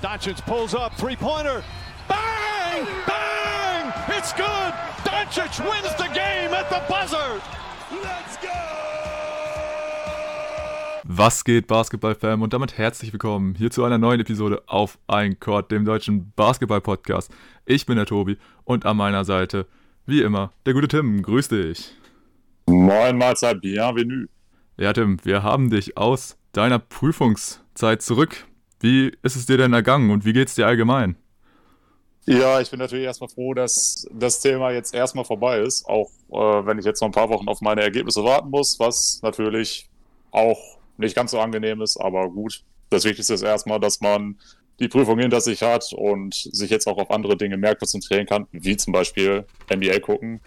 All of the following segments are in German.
Doncic pulls up, three-pointer. Bang! Bang! It's good! Doncic wins the game at the buzzer! Let's go! Was geht, Basketball-Fam? Und damit herzlich willkommen hier zu einer neuen Episode auf Ein Court, dem deutschen Basketball-Podcast. Ich bin der Tobi und an meiner Seite, wie immer, der gute Tim. Grüß dich. Moin, Mahlzeit, bienvenue. Ja, Tim, wir haben dich aus deiner Prüfungszeit zurück. Wie ist es dir denn ergangen und wie geht es dir allgemein? Ja, ich bin natürlich erstmal froh, dass das Thema jetzt erstmal vorbei ist, auch äh, wenn ich jetzt noch ein paar Wochen auf meine Ergebnisse warten muss, was natürlich auch nicht ganz so angenehm ist, aber gut. Das Wichtigste ist erstmal, dass man die Prüfung hinter sich hat und sich jetzt auch auf andere Dinge mehr konzentrieren kann, wie zum Beispiel NBA gucken.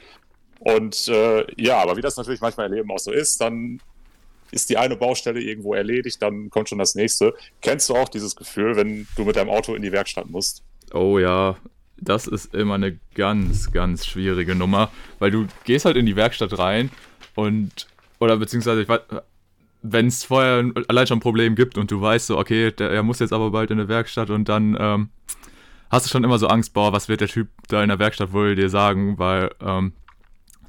Und äh, ja, aber wie das natürlich manchmal im Leben auch so ist, dann ist die eine Baustelle irgendwo erledigt, dann kommt schon das nächste. Kennst du auch dieses Gefühl, wenn du mit deinem Auto in die Werkstatt musst? Oh ja, das ist immer eine ganz, ganz schwierige Nummer, weil du gehst halt in die Werkstatt rein und, oder beziehungsweise, wenn es vorher allein schon ein Problem gibt und du weißt so, okay, der, er muss jetzt aber bald in der Werkstatt und dann ähm, hast du schon immer so Angst, boah, was wird der Typ da in der Werkstatt wohl dir sagen, weil ähm,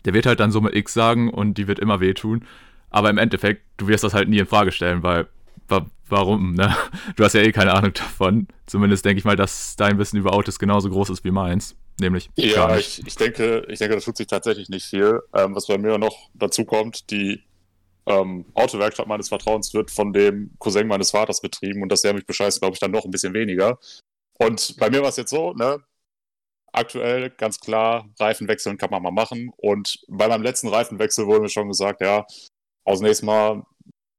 der wird halt dann Summe X sagen und die wird immer wehtun. Aber im Endeffekt, du wirst das halt nie in Frage stellen, weil wa warum, ne? Du hast ja eh keine Ahnung davon. Zumindest denke ich mal, dass dein Wissen über Autos genauso groß ist wie meins. Nämlich. Ja, ich, ich, denke, ich denke, da tut sich tatsächlich nicht viel. Ähm, was bei mir noch dazu kommt, die ähm, Autowerkstatt meines Vertrauens wird von dem Cousin meines Vaters betrieben und dass er mich bescheißt, glaube ich, dann noch ein bisschen weniger. Und bei mir war es jetzt so, ne? Aktuell ganz klar, Reifenwechseln kann man mal machen. Und bei meinem letzten Reifenwechsel wurde mir schon gesagt, ja, aus nächstes Mal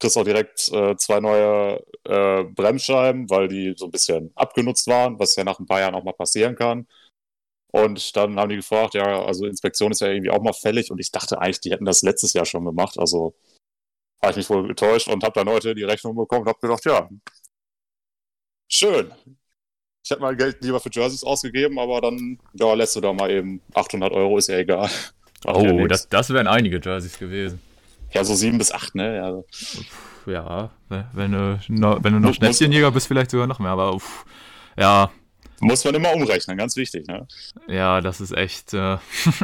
kriegst du auch direkt äh, zwei neue äh, Bremsscheiben, weil die so ein bisschen abgenutzt waren, was ja nach ein paar Jahren auch mal passieren kann. Und dann haben die gefragt, ja, also Inspektion ist ja irgendwie auch mal fällig und ich dachte eigentlich, die hätten das letztes Jahr schon gemacht. Also habe ich mich wohl getäuscht und habe dann heute die Rechnung bekommen und habe gedacht, ja, schön. Ich hätte mal Geld lieber für Jerseys ausgegeben, aber dann ja, lässt du da mal eben 800 Euro, ist ja egal. oh, das, das wären einige Jerseys gewesen. Ja, so sieben bis acht, ne? Ja, ja wenn, du, wenn du noch Schnäppchenjäger bist, vielleicht sogar noch mehr, aber uff, ja. Muss man immer umrechnen, ganz wichtig, ne? Ja, das ist echt. Äh,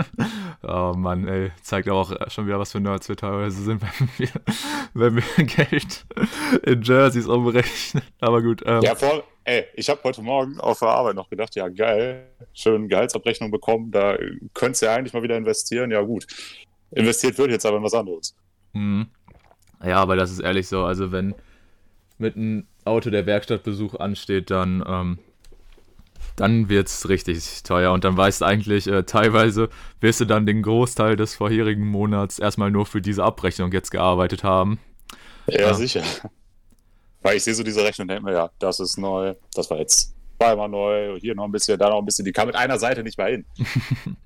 oh Mann, ey. Zeigt auch schon wieder, was für Nerds wir teilweise sind, wenn wir, wenn wir Geld in Jerseys umrechnen. Aber gut. Ähm. Ja, voll. Ey, ich habe heute Morgen auf der Arbeit noch gedacht, ja geil, schön Gehaltsabrechnung bekommen, da könntest du ja eigentlich mal wieder investieren. Ja gut, investiert wird jetzt aber in was anderes. Mhm. Ja, aber das ist ehrlich so. Also, wenn mit einem Auto der Werkstattbesuch ansteht, dann, ähm, dann wird es richtig teuer. Und dann weißt du eigentlich, äh, teilweise wirst du dann den Großteil des vorherigen Monats erstmal nur für diese Abrechnung jetzt gearbeitet haben. Ja, ja. sicher. Weil ich sehe so diese Rechnung und denke mir, ja, das ist neu, das war jetzt zweimal neu, hier noch ein bisschen, da noch ein bisschen. Die kam mit einer Seite nicht mehr hin.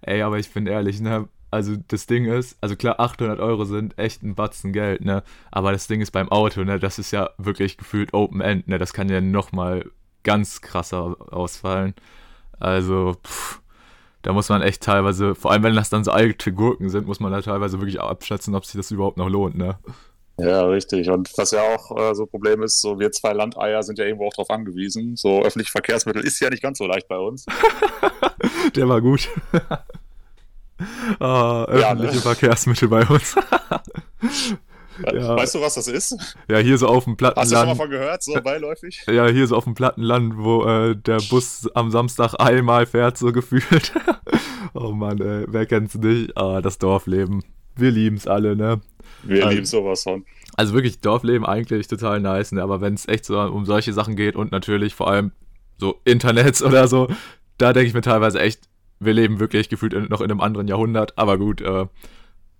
Ey, aber ich bin ehrlich, ne? Also das Ding ist, also klar, 800 Euro sind echt ein Batzen Geld, ne? Aber das Ding ist beim Auto, ne? Das ist ja wirklich gefühlt Open End, ne? Das kann ja nochmal ganz krasser ausfallen. Also, pff, da muss man echt teilweise, vor allem wenn das dann so alte Gurken sind, muss man da teilweise wirklich abschätzen, ob sich das überhaupt noch lohnt, ne? Ja, richtig. Und was ja auch äh, so ein Problem ist, so wir zwei Landeier sind ja irgendwo auch darauf angewiesen. So öffentliche Verkehrsmittel ist ja nicht ganz so leicht bei uns. Der war gut. Ah, öffentliche ja, ne? Verkehrsmittel bei uns. ja. Weißt du, was das ist? Ja, hier so auf dem Plattenland. Hast du schon mal von gehört, so beiläufig? Ja, hier so auf dem Plattenland, wo äh, der Bus am Samstag einmal fährt, so gefühlt. oh Mann, ey, wer kennt's nicht? Ah, das Dorfleben. Wir lieben's alle, ne? Wir also, lieben sowas von. Also wirklich, Dorfleben eigentlich total nice, ne? Aber wenn es echt so um solche Sachen geht und natürlich vor allem so Internets oder so, da denke ich mir teilweise echt, wir leben wirklich gefühlt in, noch in einem anderen Jahrhundert, aber gut, äh,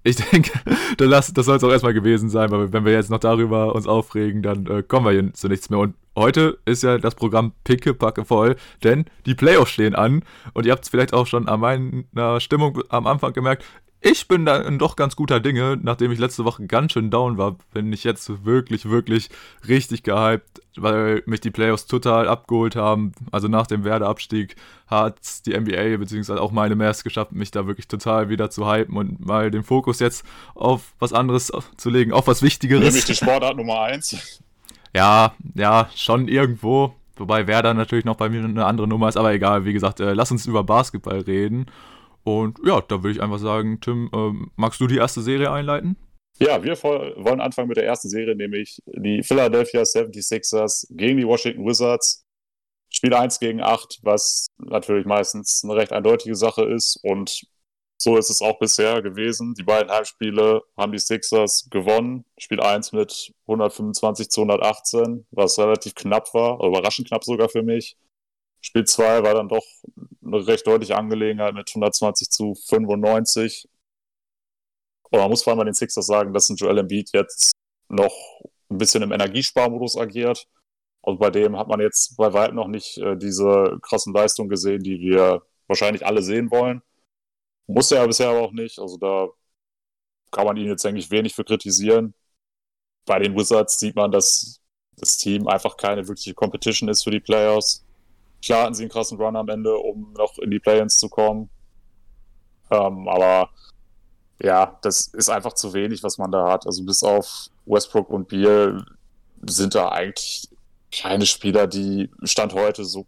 ich denke, das, das soll es auch erstmal gewesen sein, weil wenn wir jetzt noch darüber uns aufregen, dann äh, kommen wir hier zu nichts mehr. Und heute ist ja das Programm pickepacke voll, denn die Playoffs stehen an und ihr habt es vielleicht auch schon an meiner Stimmung am Anfang gemerkt ich bin da doch ganz guter Dinge, nachdem ich letzte Woche ganz schön down war, bin ich jetzt wirklich, wirklich richtig gehypt, weil mich die Playoffs total abgeholt haben. Also nach dem Werdeabstieg hat die NBA bzw. auch meine Mavs geschafft, mich da wirklich total wieder zu hypen und mal den Fokus jetzt auf was anderes zu legen, auf was Wichtigeres. Nämlich die Sportart Nummer 1. Ja, ja, schon irgendwo. Wobei Werder natürlich noch bei mir eine andere Nummer ist, aber egal, wie gesagt, äh, lass uns über Basketball reden. Und ja, da würde ich einfach sagen, Tim, äh, magst du die erste Serie einleiten? Ja, wir wollen anfangen mit der ersten Serie, nämlich die Philadelphia 76ers gegen die Washington Wizards. Spiel 1 gegen 8, was natürlich meistens eine recht eindeutige Sache ist. Und so ist es auch bisher gewesen. Die beiden Heimspiele haben die Sixers gewonnen. Spiel 1 mit 125 zu 118, was relativ knapp war, überraschend knapp sogar für mich. Spiel 2 war dann doch eine recht deutliche Angelegenheit mit 120 zu 95. Und man muss vor allem bei den Sixers sagen, dass ein Joel Embiid jetzt noch ein bisschen im Energiesparmodus agiert. Also bei dem hat man jetzt bei weitem noch nicht äh, diese krassen Leistungen gesehen, die wir wahrscheinlich alle sehen wollen. Musste er bisher aber auch nicht. Also da kann man ihn jetzt eigentlich wenig für kritisieren. Bei den Wizards sieht man, dass das Team einfach keine wirkliche Competition ist für die Playoffs. Klar hatten sie einen krassen Run am Ende, um noch in die Play-ins zu kommen. Ähm, aber ja, das ist einfach zu wenig, was man da hat. Also bis auf Westbrook und Beal sind da eigentlich keine Spieler, die Stand heute so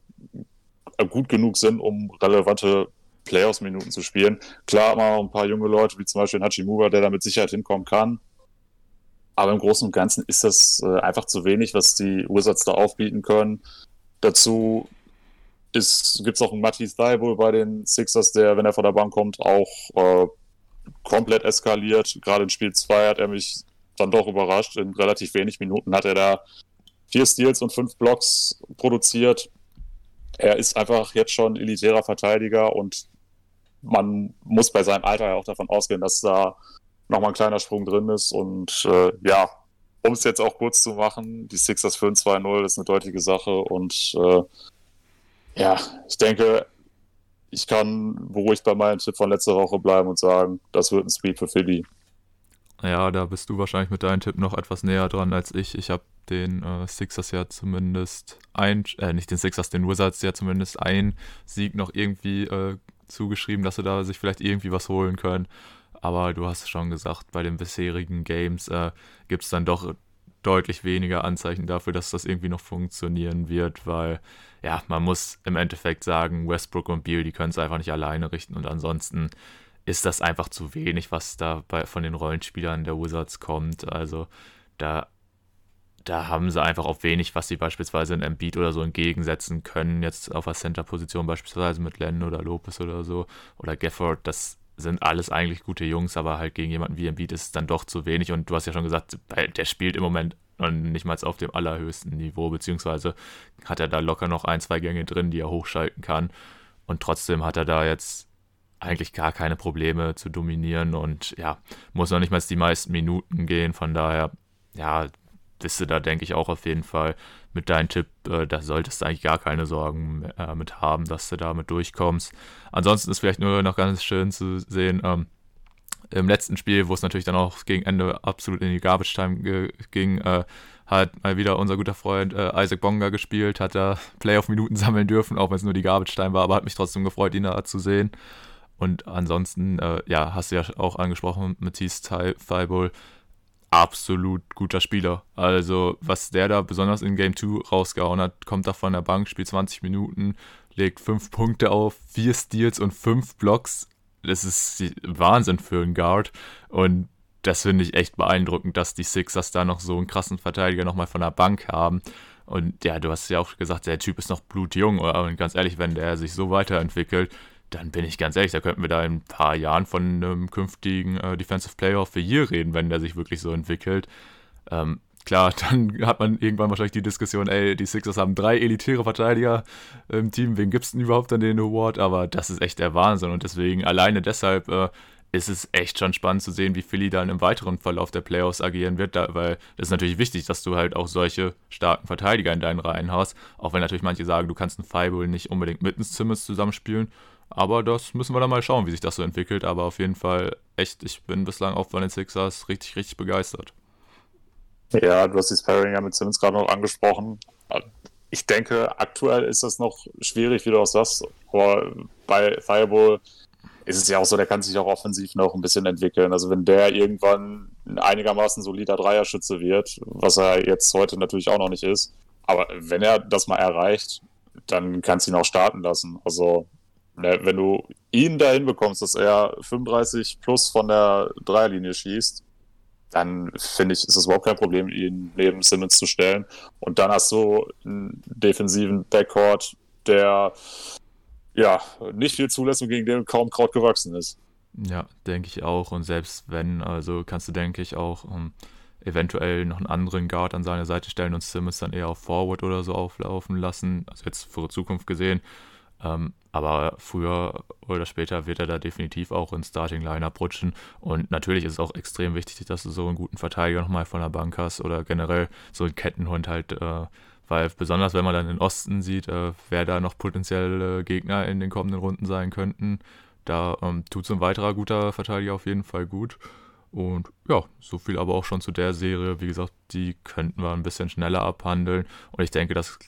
gut genug sind, um relevante Playoffs-Minuten zu spielen. Klar haben wir auch ein paar junge Leute, wie zum Beispiel Hachimura, der da mit Sicherheit hinkommen kann. Aber im Großen und Ganzen ist das äh, einfach zu wenig, was die Wizards da aufbieten können. Dazu gibt es auch einen Matisse Thibault bei den Sixers, der, wenn er von der Bank kommt, auch äh, komplett eskaliert. Gerade in Spiel 2 hat er mich dann doch überrascht. In relativ wenig Minuten hat er da vier Steals und fünf Blocks produziert. Er ist einfach jetzt schon elitärer Verteidiger und man muss bei seinem Alter ja auch davon ausgehen, dass da nochmal ein kleiner Sprung drin ist. Und äh, ja, um es jetzt auch kurz zu machen, die Sixers führen 2-0, ist eine deutliche Sache. Und äh, ja, ich denke, ich kann beruhigt bei meinem Tipp von letzter Woche bleiben und sagen, das wird ein Speed für Philly. Ja, da bist du wahrscheinlich mit deinem Tipp noch etwas näher dran als ich. Ich habe den äh, Sixers ja zumindest ein, äh, nicht den Sixers, den Wizards ja zumindest ein Sieg noch irgendwie äh, zugeschrieben, dass sie da sich vielleicht irgendwie was holen können. Aber du hast schon gesagt, bei den bisherigen Games äh, gibt es dann doch deutlich weniger Anzeichen dafür, dass das irgendwie noch funktionieren wird, weil ja, man muss im Endeffekt sagen, Westbrook und Beal, die können es einfach nicht alleine richten und ansonsten ist das einfach zu wenig, was da bei, von den Rollenspielern der Wizards kommt. Also da da haben sie einfach auch wenig, was sie beispielsweise in Embiid oder so entgegensetzen können. Jetzt auf der Center-Position beispielsweise mit Len oder Lopez oder so oder Gafford. Das sind alles eigentlich gute Jungs, aber halt gegen jemanden wie Embiid ist es dann doch zu wenig. Und du hast ja schon gesagt, der spielt im Moment nicht mal auf dem allerhöchsten Niveau, beziehungsweise hat er da locker noch ein, zwei Gänge drin, die er hochschalten kann. Und trotzdem hat er da jetzt eigentlich gar keine Probleme zu dominieren und ja, muss noch nicht mal die meisten Minuten gehen. Von daher, ja, bist du da, denke ich, auch auf jeden Fall mit deinem Tipp, äh, da solltest du eigentlich gar keine Sorgen äh, mit haben, dass du damit durchkommst. Ansonsten ist vielleicht nur noch ganz schön zu sehen, ähm, im letzten Spiel, wo es natürlich dann auch gegen Ende absolut in die Garbage Time ging, äh, hat mal wieder unser guter Freund äh, Isaac Bonga gespielt, hat da Playoff-Minuten sammeln dürfen, auch wenn es nur die Garbage Time war, aber hat mich trotzdem gefreut, ihn da zu sehen. Und ansonsten, äh, ja, hast du ja auch angesprochen, Matisse Thibault, absolut guter Spieler. Also, was der da besonders in Game 2 rausgehauen hat, kommt da von der Bank, spielt 20 Minuten, legt 5 Punkte auf, 4 Steals und 5 Blocks. Das ist Wahnsinn für einen Guard. Und das finde ich echt beeindruckend, dass die Sixers da noch so einen krassen Verteidiger nochmal von der Bank haben. Und ja, du hast ja auch gesagt, der Typ ist noch blutjung. Und ganz ehrlich, wenn der sich so weiterentwickelt, dann bin ich ganz ehrlich, da könnten wir da in ein paar Jahren von einem künftigen äh, Defensive Player of the Year reden, wenn der sich wirklich so entwickelt. Ähm, klar, dann hat man irgendwann wahrscheinlich die Diskussion, ey, die Sixers haben drei elitäre Verteidiger im Team, wen gibt es denn überhaupt an den Award? Aber das ist echt der Wahnsinn und deswegen, alleine deshalb äh, ist es echt schon spannend zu sehen, wie Philly dann im weiteren Verlauf der Playoffs agieren wird, da, weil das ist natürlich wichtig, dass du halt auch solche starken Verteidiger in deinen Reihen hast, auch wenn natürlich manche sagen, du kannst einen Fireball nicht unbedingt mit ins Simmons zusammenspielen, aber das müssen wir dann mal schauen, wie sich das so entwickelt. Aber auf jeden Fall echt, ich bin bislang auch von den Sixers richtig, richtig begeistert. Ja, du hast die Sparring ja mit Simmons gerade noch angesprochen. Ich denke, aktuell ist das noch schwierig, wie du auch sagst. Aber bei Fireball ist es ja auch so, der kann sich auch offensiv noch ein bisschen entwickeln. Also wenn der irgendwann ein einigermaßen solider Dreierschütze wird, was er jetzt heute natürlich auch noch nicht ist, Aber wenn er das mal erreicht, dann kannst du ihn auch starten lassen. Also, ne, wenn du ihn dahin bekommst, dass er 35 plus von der Dreierlinie schießt, dann finde ich, ist es überhaupt kein Problem, ihn neben Simmons zu stellen. Und dann hast du einen defensiven Backcourt, der ja nicht viel zulässt und gegen den kaum Kraut gewachsen ist. Ja, denke ich auch. Und selbst wenn, also kannst du, denke ich, auch um, ähm, eventuell noch einen anderen Guard an seine Seite stellen und Simmons dann eher auf Forward oder so auflaufen lassen. Also jetzt für die Zukunft gesehen. Ähm, aber früher oder später wird er da definitiv auch ins Starting Lineup rutschen. Und natürlich ist es auch extrem wichtig, dass du so einen guten Verteidiger nochmal von der Bank hast oder generell so einen Kettenhund halt, äh, weil besonders wenn man dann den Osten sieht, äh, wer da noch potenzielle Gegner in den kommenden Runden sein könnten, da ähm, tut so ein weiterer guter Verteidiger auf jeden Fall gut. Und ja, so viel aber auch schon zu der Serie. Wie gesagt, die könnten wir ein bisschen schneller abhandeln. Und ich denke, das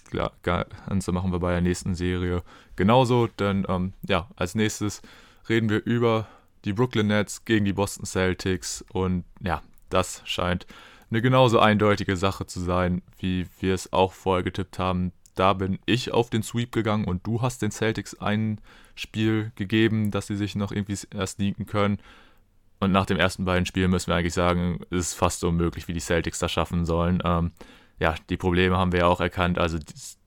Ganze machen wir bei der nächsten Serie genauso. Denn ähm, ja, als nächstes reden wir über die Brooklyn Nets gegen die Boston Celtics. Und ja, das scheint eine genauso eindeutige Sache zu sein, wie wir es auch vorher getippt haben. Da bin ich auf den Sweep gegangen und du hast den Celtics ein Spiel gegeben, dass sie sich noch irgendwie erst sneaken können. Und nach dem ersten beiden Spielen müssen wir eigentlich sagen, es ist fast unmöglich, wie die Celtics das schaffen sollen. Ähm, ja, die Probleme haben wir ja auch erkannt. Also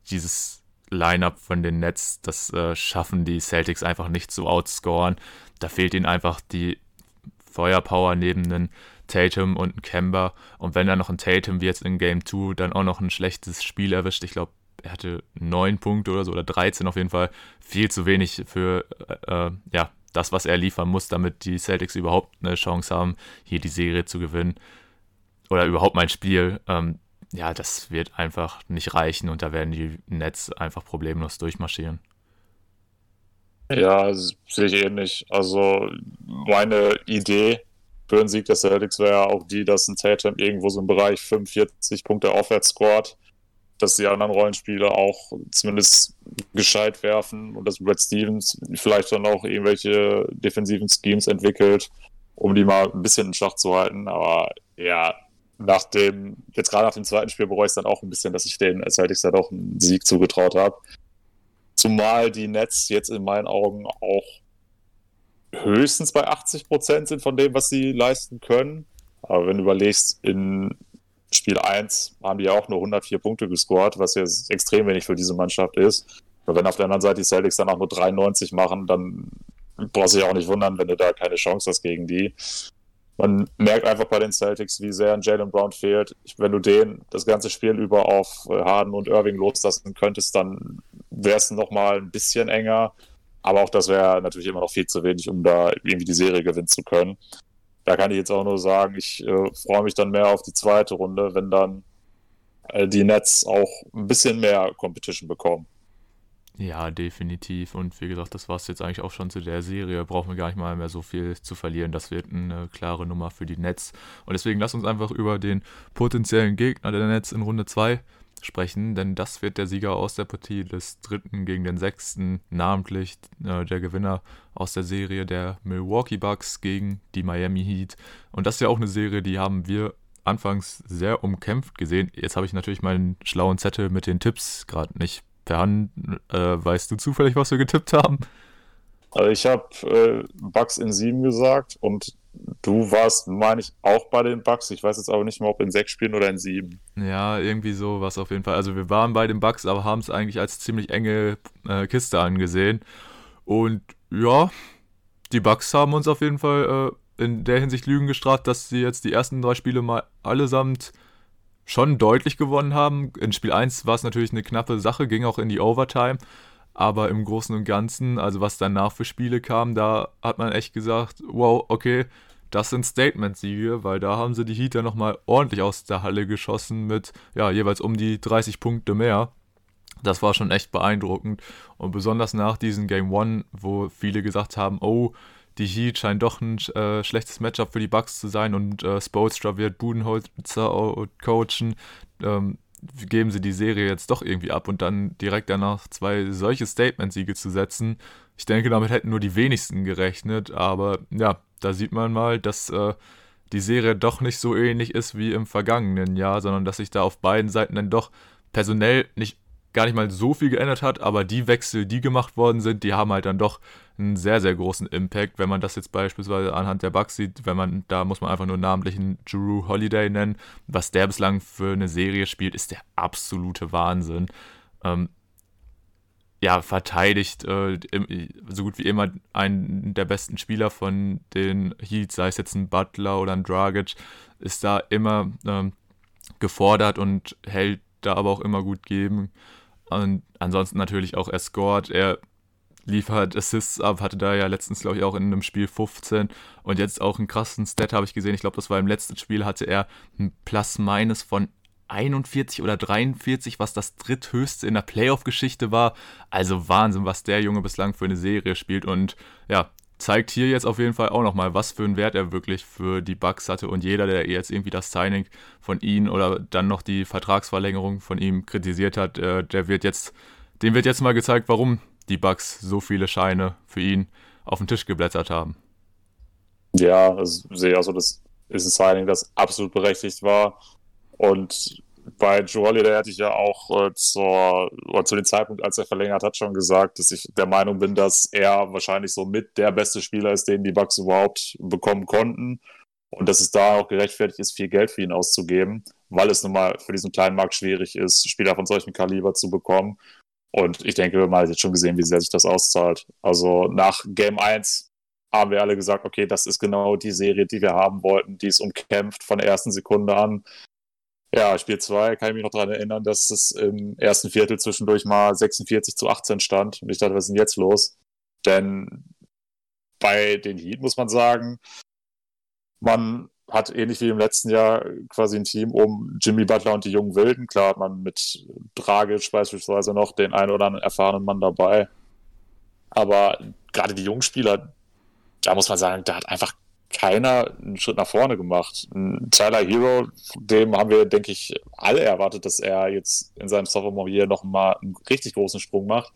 dieses Lineup von den Nets, das äh, schaffen die Celtics einfach nicht zu outscoren. Da fehlt ihnen einfach die Feuerpower neben einen Tatum und einen Kemba. Und wenn dann noch ein Tatum wie jetzt in Game 2 dann auch noch ein schlechtes Spiel erwischt, ich glaube, er hatte neun Punkte oder so oder 13 auf jeden Fall, viel zu wenig für äh, äh, ja, das, was er liefern muss, damit die Celtics überhaupt eine Chance haben, hier die Serie zu gewinnen oder überhaupt mein Spiel. Ähm, ja, das wird einfach nicht reichen und da werden die Nets einfach problemlos durchmarschieren. Ja, sehe ich ähnlich. Also meine Idee für einen Sieg der Celtics wäre auch die, dass ein Tatum irgendwo so im Bereich 45 Punkte aufwärts scored dass die anderen Rollenspieler auch zumindest gescheit werfen und dass Brad Stevens vielleicht dann auch irgendwelche defensiven Schemes entwickelt, um die mal ein bisschen in Schach zu halten. Aber ja, nach dem, jetzt gerade nach dem zweiten Spiel bereue ich es dann auch ein bisschen, dass ich den Celtics da doch einen Sieg zugetraut habe. Zumal die Nets jetzt in meinen Augen auch höchstens bei 80 Prozent sind von dem, was sie leisten können. Aber wenn du überlegst, in Spiel 1 haben die ja auch nur 104 Punkte gescored, was ja extrem wenig für diese Mannschaft ist. Aber wenn auf der anderen Seite die Celtics dann auch nur 93 machen, dann brauchst du dich auch nicht wundern, wenn du da keine Chance hast gegen die. Man merkt einfach bei den Celtics, wie sehr ein Jalen Brown fehlt. Wenn du den das ganze Spiel über auf äh, Harden und Irving loslassen könntest, dann wäre es nochmal ein bisschen enger. Aber auch das wäre natürlich immer noch viel zu wenig, um da irgendwie die Serie gewinnen zu können da kann ich jetzt auch nur sagen, ich äh, freue mich dann mehr auf die zweite Runde, wenn dann äh, die Nets auch ein bisschen mehr Competition bekommen. Ja, definitiv. Und wie gesagt, das war es jetzt eigentlich auch schon zu der Serie. Brauchen wir gar nicht mal mehr so viel zu verlieren. Das wird eine klare Nummer für die Nets. Und deswegen lass uns einfach über den potenziellen Gegner der Nets in Runde 2 sprechen, denn das wird der Sieger aus der Partie des dritten gegen den sechsten, namentlich äh, der Gewinner aus der Serie der Milwaukee Bucks gegen die Miami Heat. Und das ist ja auch eine Serie, die haben wir anfangs sehr umkämpft gesehen. Jetzt habe ich natürlich meinen schlauen Zettel mit den Tipps gerade nicht per Hand. Äh, weißt du zufällig, was wir getippt haben? Also ich habe äh, Bucks in sieben gesagt und Du warst, meine ich, auch bei den Bucks. Ich weiß jetzt aber nicht mehr, ob in sechs Spielen oder in sieben. Ja, irgendwie so was auf jeden Fall. Also wir waren bei den Bucks, aber haben es eigentlich als ziemlich enge äh, Kiste angesehen. Und ja, die Bucks haben uns auf jeden Fall äh, in der Hinsicht Lügen gestraft, dass sie jetzt die ersten drei Spiele mal allesamt schon deutlich gewonnen haben. In Spiel 1 war es natürlich eine knappe Sache, ging auch in die Overtime. Aber im Großen und Ganzen, also was danach für Spiele kam, da hat man echt gesagt, wow, okay, das sind Statement-Siege, weil da haben sie die Heater nochmal ordentlich aus der Halle geschossen mit, ja, jeweils um die 30 Punkte mehr. Das war schon echt beeindruckend. Und besonders nach diesem Game One, wo viele gesagt haben, oh, die Heat scheinen doch ein äh, schlechtes Matchup für die Bucks zu sein und äh, Spolstra wird Budenholzer coachen. Ähm, geben sie die Serie jetzt doch irgendwie ab und dann direkt danach zwei solche Statement-Siege zu setzen. Ich denke, damit hätten nur die wenigsten gerechnet, aber ja, da sieht man mal, dass äh, die Serie doch nicht so ähnlich ist wie im vergangenen Jahr, sondern dass sich da auf beiden Seiten dann doch personell nicht gar nicht mal so viel geändert hat, aber die Wechsel, die gemacht worden sind, die haben halt dann doch einen sehr, sehr großen Impact. Wenn man das jetzt beispielsweise anhand der Bugs sieht, wenn man, da muss man einfach nur namentlich einen Drew Holiday nennen. Was der bislang für eine Serie spielt, ist der absolute Wahnsinn. Ähm, ja, verteidigt äh, so gut wie immer einen der besten Spieler von den Heats, sei es jetzt ein Butler oder ein Dragic, ist da immer ähm, gefordert und hält da aber auch immer gut geben. Und ansonsten natürlich auch scored, er liefert Assists ab, hatte da ja letztens, glaube ich, auch in einem Spiel 15 und jetzt auch einen krassen Stat habe ich gesehen. Ich glaube, das war im letzten Spiel, hatte er ein Plus-Minus von 41 oder 43, was das dritthöchste in der Playoff-Geschichte war. Also Wahnsinn, was der Junge bislang für eine Serie spielt. Und ja, zeigt hier jetzt auf jeden Fall auch nochmal, was für einen Wert er wirklich für die Bucks hatte. Und jeder, der jetzt irgendwie das Signing von ihm oder dann noch die Vertragsverlängerung von ihm kritisiert hat, äh, der wird jetzt, dem wird jetzt mal gezeigt, warum die Bucks so viele Scheine für ihn auf den Tisch geblättert haben. Ja, also sehe also, das ist ein Signing, das absolut berechtigt war. Und bei Joe Holiday hatte ich ja auch äh, zur, oder zu dem Zeitpunkt, als er verlängert hat, schon gesagt, dass ich der Meinung bin, dass er wahrscheinlich so mit der beste Spieler ist, den die Bucks überhaupt bekommen konnten. Und dass es da auch gerechtfertigt ist, viel Geld für ihn auszugeben, weil es nun mal für diesen kleinen Markt schwierig ist, Spieler von solchem Kaliber zu bekommen. Und ich denke, man hat jetzt schon gesehen, wie sehr sich das auszahlt. Also nach Game 1 haben wir alle gesagt, okay, das ist genau die Serie, die wir haben wollten. Die ist umkämpft von der ersten Sekunde an. Ja, Spiel 2 kann ich mich noch daran erinnern, dass es im ersten Viertel zwischendurch mal 46 zu 18 stand. Und ich dachte, was ist denn jetzt los? Denn bei den Heat muss man sagen, man hat ähnlich wie im letzten Jahr quasi ein Team um Jimmy Butler und die jungen Wilden. Klar hat man mit Dragic beispielsweise noch den einen oder anderen erfahrenen Mann dabei. Aber gerade die jungen Spieler, da muss man sagen, da hat einfach keiner einen Schritt nach vorne gemacht. Tyler Hero, dem haben wir, denke ich, alle erwartet, dass er jetzt in seinem Sophomore Year noch mal einen richtig großen Sprung macht.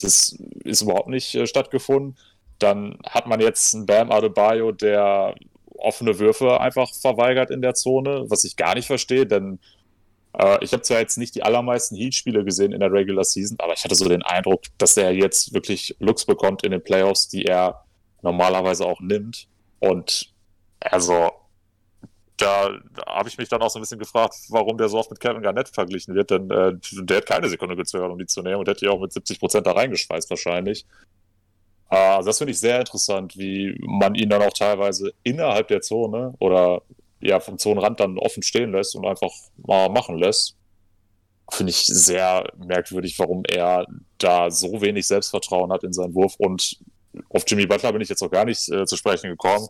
Das ist überhaupt nicht äh, stattgefunden. Dann hat man jetzt einen Bam Adebayo, der offene Würfe einfach verweigert in der Zone, was ich gar nicht verstehe, denn äh, ich habe zwar jetzt nicht die allermeisten Heat-Spiele gesehen in der Regular Season, aber ich hatte so den Eindruck, dass er jetzt wirklich Looks bekommt in den Playoffs, die er normalerweise auch nimmt. Und also, da, da habe ich mich dann auch so ein bisschen gefragt, warum der so oft mit Kevin Garnett verglichen wird, denn äh, der hat keine Sekunde gezögert, um die zu nehmen und hätte ja auch mit 70 Prozent da reingeschweißt wahrscheinlich. Äh, also das finde ich sehr interessant, wie man ihn dann auch teilweise innerhalb der Zone oder ja vom Zonenrand dann offen stehen lässt und einfach mal machen lässt. Finde ich sehr merkwürdig, warum er da so wenig Selbstvertrauen hat in seinen Wurf und auf Jimmy Butler bin ich jetzt noch gar nicht äh, zu sprechen gekommen.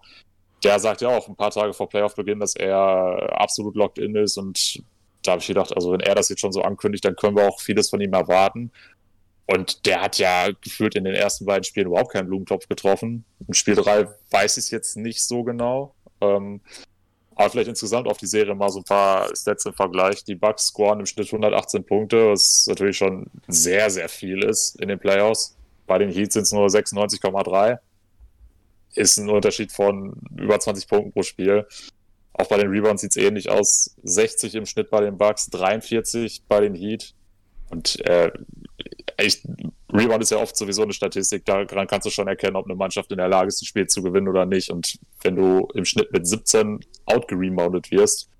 Der sagt ja auch ein paar Tage vor Playoff-Beginn, dass er absolut locked in ist und da habe ich gedacht, also wenn er das jetzt schon so ankündigt, dann können wir auch vieles von ihm erwarten. Und der hat ja gefühlt in den ersten beiden Spielen überhaupt keinen Blumentopf getroffen. In Spiel 3 weiß ich es jetzt nicht so genau. Ähm, aber vielleicht insgesamt auf die Serie mal so ein paar Stats im Vergleich. Die Bucks scoren im Schnitt 118 Punkte, was natürlich schon sehr, sehr viel ist in den Playoffs. Bei den Heats sind es nur 96,3. Ist ein Unterschied von über 20 Punkten pro Spiel. Auch bei den Rebounds sieht es ähnlich aus. 60 im Schnitt bei den Bucks, 43 bei den Heat. Und äh, echt, Rebound ist ja oft sowieso eine Statistik. Daran kannst du schon erkennen, ob eine Mannschaft in der Lage ist, ein Spiel zu gewinnen oder nicht. Und wenn du im Schnitt mit 17 outgereboundet wirst,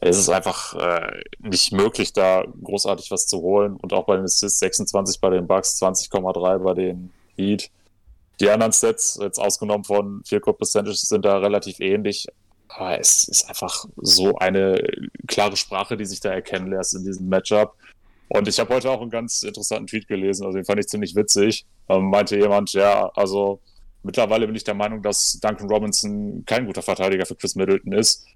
es ist einfach äh, nicht möglich, da großartig was zu holen. Und auch bei den Assists 26 bei den Bucks, 20,3 bei den Heat. Die anderen Sets, jetzt ausgenommen von Field Goal Percentage, sind da relativ ähnlich. Aber es ist einfach so eine klare Sprache, die sich da erkennen lässt in diesem Matchup. Und ich habe heute auch einen ganz interessanten Tweet gelesen, also den fand ich ziemlich witzig. Ähm, meinte jemand, ja, also mittlerweile bin ich der Meinung, dass Duncan Robinson kein guter Verteidiger für Chris Middleton ist.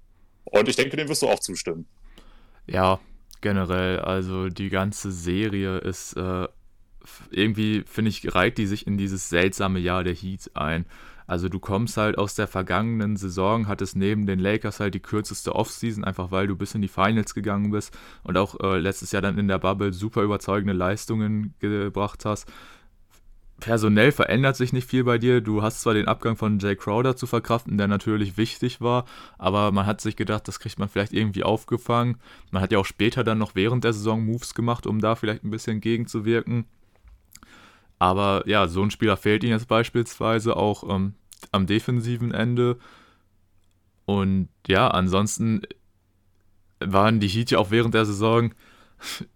Und ich denke, dem wirst du auch zustimmen. Ja, generell. Also die ganze Serie ist äh, irgendwie, finde ich, reiht die sich in dieses seltsame Jahr der Heat ein. Also du kommst halt aus der vergangenen Saison, hattest neben den Lakers halt die kürzeste Offseason, einfach weil du bis in die Finals gegangen bist und auch äh, letztes Jahr dann in der Bubble super überzeugende Leistungen gebracht hast personell verändert sich nicht viel bei dir. Du hast zwar den Abgang von Jay Crowder zu verkraften, der natürlich wichtig war, aber man hat sich gedacht, das kriegt man vielleicht irgendwie aufgefangen. Man hat ja auch später dann noch während der Saison Moves gemacht, um da vielleicht ein bisschen gegenzuwirken. Aber ja, so ein Spieler fehlt ihnen jetzt beispielsweise auch ähm, am defensiven Ende. Und ja, ansonsten waren die Heat ja auch während der Saison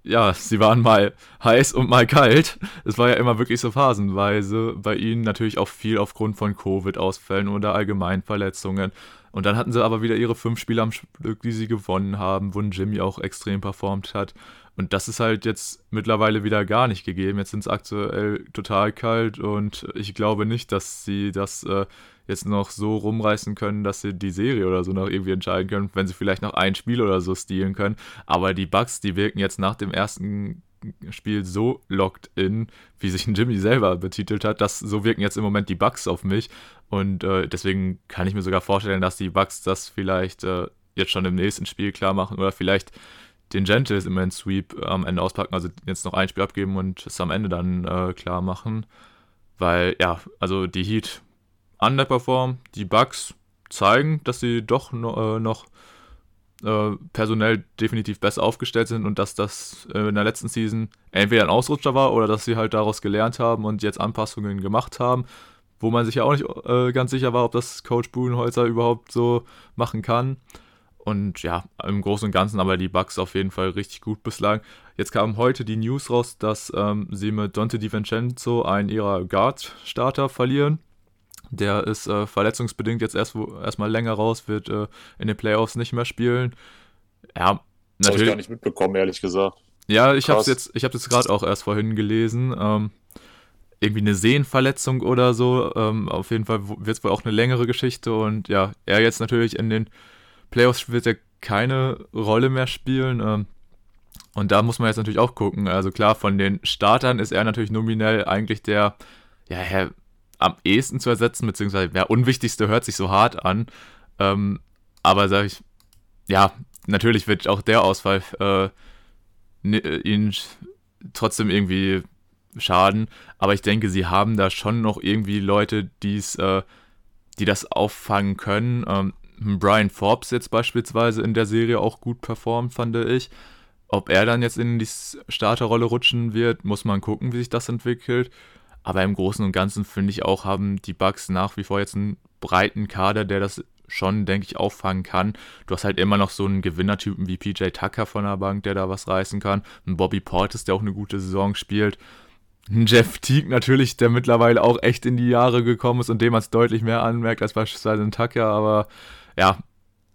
ja, sie waren mal heiß und mal kalt. Es war ja immer wirklich so phasenweise. Bei ihnen natürlich auch viel aufgrund von Covid-Ausfällen oder Allgemeinverletzungen. Und dann hatten sie aber wieder ihre fünf Spiele am Stück, die sie gewonnen haben, wo Jimmy auch extrem performt hat. Und das ist halt jetzt mittlerweile wieder gar nicht gegeben. Jetzt sind es aktuell total kalt und ich glaube nicht, dass sie das äh, jetzt noch so rumreißen können, dass sie die Serie oder so noch irgendwie entscheiden können, wenn sie vielleicht noch ein Spiel oder so stehlen können. Aber die Bugs, die wirken jetzt nach dem ersten Spiel so locked in, wie sich Jimmy selber betitelt hat, dass so wirken jetzt im Moment die Bugs auf mich. Und äh, deswegen kann ich mir sogar vorstellen, dass die Bugs das vielleicht äh, jetzt schon im nächsten Spiel klar machen oder vielleicht den Gentles im Sweep am Ende auspacken, also jetzt noch ein Spiel abgeben und es am Ende dann äh, klar machen. Weil, ja, also die Heat underperformen. Die Bugs zeigen, dass sie doch no, äh, noch äh, personell definitiv besser aufgestellt sind und dass das äh, in der letzten Season entweder ein Ausrutscher war oder dass sie halt daraus gelernt haben und jetzt Anpassungen gemacht haben, wo man sich ja auch nicht äh, ganz sicher war, ob das Coach Buhenholzer überhaupt so machen kann. Und ja, im Großen und Ganzen aber die Bugs auf jeden Fall richtig gut bislang. Jetzt kam heute die News raus, dass ähm, sie mit Dante DiVincenzo einen ihrer Guard-Starter verlieren. Der ist äh, verletzungsbedingt jetzt erst erstmal länger raus, wird äh, in den Playoffs nicht mehr spielen. Ja, natürlich. Das habe ich gar nicht mitbekommen, ehrlich gesagt. Ja, ich habe es jetzt, ich jetzt gerade auch erst vorhin gelesen. Ähm, irgendwie eine Sehnenverletzung oder so. Ähm, auf jeden Fall wird es wohl auch eine längere Geschichte und ja, er jetzt natürlich in den Playoffs wird er keine Rolle mehr spielen. Ähm, und da muss man jetzt natürlich auch gucken. Also klar, von den Startern ist er natürlich nominell eigentlich der, ja, am ehesten zu ersetzen, beziehungsweise der unwichtigste hört sich so hart an. Ähm, aber sag ich, ja, natürlich wird auch der Ausfall äh, ihn trotzdem irgendwie schaden. Aber ich denke, sie haben da schon noch irgendwie Leute, die's, äh, die das auffangen können. Ähm, Brian Forbes jetzt beispielsweise in der Serie auch gut performt, fand ich. Ob er dann jetzt in die Starterrolle rutschen wird, muss man gucken, wie sich das entwickelt. Aber im Großen und Ganzen finde ich auch, haben die Bugs nach wie vor jetzt einen breiten Kader, der das schon, denke ich, auffangen kann. Du hast halt immer noch so einen Gewinnertypen wie PJ Tucker von der Bank, der da was reißen kann. Ein Bobby Portis, der auch eine gute Saison spielt. Ein Jeff Teague natürlich, der mittlerweile auch echt in die Jahre gekommen ist und dem man es deutlich mehr anmerkt als beispielsweise ein Tucker. Aber ja,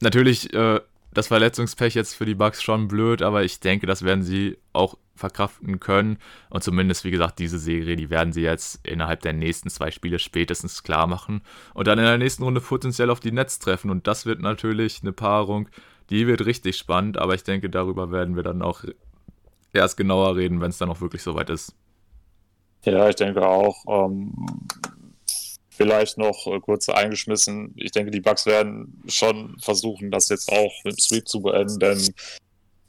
natürlich äh, das Verletzungspech jetzt für die Bugs schon blöd, aber ich denke, das werden sie auch verkraften können. Und zumindest, wie gesagt, diese Serie, die werden sie jetzt innerhalb der nächsten zwei Spiele spätestens klar machen. Und dann in der nächsten Runde potenziell auf die Netz treffen. Und das wird natürlich eine Paarung, die wird richtig spannend. Aber ich denke, darüber werden wir dann auch erst genauer reden, wenn es dann auch wirklich soweit ist. Ja, ich denke auch. Ähm, vielleicht noch äh, kurz eingeschmissen. Ich denke, die Bugs werden schon versuchen, das jetzt auch mit dem Sweep zu beenden, denn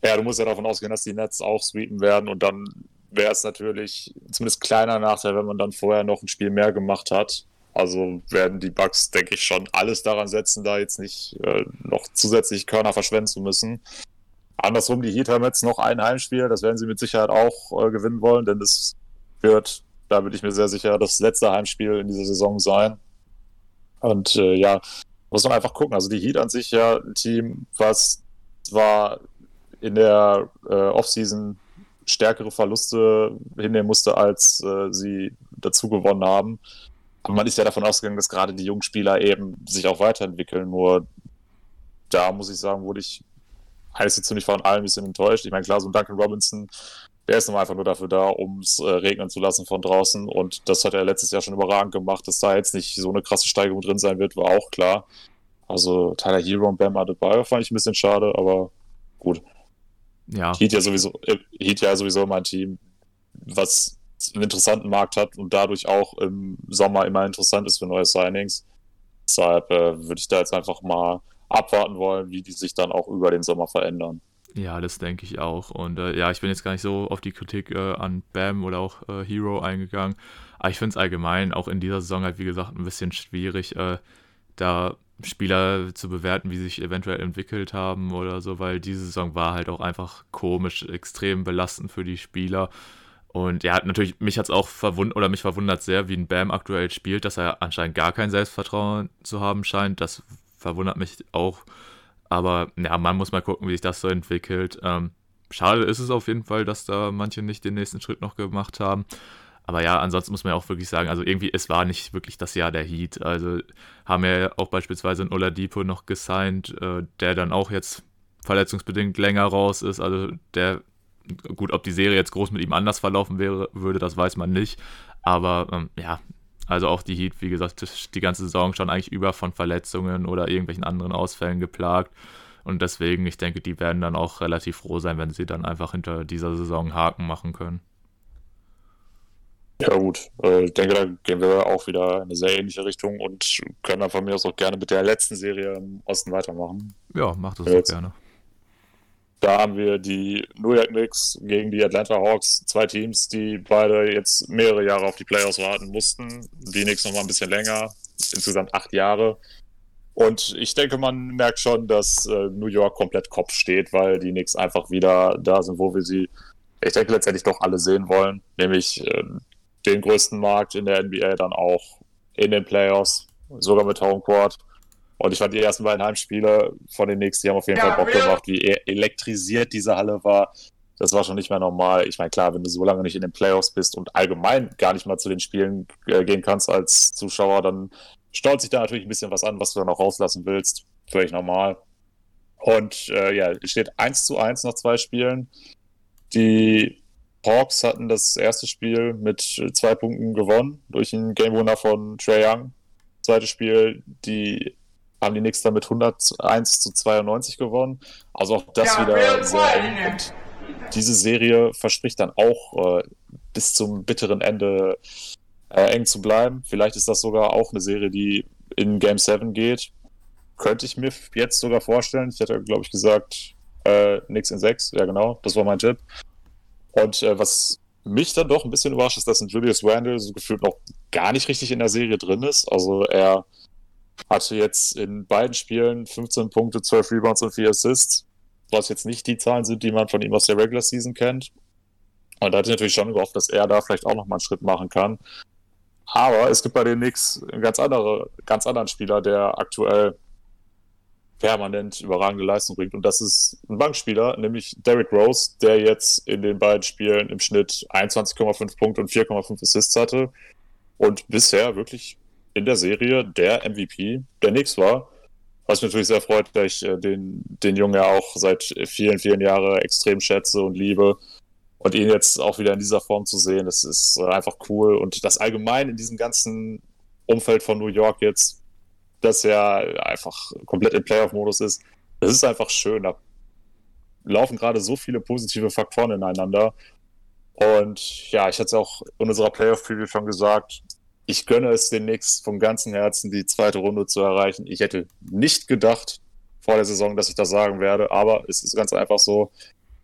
ja, du musst ja davon ausgehen, dass die Nets auch sweepen werden und dann wäre es natürlich zumindest kleiner Nachteil, wenn man dann vorher noch ein Spiel mehr gemacht hat. Also werden die Bugs, denke ich, schon alles daran setzen, da jetzt nicht äh, noch zusätzlich Körner verschwenden zu müssen. Andersrum, die Heat haben jetzt noch ein Heimspiel, das werden sie mit Sicherheit auch äh, gewinnen wollen, denn es wird, da bin ich mir sehr sicher, das letzte Heimspiel in dieser Saison sein. Und äh, ja, muss man einfach gucken. Also die Heat an sich ja ein Team, was zwar in der äh, Offseason stärkere Verluste hinnehmen musste, als äh, sie dazu gewonnen haben. Aber man ist ja davon ausgegangen, dass gerade die jungen Spieler eben sich auch weiterentwickeln. Nur da muss ich sagen, wurde ich so ziemlich von allem ein bisschen enttäuscht. Ich meine, klar, so ein Duncan Robinson, der ist nun einfach nur dafür da, um es äh, regnen zu lassen von draußen. Und das hat er letztes Jahr schon überragend gemacht. Dass da jetzt nicht so eine krasse Steigerung drin sein wird, war auch klar. Also Tyler Hero und Bam Adebayo fand ich ein bisschen schade, aber gut. Ja. Heat ja sowieso, äh, Heat ja sowieso immer ein Team, was einen interessanten Markt hat und dadurch auch im Sommer immer interessant ist für neue Signings. Deshalb äh, würde ich da jetzt einfach mal abwarten wollen, wie die sich dann auch über den Sommer verändern. Ja, das denke ich auch. Und äh, ja, ich bin jetzt gar nicht so auf die Kritik äh, an Bam oder auch äh, Hero eingegangen. Aber ich finde es allgemein auch in dieser Saison halt, wie gesagt, ein bisschen schwierig, äh, da Spieler zu bewerten, wie sie sich eventuell entwickelt haben oder so, weil diese Saison war halt auch einfach komisch, extrem belastend für die Spieler. Und ja, natürlich, mich hat es auch verwundert, oder mich verwundert sehr, wie ein Bam aktuell spielt, dass er anscheinend gar kein Selbstvertrauen zu haben scheint. Das verwundert mich auch. Aber ja, man muss mal gucken, wie sich das so entwickelt. Ähm, schade ist es auf jeden Fall, dass da manche nicht den nächsten Schritt noch gemacht haben. Aber ja, ansonsten muss man ja auch wirklich sagen, also irgendwie, es war nicht wirklich das Jahr der Heat. Also haben ja auch beispielsweise einen Oladipo noch gesigned, äh, der dann auch jetzt verletzungsbedingt länger raus ist. Also der, gut, ob die Serie jetzt groß mit ihm anders verlaufen wäre, würde, das weiß man nicht. Aber ähm, ja, also auch die Heat, wie gesagt, die ganze Saison schon eigentlich über von Verletzungen oder irgendwelchen anderen Ausfällen geplagt. Und deswegen, ich denke, die werden dann auch relativ froh sein, wenn sie dann einfach hinter dieser Saison Haken machen können. Ja gut, äh, ich denke, da gehen wir auch wieder in eine sehr ähnliche Richtung und können dann von mir aus auch gerne mit der letzten Serie im Osten weitermachen. Ja, macht das Jetzt. gerne. Da haben wir die New York Knicks gegen die Atlanta Hawks, zwei Teams, die beide jetzt mehrere Jahre auf die Playoffs warten mussten. Die Knicks nochmal ein bisschen länger, insgesamt acht Jahre. Und ich denke, man merkt schon, dass äh, New York komplett Kopf steht, weil die Knicks einfach wieder da sind, wo wir sie, ich denke, letztendlich doch alle sehen wollen. Nämlich äh, den größten Markt in der NBA dann auch in den Playoffs, sogar mit Homecourt. Und ich fand die ersten beiden Heimspiele von den Knicks, die haben auf jeden Fall Bock gemacht, wie e- elektrisiert diese Halle war. Das war schon nicht mehr normal. Ich meine, klar, wenn du so lange nicht in den Playoffs bist und allgemein gar nicht mal zu den Spielen äh, gehen kannst als Zuschauer, dann staut sich da natürlich ein bisschen was an, was du dann auch rauslassen willst. Völlig normal. Und äh, ja, es steht 1 zu 1 nach zwei Spielen. Die Hawks hatten das erste Spiel mit zwei Punkten gewonnen durch einen Game Winner von Trey Young. Zweites Spiel, die haben die Knicks dann mit 101 zu 92 gewonnen. Also auch das ja, wieder sehr eng. Und diese Serie verspricht dann auch äh, bis zum bitteren Ende äh, eng zu bleiben. Vielleicht ist das sogar auch eine Serie, die in Game 7 geht. Könnte ich mir jetzt sogar vorstellen. Ich hätte, glaube ich, gesagt, äh, nix in 6. Ja, genau. Das war mein Tipp. Und äh, was mich dann doch ein bisschen überrascht, ist, dass ein Julius Randle so gefühlt noch gar nicht richtig in der Serie drin ist. Also er hatte jetzt in beiden Spielen 15 Punkte, 12 Rebounds und 4 Assists, was jetzt nicht die Zahlen sind, die man von ihm aus der Regular Season kennt. Und da hatte ich natürlich schon gehofft, dass er da vielleicht auch nochmal einen Schritt machen kann. Aber es gibt bei den Knicks einen ganz, andere, ganz anderen Spieler, der aktuell permanent überragende Leistung bringt. Und das ist ein Bankspieler, nämlich Derrick Rose, der jetzt in den beiden Spielen im Schnitt 21,5 Punkte und 4,5 Assists hatte und bisher wirklich in der Serie der MVP der Knicks war. Was mich natürlich sehr freut, da ich äh, den, den Jungen ja auch seit vielen, vielen Jahren extrem schätze und liebe. Und ihn jetzt auch wieder in dieser Form zu sehen, das ist äh, einfach cool. Und das allgemein in diesem ganzen Umfeld von New York jetzt dass er einfach komplett im Playoff-Modus ist. Das ist einfach schön. Da laufen gerade so viele positive Faktoren ineinander. Und ja, ich hatte es auch in unserer Playoff-Preview schon gesagt, ich gönne es Knicks vom ganzen Herzen, die zweite Runde zu erreichen. Ich hätte nicht gedacht vor der Saison, dass ich das sagen werde, aber es ist ganz einfach so.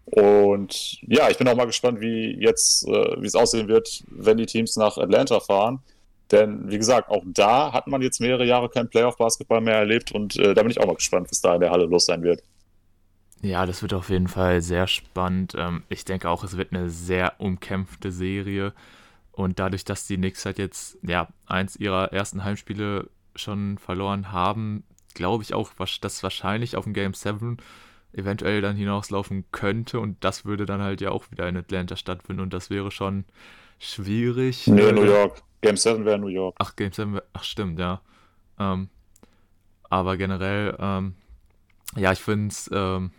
Und ja, ich bin auch mal gespannt, wie jetzt, äh, wie es aussehen wird, wenn die Teams nach Atlanta fahren. Denn wie gesagt, auch da hat man jetzt mehrere Jahre kein Playoff-Basketball mehr erlebt und äh, da bin ich auch mal gespannt, was da in der Halle los sein wird. Ja, das wird auf jeden Fall sehr spannend. Ähm, ich denke auch, es wird eine sehr umkämpfte Serie. Und dadurch, dass die Knicks halt jetzt ja, eins ihrer ersten Heimspiele schon verloren haben, glaube ich auch, dass wahrscheinlich auf dem Game 7 eventuell dann hinauslaufen könnte. Und das würde dann halt ja auch wieder in Atlanta stattfinden. Und das wäre schon schwierig. Nee, New York. Game 7 wäre New York. Ach, Game 7 wäre, ach stimmt, ja. Ähm, aber generell, ähm, ja, ich finde es, ähm,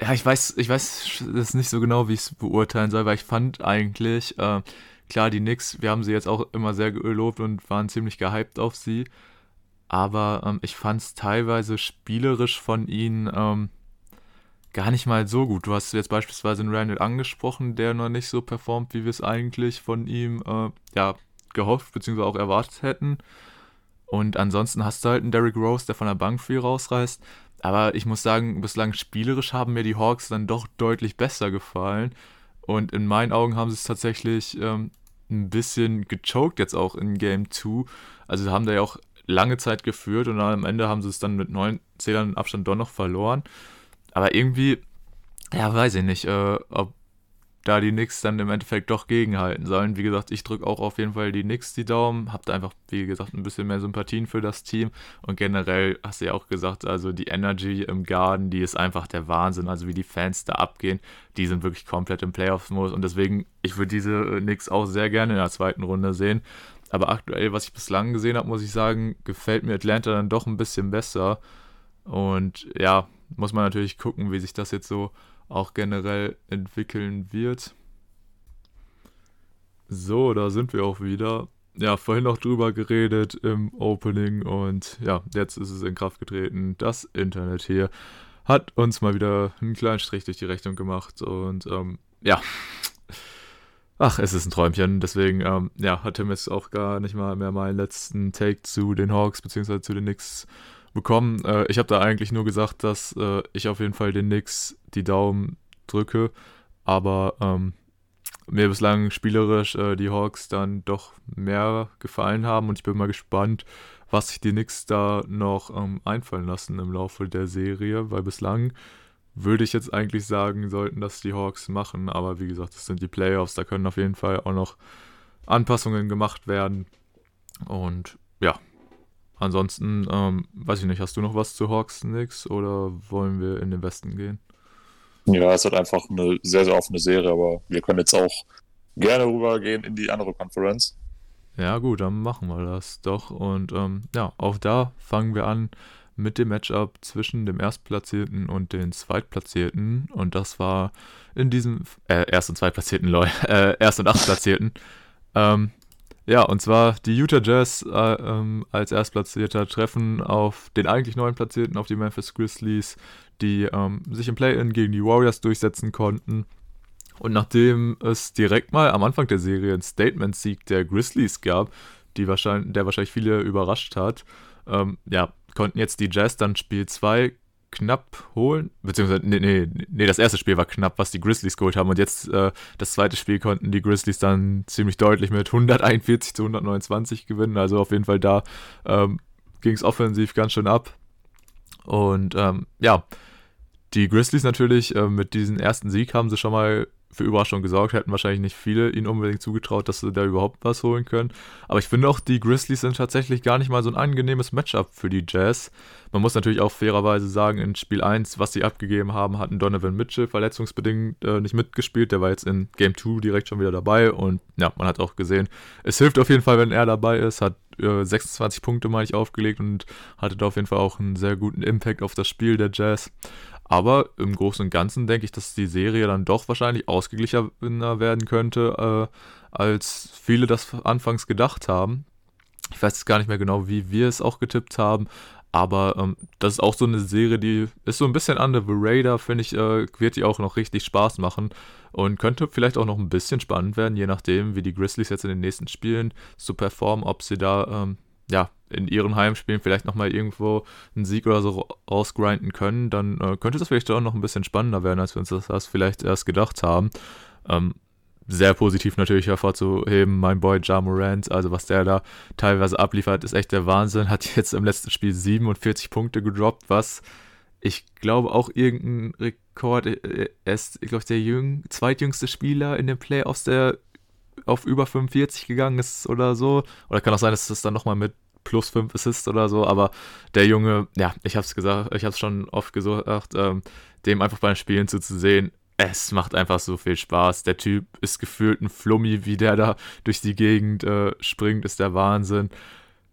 ja, ich weiß, ich weiß das nicht so genau, wie ich es beurteilen soll, weil ich fand eigentlich, äh, klar, die Knicks, wir haben sie jetzt auch immer sehr gelobt und waren ziemlich gehypt auf sie, aber ähm, ich fand es teilweise spielerisch von ihnen, ähm, gar nicht mal so gut. Du hast jetzt beispielsweise einen Randall angesprochen, der noch nicht so performt, wie wir es eigentlich von ihm äh, ja, gehofft bzw. auch erwartet hätten. Und ansonsten hast du halt einen Derrick Rose, der von der Bank viel rausreißt. Aber ich muss sagen, bislang spielerisch haben mir die Hawks dann doch deutlich besser gefallen. Und in meinen Augen haben sie es tatsächlich ähm, ein bisschen gechoked jetzt auch in Game 2. Also haben da ja auch lange Zeit geführt und am Ende haben sie es dann mit neun Zählern Abstand doch noch verloren. Aber irgendwie, ja, weiß ich nicht, äh, ob da die Knicks dann im Endeffekt doch gegenhalten sollen. Wie gesagt, ich drücke auch auf jeden Fall die Knicks die Daumen. Habt einfach, wie gesagt, ein bisschen mehr Sympathien für das Team. Und generell hast du ja auch gesagt, also die Energy im Garden, die ist einfach der Wahnsinn. Also wie die Fans da abgehen, die sind wirklich komplett im Playoffs-Modus. Und deswegen, ich würde diese äh, Knicks auch sehr gerne in der zweiten Runde sehen. Aber aktuell, was ich bislang gesehen habe, muss ich sagen, gefällt mir Atlanta dann doch ein bisschen besser. Und ja, muss man natürlich gucken, wie sich das jetzt so auch generell entwickeln wird. So, da sind wir auch wieder. Ja, vorhin noch drüber geredet im Opening und ja, jetzt ist es in Kraft getreten. Das Internet hier hat uns mal wieder einen kleinen Strich durch die Rechnung gemacht und ähm, ja. Ach, es ist ein Träumchen. Deswegen, ähm, ja, hat Tim jetzt auch gar nicht mal mehr meinen letzten Take zu den Hawks bzw. zu den Knicks bekommen. Äh, ich habe da eigentlich nur gesagt, dass äh, ich auf jeden Fall den Knicks die Daumen drücke, aber ähm, mir bislang spielerisch äh, die Hawks dann doch mehr gefallen haben. Und ich bin mal gespannt, was sich die Knicks da noch ähm, einfallen lassen im Laufe der Serie, weil bislang würde ich jetzt eigentlich sagen, sollten das die Hawks machen, aber wie gesagt, das sind die Playoffs, da können auf jeden Fall auch noch Anpassungen gemacht werden. Und ja, Ansonsten, ähm, weiß ich nicht, hast du noch was zu Hawks nix oder wollen wir in den Westen gehen? Ja, es ist einfach eine sehr, sehr offene Serie, aber wir können jetzt auch gerne rübergehen in die andere Konferenz. Ja, gut, dann machen wir das doch. Und ähm, ja, auch da fangen wir an mit dem Matchup zwischen dem Erstplatzierten und den Zweitplatzierten. Und das war in diesem, äh, Erst- und Zweitplatzierten, lol, äh, Erst- und Achtplatzierten. ähm, ja, und zwar die Utah Jazz äh, ähm, als Erstplatzierter treffen auf den eigentlich neuen Platzierten, auf die Memphis Grizzlies, die ähm, sich im Play-In gegen die Warriors durchsetzen konnten. Und nachdem es direkt mal am Anfang der Serie einen Statement-Sieg der Grizzlies gab, die wahrscheinlich, der wahrscheinlich viele überrascht hat, ähm, ja, konnten jetzt die Jazz dann Spiel 2 knapp holen. Beziehungsweise, nee, nee, nee, das erste Spiel war knapp, was die Grizzlies geholt haben. Und jetzt äh, das zweite Spiel konnten die Grizzlies dann ziemlich deutlich mit 141 zu 129 gewinnen. Also auf jeden Fall da ähm, ging es offensiv ganz schön ab. Und ähm, ja, die Grizzlies natürlich äh, mit diesem ersten Sieg haben sie schon mal für Überraschung gesorgt. Hätten wahrscheinlich nicht viele ihnen unbedingt zugetraut, dass sie da überhaupt was holen können. Aber ich finde auch, die Grizzlies sind tatsächlich gar nicht mal so ein angenehmes Matchup für die Jazz. Man muss natürlich auch fairerweise sagen, in Spiel 1, was sie abgegeben haben, hatten Donovan Mitchell verletzungsbedingt äh, nicht mitgespielt. Der war jetzt in Game 2 direkt schon wieder dabei. Und ja, man hat auch gesehen, es hilft auf jeden Fall, wenn er dabei ist. Hat äh, 26 Punkte, meine ich, aufgelegt und hatte da auf jeden Fall auch einen sehr guten Impact auf das Spiel der Jazz. Aber im Großen und Ganzen denke ich, dass die Serie dann doch wahrscheinlich ausgeglichener werden könnte, äh, als viele das anfangs gedacht haben. Ich weiß jetzt gar nicht mehr genau, wie wir es auch getippt haben, aber ähm, das ist auch so eine Serie, die ist so ein bisschen under the radar, finde ich, äh, wird die auch noch richtig Spaß machen und könnte vielleicht auch noch ein bisschen spannend werden, je nachdem, wie die Grizzlies jetzt in den nächsten Spielen so performen, ob sie da ähm, ja, in ihren Heimspielen vielleicht nochmal irgendwo einen Sieg oder so rausgrinden können, dann äh, könnte das vielleicht auch noch ein bisschen spannender werden, als wir uns das, das vielleicht erst gedacht haben. Ähm, sehr positiv natürlich hervorzuheben, mein Boy Ja also was der da teilweise abliefert, ist echt der Wahnsinn. Hat jetzt im letzten Spiel 47 Punkte gedroppt, was ich glaube auch irgendein Rekord, er ist, ich glaube, der jüng, zweitjüngste Spieler in den Playoffs, der auf über 45 gegangen ist oder so. Oder kann auch sein, dass es dann nochmal mit plus 5 Assists oder so, aber der Junge, ja, ich hab's gesagt, ich hab's schon oft gesagt, ähm, dem einfach beim Spielen zuzusehen, es macht einfach so viel Spaß. Der Typ ist gefühlt ein Flummi, wie der da durch die Gegend äh, springt, ist der Wahnsinn.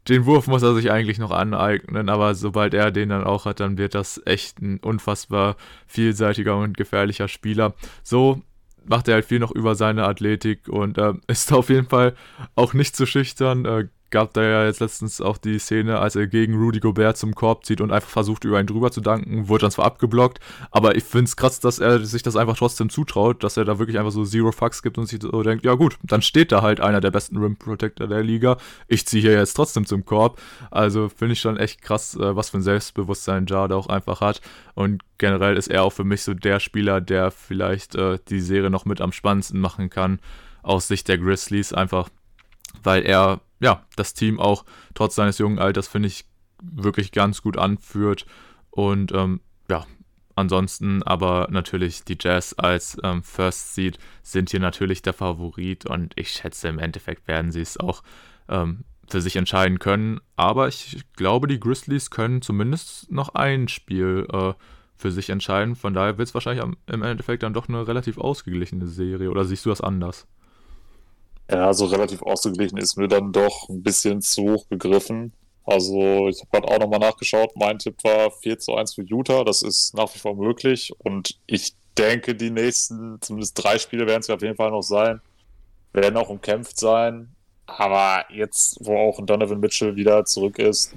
Den Wurf muss er sich eigentlich noch aneignen, aber sobald er den dann auch hat, dann wird das echt ein unfassbar vielseitiger und gefährlicher Spieler. So macht er halt viel noch über seine Athletik und äh, ist auf jeden Fall auch nicht zu schüchtern. Äh, gab da ja jetzt letztens auch die Szene, als er gegen Rudy Gobert zum Korb zieht und einfach versucht, über ihn drüber zu danken, wurde dann zwar abgeblockt, aber ich finde es krass, dass er sich das einfach trotzdem zutraut, dass er da wirklich einfach so Zero Fucks gibt und sich so denkt, ja gut, dann steht da halt einer der besten Rim Protector der Liga, ich ziehe hier jetzt trotzdem zum Korb. Also finde ich schon echt krass, äh, was für ein Selbstbewusstsein Jada auch einfach hat. Und generell ist er auch für mich so der Spieler, der vielleicht äh, die Serie noch mit am spannendsten machen kann aus Sicht der Grizzlies, einfach weil er ja, das Team auch trotz seines jungen Alters, finde ich, wirklich ganz gut anführt. Und ähm, ja, ansonsten aber natürlich die Jazz als ähm, First Seed sind hier natürlich der Favorit und ich schätze, im Endeffekt werden sie es auch ähm, für sich entscheiden können. Aber ich glaube, die Grizzlies können zumindest noch ein Spiel äh, für sich entscheiden. Von daher wird es wahrscheinlich am, im Endeffekt dann doch eine relativ ausgeglichene Serie. Oder siehst du das anders? Ja, so relativ ausgeglichen ist mir dann doch ein bisschen zu hoch gegriffen. Also ich habe gerade auch nochmal nachgeschaut. Mein Tipp war 4 zu 1 für Utah. Das ist nach wie vor möglich. Und ich denke, die nächsten, zumindest drei Spiele werden es auf jeden Fall noch sein. Werden auch umkämpft sein. Aber jetzt, wo auch Donovan Mitchell wieder zurück ist,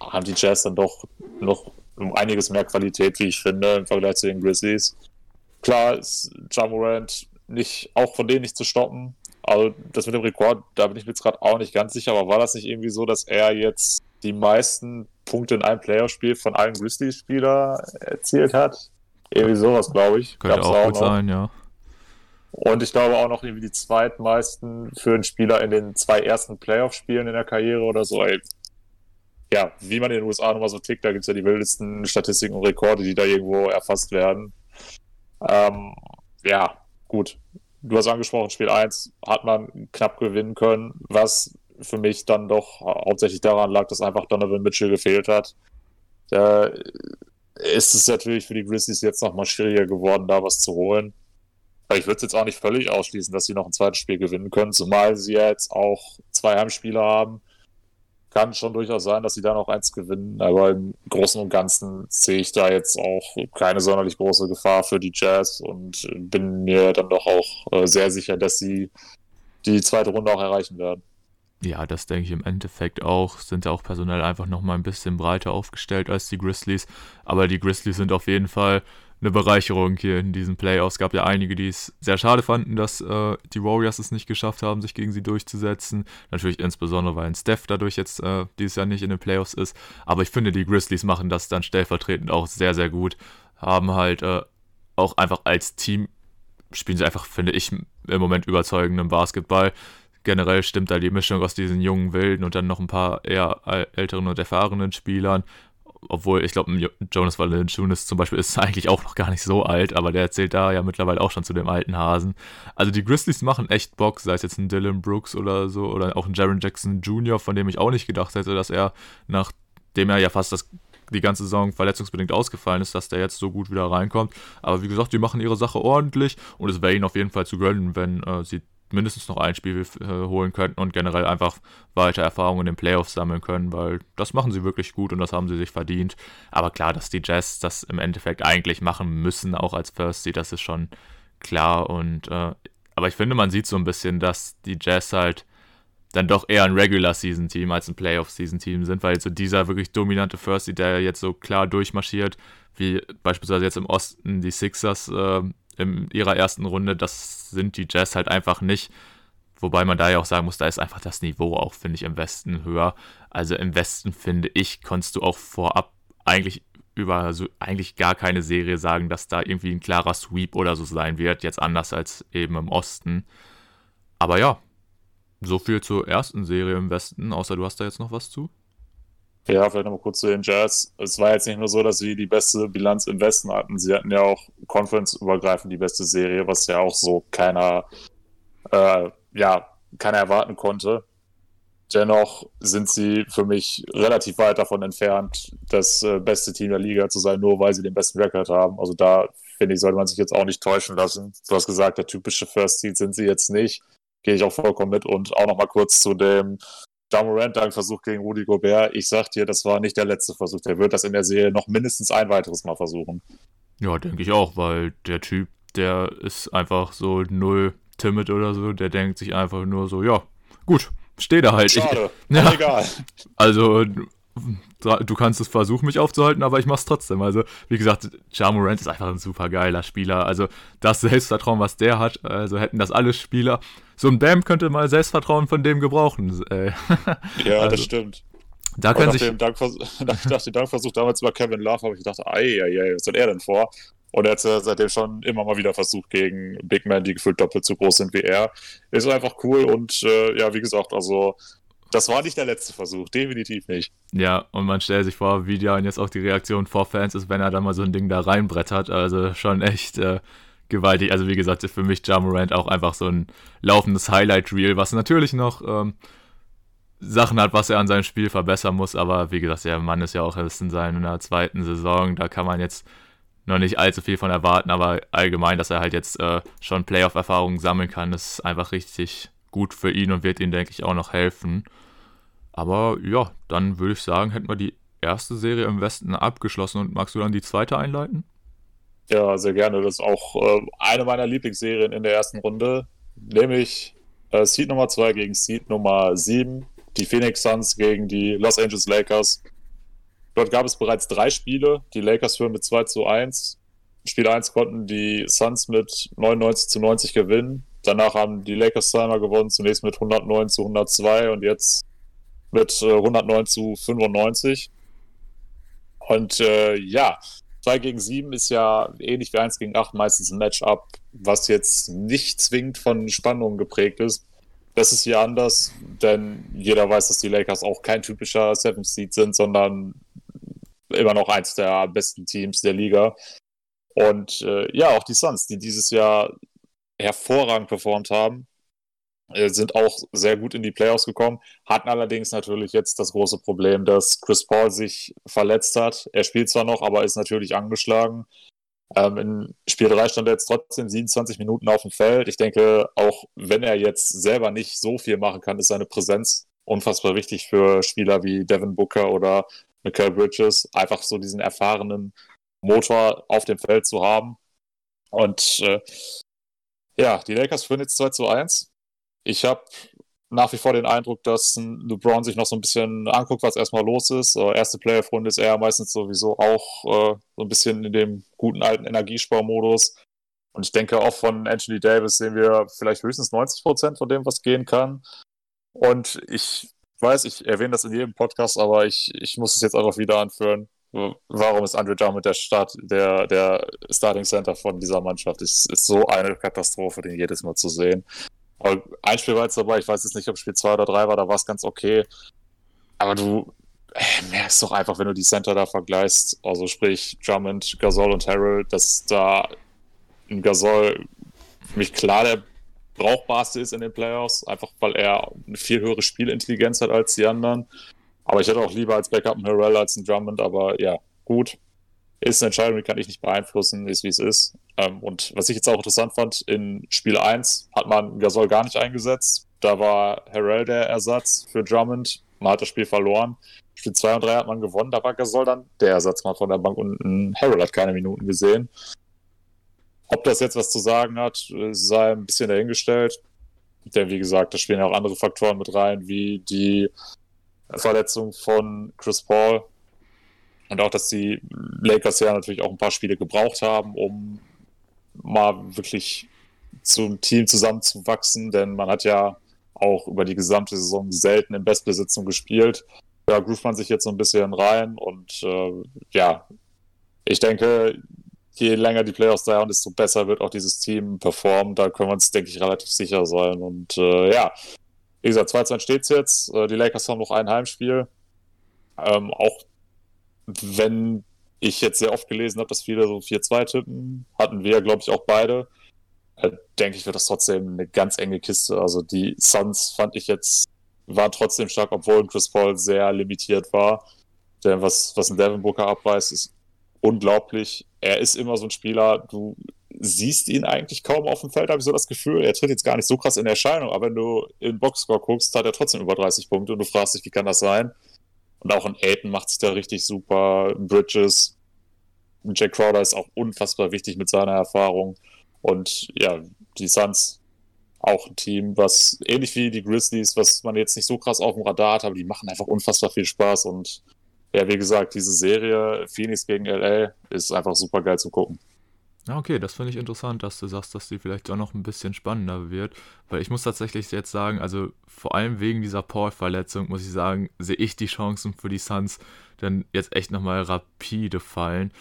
haben die Jazz dann doch noch um einiges mehr Qualität, wie ich finde, im Vergleich zu den Grizzlies. Klar ist Jamorant nicht, auch von denen nicht zu stoppen. Also das mit dem Rekord, da bin ich mir jetzt gerade auch nicht ganz sicher, aber war das nicht irgendwie so, dass er jetzt die meisten Punkte in einem Playoff-Spiel von allen Grizzlies-Spielern erzielt hat? Irgendwie sowas, glaube ich. Könnte auch, auch gut noch. sein, ja. Und ich glaube auch noch irgendwie die zweitmeisten für einen Spieler in den zwei ersten Playoff-Spielen in der Karriere oder so. Ey, ja, wie man in den USA nochmal so tickt, da gibt es ja die wildesten Statistiken und Rekorde, die da irgendwo erfasst werden. Ähm, ja, gut du hast angesprochen, Spiel 1 hat man knapp gewinnen können, was für mich dann doch hauptsächlich daran lag, dass einfach Donovan Mitchell gefehlt hat. Da ist es natürlich für die Grizzlies jetzt nochmal schwieriger geworden, da was zu holen. Aber ich würde es jetzt auch nicht völlig ausschließen, dass sie noch ein zweites Spiel gewinnen können, zumal sie ja jetzt auch zwei Heimspiele haben kann schon durchaus sein, dass sie da noch eins gewinnen, aber im Großen und Ganzen sehe ich da jetzt auch keine sonderlich große Gefahr für die Jazz und bin mir dann doch auch äh, sehr sicher, dass sie die zweite Runde auch erreichen werden. Ja, das denke ich im Endeffekt auch. Sind ja auch personell einfach nochmal ein bisschen breiter aufgestellt als die Grizzlies. Aber die Grizzlies sind auf jeden Fall eine Bereicherung hier in diesen Playoffs. Es gab ja einige, die es sehr schade fanden, dass äh, die Warriors es nicht geschafft haben, sich gegen sie durchzusetzen. Natürlich insbesondere, weil ein Steph dadurch jetzt äh, dieses Jahr nicht in den Playoffs ist. Aber ich finde, die Grizzlies machen das dann stellvertretend auch sehr, sehr gut. Haben halt äh, auch einfach als Team spielen sie einfach, finde ich, im Moment überzeugenden Basketball. Generell stimmt da die Mischung aus diesen jungen Wilden und dann noch ein paar eher älteren und erfahrenen Spielern obwohl ich glaube, Jonas Valanciunas zum Beispiel ist eigentlich auch noch gar nicht so alt, aber der erzählt da ja mittlerweile auch schon zu dem alten Hasen. Also die Grizzlies machen echt Bock, sei es jetzt ein Dylan Brooks oder so, oder auch ein Jaron Jackson Jr., von dem ich auch nicht gedacht hätte, dass er, nachdem er ja fast das, die ganze Saison verletzungsbedingt ausgefallen ist, dass der jetzt so gut wieder reinkommt. Aber wie gesagt, die machen ihre Sache ordentlich und es wäre ihnen auf jeden Fall zu gönnen, wenn äh, sie mindestens noch ein Spiel äh, holen könnten und generell einfach weiter Erfahrungen in den Playoffs sammeln können, weil das machen sie wirklich gut und das haben sie sich verdient. Aber klar, dass die Jazz das im Endeffekt eigentlich machen müssen, auch als First Seed, das ist schon klar. Und äh, aber ich finde, man sieht so ein bisschen, dass die Jazz halt dann doch eher ein Regular-Season-Team als ein Playoff-Season-Team sind, weil so dieser wirklich dominante First Seed, der jetzt so klar durchmarschiert, wie beispielsweise jetzt im Osten die Sixers, äh, in ihrer ersten Runde. Das sind die Jazz halt einfach nicht. Wobei man da ja auch sagen muss, da ist einfach das Niveau auch, finde ich, im Westen höher. Also im Westen, finde ich, konntest du auch vorab eigentlich über so eigentlich gar keine Serie sagen, dass da irgendwie ein klarer Sweep oder so sein wird. Jetzt anders als eben im Osten. Aber ja, so viel zur ersten Serie im Westen, außer du hast da jetzt noch was zu? Ja, vielleicht nochmal kurz zu den Jazz. Es war jetzt nicht nur so, dass sie die beste Bilanz im Westen hatten. Sie hatten ja auch Conference-übergreifend die beste Serie, was ja auch so keiner, äh, ja, keiner erwarten konnte. Dennoch sind sie für mich relativ weit davon entfernt, das äh, beste Team der Liga zu sein, nur weil sie den besten Rekord haben. Also da finde ich, sollte man sich jetzt auch nicht täuschen lassen. Du hast gesagt, der typische First Seed sind sie jetzt nicht. Gehe ich auch vollkommen mit. Und auch nochmal kurz zu dem Jamorant dann Versuch gegen Rudi Gobert. Ich sag dir, das war nicht der letzte Versuch. Der wird das in der Serie noch mindestens ein weiteres Mal versuchen. Ja, denke ich auch, weil der Typ, der ist einfach so null timid oder so. Der denkt sich einfach nur so, ja, gut, stehe da halt. Schade, ich, ja, egal. Also, du kannst es versuchen, mich aufzuhalten, aber ich mach's trotzdem. Also, wie gesagt, Jamorant ist einfach ein super geiler Spieler. Also, das Selbstvertrauen, was der hat, also hätten das alle Spieler. So ein Bam könnte mal Selbstvertrauen von dem gebrauchen. Äh. ja, also, das stimmt. Da können sich. Nach dem Dankversuch damals über Kevin Love habe ich gedacht, ei, ei, ei, was hat er denn vor? Und er hat seitdem schon immer mal wieder versucht gegen Big Men, die gefühlt doppelt so groß sind wie er. Ist einfach cool und äh, ja, wie gesagt, also das war nicht der letzte Versuch, definitiv nicht. Ja, und man stellt sich vor, wie ja jetzt auch die Reaktion vor Fans ist, wenn er dann mal so ein Ding da reinbrettert. Also schon echt äh, gewaltig. Also wie gesagt, für mich Jamorant auch einfach so ein laufendes Highlight-Reel, was natürlich noch ähm, Sachen hat, was er an seinem Spiel verbessern muss. Aber wie gesagt, der Mann ist ja auch erst in seiner zweiten Saison. Da kann man jetzt noch nicht allzu viel von erwarten, aber allgemein, dass er halt jetzt äh, schon Playoff-Erfahrungen sammeln kann, ist einfach richtig gut für ihn und wird ihm, denke ich, auch noch helfen. Aber ja, dann würde ich sagen, hätten wir die erste Serie im Westen abgeschlossen und magst du dann die zweite einleiten? Ja, sehr gerne. Das ist auch äh, eine meiner Lieblingsserien in der ersten Runde, nämlich äh, Seed Nummer 2 gegen Seed Nummer 7, die Phoenix Suns gegen die Los Angeles Lakers. Dort gab es bereits drei Spiele. Die Lakers führen mit 2 zu 1. Spiel 1 konnten die Suns mit 99 zu 90 gewinnen. Danach haben die Lakers zweimal gewonnen, zunächst mit 109 zu 102 und jetzt mit äh, 109 zu 95. Und äh, ja, 2 gegen 7 ist ja ähnlich wie 1 gegen 8 meistens ein Matchup, was jetzt nicht zwingend von Spannungen geprägt ist. Das ist hier anders, denn jeder weiß, dass die Lakers auch kein typischer Seventh Seed sind, sondern immer noch eins der besten Teams der Liga. Und äh, ja, auch die Suns, die dieses Jahr hervorragend performt haben, sind auch sehr gut in die Playoffs gekommen, hatten allerdings natürlich jetzt das große Problem, dass Chris Paul sich verletzt hat. Er spielt zwar noch, aber ist natürlich angeschlagen. Ähm, in Spiel 3 stand er jetzt trotzdem 27 Minuten auf dem Feld. Ich denke, auch wenn er jetzt selber nicht so viel machen kann, ist seine Präsenz unfassbar wichtig für Spieler wie Devin Booker oder Michael Bridges, einfach so diesen erfahrenen Motor auf dem Feld zu haben. Und äh, ja, die Lakers führen jetzt 2 zu 1. Ich habe nach wie vor den Eindruck, dass LeBron sich noch so ein bisschen anguckt, was erstmal los ist. Erste Playoff-Runde ist er meistens sowieso auch äh, so ein bisschen in dem guten alten Energiesparmodus. Und ich denke, auch von Anthony Davis sehen wir vielleicht höchstens 90 Prozent von dem, was gehen kann. Und ich weiß, ich erwähne das in jedem Podcast, aber ich, ich muss es jetzt einfach wieder anführen. Warum ist Andre Drummond der Start, der, der Starting Center von dieser Mannschaft? Es ist so eine Katastrophe, den jedes Mal zu sehen. Ein Spiel war jetzt dabei, ich weiß jetzt nicht, ob Spiel 2 oder 3 war, da war es ganz okay. Aber du äh, merkst doch einfach, wenn du die Center da vergleichst, also sprich Drummond, Gasol und Harold, dass da ein Gasol für mich klar der brauchbarste ist in den Playoffs, einfach weil er eine viel höhere Spielintelligenz hat als die anderen. Aber ich hätte auch lieber als Backup einen Harrell als einen Drummond, aber ja, gut. Ist eine Entscheidung, die kann ich nicht beeinflussen, ist wie es ist. Ähm, und was ich jetzt auch interessant fand, in Spiel 1 hat man Gasol gar nicht eingesetzt. Da war Harrell der Ersatz für Drummond. Man hat das Spiel verloren. Spiel 2 und 3 hat man gewonnen, da war Gasol dann der Ersatz mal von der Bank und Harrell hat keine Minuten gesehen. Ob das jetzt was zu sagen hat, sei ein bisschen dahingestellt. Denn wie gesagt, da spielen ja auch andere Faktoren mit rein, wie die Verletzung von Chris Paul. Und auch, dass die Lakers ja natürlich auch ein paar Spiele gebraucht haben, um mal wirklich zum Team zusammenzuwachsen. Denn man hat ja auch über die gesamte Saison selten in Bestbesitzung gespielt. Da groovt man sich jetzt so ein bisschen rein und äh, ja, ich denke, je länger die Playoffs dauern, desto besser wird auch dieses Team performen. Da können wir uns, denke ich, relativ sicher sein. Und äh, ja, wie gesagt, 2-2 steht es jetzt. Äh, die Lakers haben noch ein Heimspiel. Ähm, auch wenn ich jetzt sehr oft gelesen habe, dass viele so 4-2 tippen, hatten wir, glaube ich, auch beide. Äh, denke ich, wird das trotzdem eine ganz enge Kiste. Also die Suns fand ich jetzt, waren trotzdem stark, obwohl Chris Paul sehr limitiert war. Denn was, was ein Devin Booker abreißt, ist unglaublich. Er ist immer so ein Spieler, du siehst ihn eigentlich kaum auf dem Feld, habe ich so das Gefühl. Er tritt jetzt gar nicht so krass in Erscheinung, aber wenn du in Boxscore guckst, hat er trotzdem über 30 Punkte und du fragst dich, wie kann das sein? Und auch ein Aiden macht sich da richtig super. Bridges, Jack Crowder ist auch unfassbar wichtig mit seiner Erfahrung. Und ja, die Suns auch ein Team, was ähnlich wie die Grizzlies, was man jetzt nicht so krass auf dem Radar hat, aber die machen einfach unfassbar viel Spaß und ja, wie gesagt, diese Serie Phoenix gegen LA ist einfach super geil zu gucken. Okay, das finde ich interessant, dass du sagst, dass die vielleicht doch noch ein bisschen spannender wird. Weil ich muss tatsächlich jetzt sagen, also vor allem wegen dieser Paul-Verletzung, muss ich sagen, sehe ich die Chancen für die Suns dann jetzt echt nochmal rapide fallen.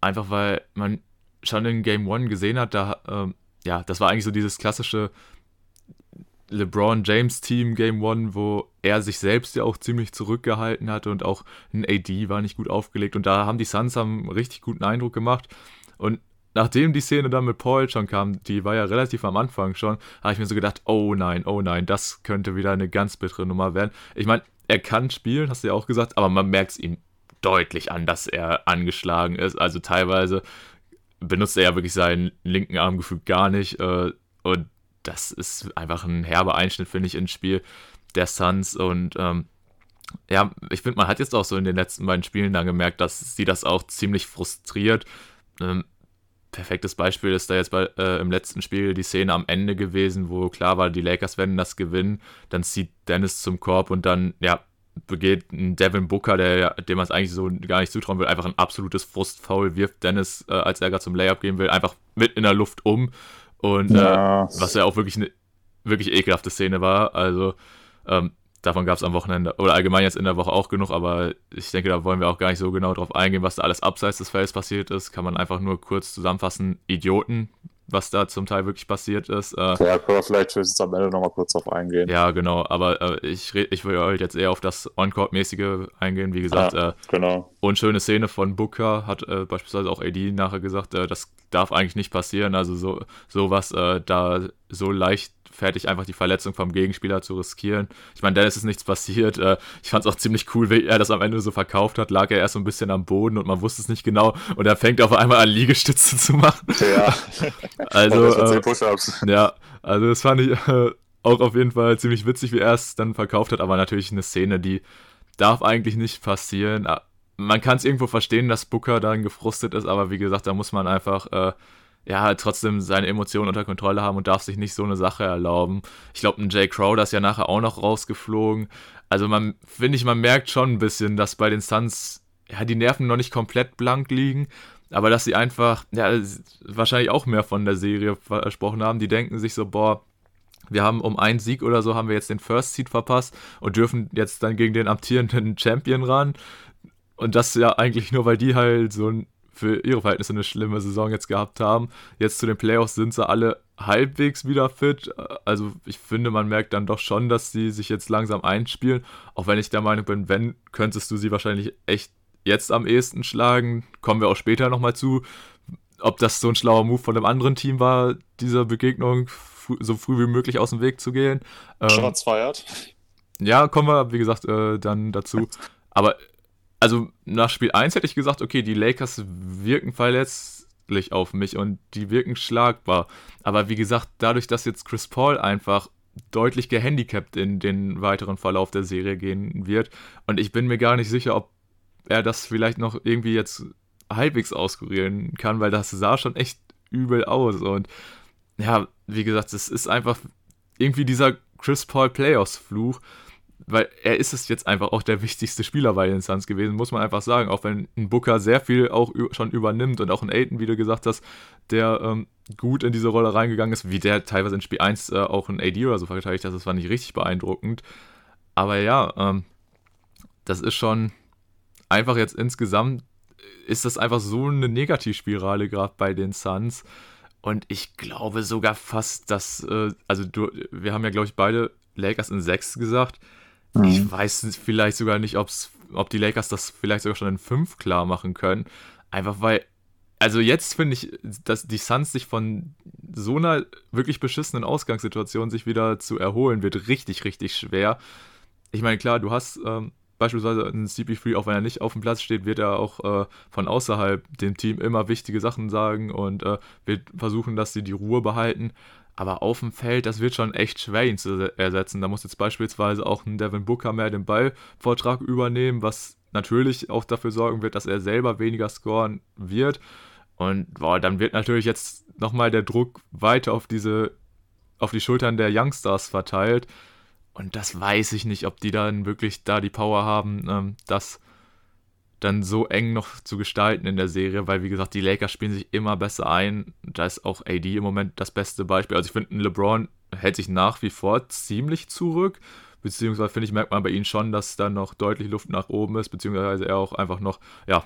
Einfach weil man schon in Game One gesehen hat, da, ähm, ja, das war eigentlich so dieses klassische LeBron James Team Game One, wo er sich selbst ja auch ziemlich zurückgehalten hatte und auch ein AD war nicht gut aufgelegt und da haben die Suns einen richtig guten Eindruck gemacht und nachdem die Szene dann mit Paul schon kam, die war ja relativ am Anfang schon, habe ich mir so gedacht, oh nein, oh nein, das könnte wieder eine ganz bittere Nummer werden. Ich meine, er kann spielen, hast du ja auch gesagt, aber man merkt es ihm deutlich an, dass er angeschlagen ist. Also teilweise benutzt er ja wirklich seinen linken Arm gefühlt gar nicht. Äh, und das ist einfach ein herber Einschnitt, finde ich, ins Spiel der Suns. Und ähm, ja, ich finde, man hat jetzt auch so in den letzten beiden Spielen dann gemerkt, dass sie das auch ziemlich frustriert. Ähm, perfektes Beispiel ist da jetzt bei, äh, im letzten Spiel die Szene am Ende gewesen, wo klar war, die Lakers werden das gewinnen. Dann zieht Dennis zum Korb und dann, ja, begeht ein Devin Booker, der, dem man es eigentlich so gar nicht zutrauen will, einfach ein absolutes Frustfoul, wirft Dennis, äh, als er gerade zum Layup gehen will, einfach mit in der Luft um. Und ja. äh, was ja auch wirklich eine wirklich ekelhafte Szene war. Also, ähm, davon gab es am Wochenende oder allgemein jetzt in der Woche auch genug, aber ich denke, da wollen wir auch gar nicht so genau drauf eingehen, was da alles abseits des Feldes passiert ist. Kann man einfach nur kurz zusammenfassen: Idioten, was da zum Teil wirklich passiert ist. Äh, ja, können wir vielleicht höchstens am Ende nochmal kurz drauf eingehen. Ja, genau, aber äh, ich, ich will halt jetzt eher auf das On-Court-mäßige eingehen. Wie gesagt, ja, äh, genau. unschöne Szene von Booker, hat äh, beispielsweise auch AD nachher gesagt, äh, das darf eigentlich nicht passieren. Also so sowas äh, da so leicht fertig, einfach die Verletzung vom Gegenspieler zu riskieren. Ich meine, Dennis ist nichts passiert. Äh, ich fand es auch ziemlich cool, wie er das am Ende so verkauft hat. Lag er erst so ein bisschen am Boden und man wusste es nicht genau. Und er fängt auf einmal an, Liegestütze zu machen. Ja. also, äh, ja, also das fand ich äh, auch auf jeden Fall ziemlich witzig, wie er es dann verkauft hat. Aber natürlich eine Szene, die darf eigentlich nicht passieren. Ah, man kann es irgendwo verstehen, dass Booker dann gefrustet ist, aber wie gesagt, da muss man einfach äh, ja, halt trotzdem seine Emotionen unter Kontrolle haben und darf sich nicht so eine Sache erlauben. Ich glaube, ein Jay Crowder ist ja nachher auch noch rausgeflogen. Also man, finde ich, man merkt schon ein bisschen, dass bei den Suns ja, die Nerven noch nicht komplett blank liegen, aber dass sie einfach, ja, wahrscheinlich auch mehr von der Serie versprochen haben. Die denken sich so, boah, wir haben um einen Sieg oder so haben wir jetzt den First Seed verpasst und dürfen jetzt dann gegen den amtierenden Champion ran. Und das ja eigentlich nur, weil die halt so ein für ihre Verhältnisse eine schlimme Saison jetzt gehabt haben. Jetzt zu den Playoffs sind sie alle halbwegs wieder fit. Also ich finde, man merkt dann doch schon, dass sie sich jetzt langsam einspielen. Auch wenn ich der Meinung bin, wenn, könntest du sie wahrscheinlich echt jetzt am ehesten schlagen. Kommen wir auch später nochmal zu. Ob das so ein schlauer Move von einem anderen Team war, dieser Begegnung so früh wie möglich aus dem Weg zu gehen. Ähm, Shots feiert. Ja, kommen wir, wie gesagt, äh, dann dazu. Aber also nach Spiel 1 hätte ich gesagt, okay, die Lakers wirken verletzlich auf mich und die wirken schlagbar. Aber wie gesagt, dadurch, dass jetzt Chris Paul einfach deutlich gehandicapt in den weiteren Verlauf der Serie gehen wird und ich bin mir gar nicht sicher, ob er das vielleicht noch irgendwie jetzt halbwegs auskurieren kann, weil das sah schon echt übel aus und ja, wie gesagt, es ist einfach irgendwie dieser Chris Paul Playoffs Fluch weil er ist es jetzt einfach auch der wichtigste Spieler bei den Suns gewesen, muss man einfach sagen. Auch wenn ein Booker sehr viel auch schon übernimmt und auch ein Aiden, wie du gesagt hast, der ähm, gut in diese Rolle reingegangen ist, wie der teilweise in Spiel 1 äh, auch ein AD oder so verteidigt hat, das war nicht richtig beeindruckend. Aber ja, ähm, das ist schon einfach jetzt insgesamt, ist das einfach so eine Negativspirale gerade bei den Suns. Und ich glaube sogar fast, dass, äh, also du, wir haben ja, glaube ich, beide Lakers in 6 gesagt. Mhm. Ich weiß vielleicht sogar nicht, ob's, ob die Lakers das vielleicht sogar schon in 5 klar machen können. Einfach weil, also jetzt finde ich, dass die Suns sich von so einer wirklich beschissenen Ausgangssituation sich wieder zu erholen, wird richtig, richtig schwer. Ich meine, klar, du hast ähm, beispielsweise einen CP3, auch wenn er nicht auf dem Platz steht, wird er auch äh, von außerhalb dem Team immer wichtige Sachen sagen und äh, wird versuchen, dass sie die Ruhe behalten. Aber auf dem Feld, das wird schon echt schwer, ihn zu ersetzen. Da muss jetzt beispielsweise auch ein Devin Booker mehr den Ballvortrag übernehmen, was natürlich auch dafür sorgen wird, dass er selber weniger scoren wird. Und boah, dann wird natürlich jetzt nochmal der Druck weiter auf diese auf die Schultern der Youngstars verteilt. Und das weiß ich nicht, ob die dann wirklich da die Power haben, ähm, das dann so eng noch zu gestalten in der Serie, weil wie gesagt, die Lakers spielen sich immer besser ein. Da ist auch AD im Moment das beste Beispiel. Also ich finde, LeBron hält sich nach wie vor ziemlich zurück, beziehungsweise finde ich, merkt man bei ihm schon, dass da noch deutlich Luft nach oben ist, beziehungsweise er auch einfach noch, ja,